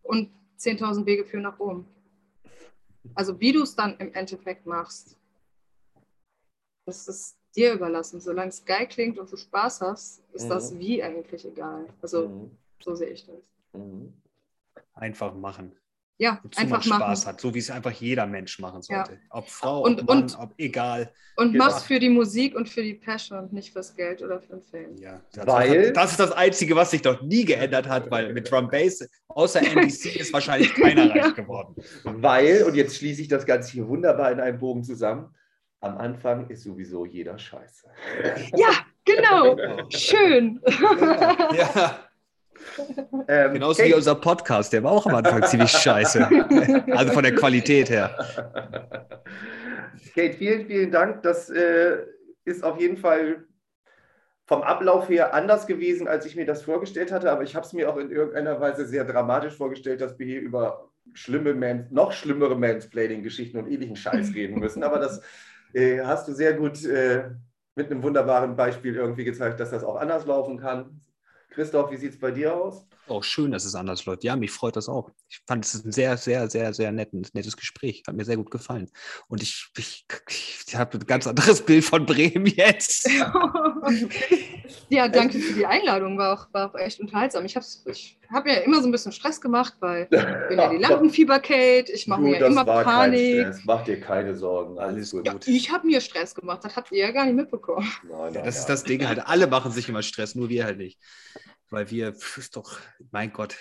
und 10.000 Wege führen nach Rom. Also wie du es dann im Endeffekt machst, das ist dir überlassen. Solange es geil klingt und du Spaß hast, ist mhm. das wie eigentlich egal. Also mhm. so sehe ich das. Mhm. Einfach machen. Ja, Wozu einfach man Spaß machen. hat, so wie es einfach jeder Mensch machen sollte. Ja. Ob Frau, und, ob Mann, und, ob egal. Und genau. mach's für die Musik und für die Passion und nicht fürs Geld oder für den Film. Ja, das, weil, das ist das Einzige, was sich doch nie geändert hat, weil mit Drum Bass, außer NBC, ist wahrscheinlich keiner ja. reich geworden. Weil, und jetzt schließe ich das Ganze hier wunderbar in einem Bogen zusammen, am Anfang ist sowieso jeder scheiße. Ja, genau. Schön. ja. Ähm, Genauso Kate. wie unser Podcast, der war auch am Anfang ziemlich scheiße. Also von der Qualität her. Kate, vielen, vielen Dank. Das äh, ist auf jeden Fall vom Ablauf her anders gewesen, als ich mir das vorgestellt hatte. Aber ich habe es mir auch in irgendeiner Weise sehr dramatisch vorgestellt, dass wir hier über schlimme Man noch schlimmere Mansplaining-Geschichten und ähnlichen Scheiß reden müssen. Aber das äh, hast du sehr gut äh, mit einem wunderbaren Beispiel irgendwie gezeigt, dass das auch anders laufen kann. Christoph, wie sieht es bei dir aus? Auch schön, dass es anders läuft. Ja, mich freut das auch. Ich fand es ein sehr, sehr, sehr, sehr nettes, nettes Gespräch. Hat mir sehr gut gefallen. Und ich, ich, ich habe ein ganz anderes Bild von Bremen jetzt. ja, danke für die Einladung. War auch, war auch echt unterhaltsam. Ich habe ich hab ja immer so ein bisschen Stress gemacht, weil ich bin ja die Lampenfieber-Kate. Ich mache mir ja immer Panik. Mach dir keine Sorgen. Alles gut. Ja, ich habe mir Stress gemacht. Das habt ihr ja gar nicht mitbekommen. Nein, nein, das ja. ist das Ding halt. Alle machen sich immer Stress, nur wir halt nicht. Weil wir, ist doch, mein Gott,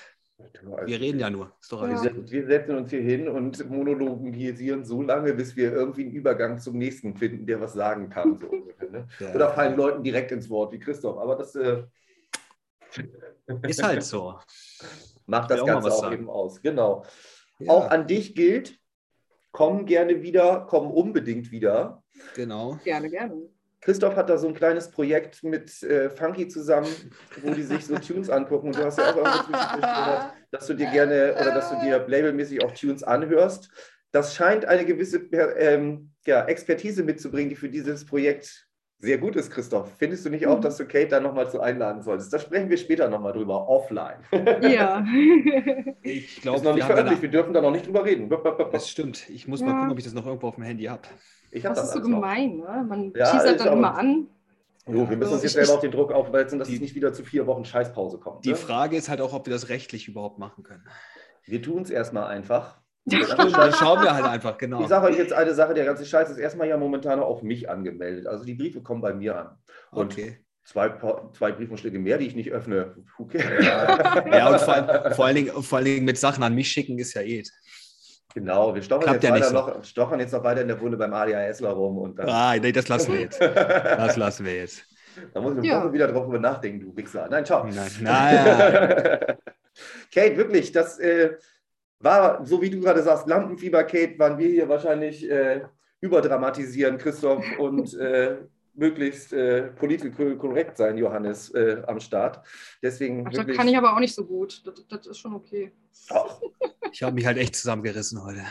wir reden ja nur. Ja. Wir setzen uns hier hin und monologisieren so lange, bis wir irgendwie einen Übergang zum nächsten finden, der was sagen kann. So ungefähr, ne? Ja. Oder fallen Leuten direkt ins Wort, wie Christoph. Aber das äh, Ist halt so. macht das auch Ganze auch sagen. eben aus. Genau. Ja, Auch an dich gilt, komm gerne wieder, komm unbedingt wieder. genau. Gerne, gerne. Christoph hat da so ein kleines Projekt mit äh, Funky zusammen, wo die sich so Tunes angucken. Und du hast ja auch zwischendurch gehört, dass du dir gerne oder dass du dir labelmäßig auch Tunes anhörst. Das scheint eine gewisse ähm, ja, Expertise mitzubringen, die für dieses Projekt sehr gut ist, Christoph. Findest du nicht auch, Mhm. dass du Kate da nochmal zu einladen solltest? Da sprechen wir später nochmal drüber, offline. Ja. Ich ist glaube, noch wir nicht veröffentlicht, wir dürfen da noch nicht drüber reden. das stimmt. Ich muss Ja. mal gucken, ob ich das noch irgendwo auf dem Handy habe. Ich habe Das das, ist so noch. gemein, ne? Man Ja, teasert ist dann immer an. Jo, wir müssen uns jetzt selber auf den Druck aufwälzen, dass Die- es nicht wieder zu vier Wochen Scheißpause kommt. Die ne? Frage ist halt auch, ob wir das rechtlich überhaupt machen können. Wir tun es erstmal einfach. Dann schauen wir halt einfach, genau. Ich sage euch jetzt eine Sache, der ganze Scheiß ist erstmal ja momentan auf mich angemeldet. Also die Briefe kommen bei mir an. Und Okay. zwei, zwei Briefumschläge mehr, die ich nicht öffne. Cares? Ja, und vor, allem- vor, allen Dingen, vor allen Dingen mit Sachen an mich schicken ist ja eh. Genau, wir stochern jetzt, ja nicht weiter so. noch, stochern jetzt noch weiter in der Wunde beim ADHSler rum und dann, Ah, nee, das lassen wir jetzt. Das lassen wir jetzt. da muss ich eine Ja. Woche wieder drauf drüber nachdenken, du Wichser. Nein, ciao. Nein, nein. Kate, wirklich, das äh, war, so wie du gerade sagst, Lampenfieber, Kate, waren wir hier wahrscheinlich äh, überdramatisieren, Christoph, und äh, möglichst äh, politisch korrekt sein, Johannes, äh, am Start. Deswegen Ach, das kann ich aber auch nicht so gut. Das, das ist schon okay. Ach, Ich habe mich halt echt zusammengerissen heute.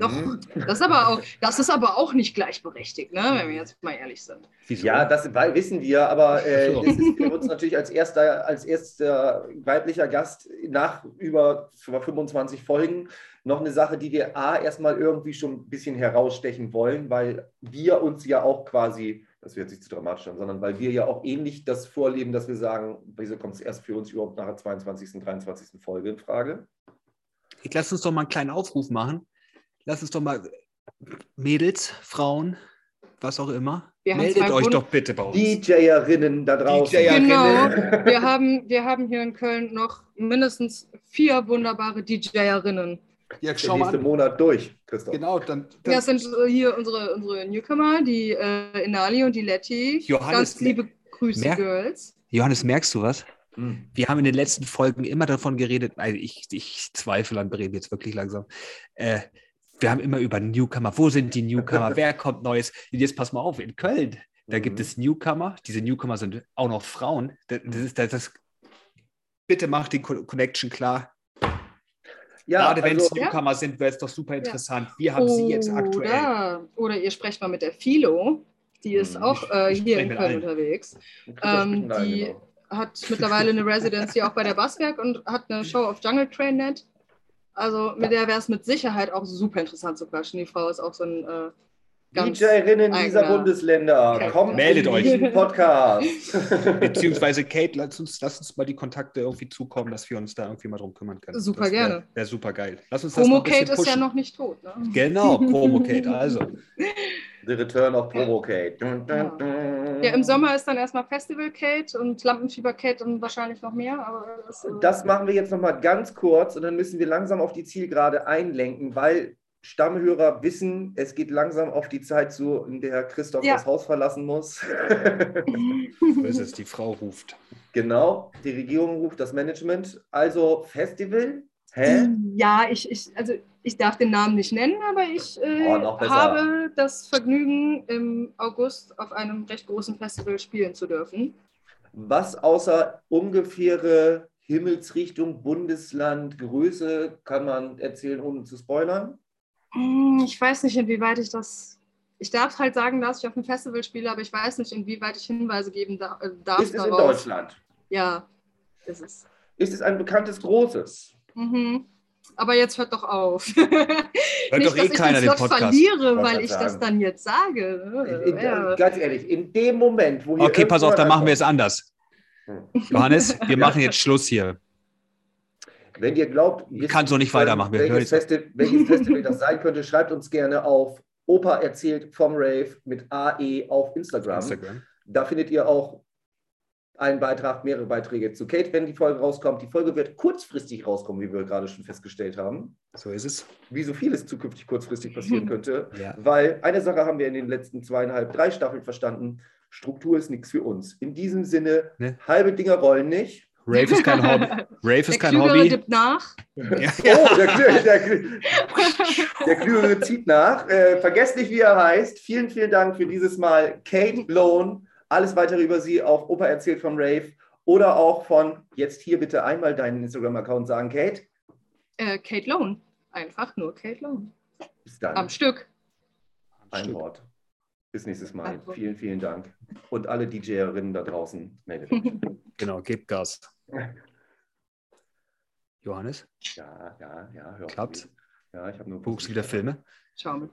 Doch, Mhm. das ist aber auch, das ist aber auch nicht gleichberechtigt, ne? wenn wir jetzt mal ehrlich sind. Ja, das wissen wir, aber äh, so. es ist für uns natürlich als erster, als erster weiblicher Gast nach über 25 Folgen noch eine Sache, die wir A, erstmal irgendwie schon ein bisschen herausstechen wollen, weil wir uns ja auch quasi, das wird sich zu dramatisch an, sondern weil wir ja auch ähnlich das vorleben, dass wir sagen, wieso kommt es erst für uns überhaupt nach der 22., 23. Folge in Frage? Ich lass uns doch mal einen kleinen Aufruf machen. Lass uns doch mal Mädels, Frauen, was auch immer. Wir Meldet euch Wund- doch bitte bei uns. DJerinnen da draußen. DJ Genau. Wir haben, wir haben hier in Köln noch mindestens vier wunderbare DJerinnen. ja, schau mal nächste an. Monat durch, Christoph. Genau, dann, dann Das sind hier unsere, unsere Newcomer, die äh, Inali und die Letty. Johannes, Ganz liebe Grüße, mer- Girls. Johannes, merkst du was? Hm. Wir haben in den letzten Folgen immer davon geredet, also ich, ich zweifle an Bremen jetzt wirklich langsam. Äh, wir haben immer über Newcomer, wo sind die Newcomer, wer kommt Neues? Und jetzt pass mal auf, in Köln, da gibt Mhm. es Newcomer, diese Newcomer sind auch noch Frauen. Das, ist, das, das, bitte macht die Co- Connection klar. Ja, Gerade wenn es also, Newcomer sind, wäre es doch super interessant. Wir haben sie jetzt aktuell. Oder, oder ihr sprecht mal mit der Philo. Die ist Hm, auch äh, hier in Köln allen. unterwegs. Ähm, die- genau. Hat mittlerweile eine Residency auch bei der Basswerk und hat eine Show auf Jungle Train Net. Also mit der wäre es mit Sicherheit auch super interessant zu quatschen. Die Frau ist auch so ein äh, ganz DJerinnen dieser Bundesländer, Charakter. kommt Meldet in euch. Podcast. Beziehungsweise Kate, lass uns, lass uns mal die Kontakte irgendwie zukommen, dass wir uns da irgendwie mal drum kümmern können. Super das wär, gerne. Wäre super geil. Lass uns das Promo bisschen Kate ist ja noch nicht tot. Ne? Genau, Promo Kate. Also, The Return of Promo Kate. Dun, dun, Ja. dun. Ja, im Sommer ist dann erstmal Festival Kate und Lampenfieber Kate und wahrscheinlich noch mehr. Aber das, äh, Das machen wir jetzt nochmal ganz kurz und dann müssen wir langsam auf die Zielgerade einlenken, weil Stammhörer wissen, es geht langsam auf die Zeit zu, in der Christoph Ja. das Haus verlassen muss. so ist es, die Frau ruft. genau, die Regierung ruft das Management. Also Festival. Hä? Ja, ich, ich, also ich darf den Namen nicht nennen, aber ich äh, Oh, habe das Vergnügen, im August auf einem recht großen Festival spielen zu dürfen. Was außer ungefähre Himmelsrichtung, Bundesland, Größe kann man erzählen, ohne zu spoilern? Hm, Ich weiß nicht, inwieweit ich das. Ich darf halt sagen, dass ich auf einem Festival spiele, aber ich weiß nicht, inwieweit ich Hinweise geben äh, darf. Ist es in. Deutschland? Ja, ist es. Ist es ein bekanntes Großes? Mhm. Aber jetzt hört doch auf. Hört nicht, doch eh dass ich keiner den den Podcast. verliere, weil ich das sagen. dann jetzt sage. In, in, Ja. Ganz ehrlich, in dem Moment, wo Okay, pass auf, dann machen wir es anders. Hm. Johannes, wir machen jetzt Schluss hier. Wenn ihr glaubt, ihr Kann so nicht weitermachen. Wir hören welches, jetzt- Festi welches Festival das sein könnte, schreibt uns gerne auf Opa erzählt vom Rave mit AE auf Instagram. Instagram. Da findet ihr auch einen Beitrag, mehrere Beiträge zu Kate, wenn die Folge rauskommt. Die Folge wird kurzfristig rauskommen, wie wir gerade schon festgestellt haben. So ist es. Wie so vieles zukünftig kurzfristig passieren könnte. Ja. Weil eine Sache haben wir in den letzten zweieinhalb, drei Staffeln verstanden. Struktur ist nichts für uns. In diesem Sinne, Ne? halbe Dinger rollen nicht. Rave ist kein Hobby. Rave Der ist kein Klügere Hobby. dippt nach. Ja. Oh, der, Klü der, Klü der Klügere zieht nach. Äh, vergesst nicht, wie er heißt. Vielen, vielen Dank für dieses Mal. Kate Lohn. Alles weitere über sie auf Opa erzählt vom Rave oder auch von jetzt hier bitte einmal deinen Instagram-Account sagen, Kate. Äh, Kate Lone. Einfach nur Kate Lone. Bis dann. Am Stück. Ein Wort. Bis nächstes Mal. Also. Vielen, vielen Dank. Und alle DJerinnen da draußen, meldet euch. Genau, gebt Gas. Johannes, Ja, ja, ja. Hör auf Klappt's? mich. Ja, ich habe nur. guckst du wieder Filme? Schau mal.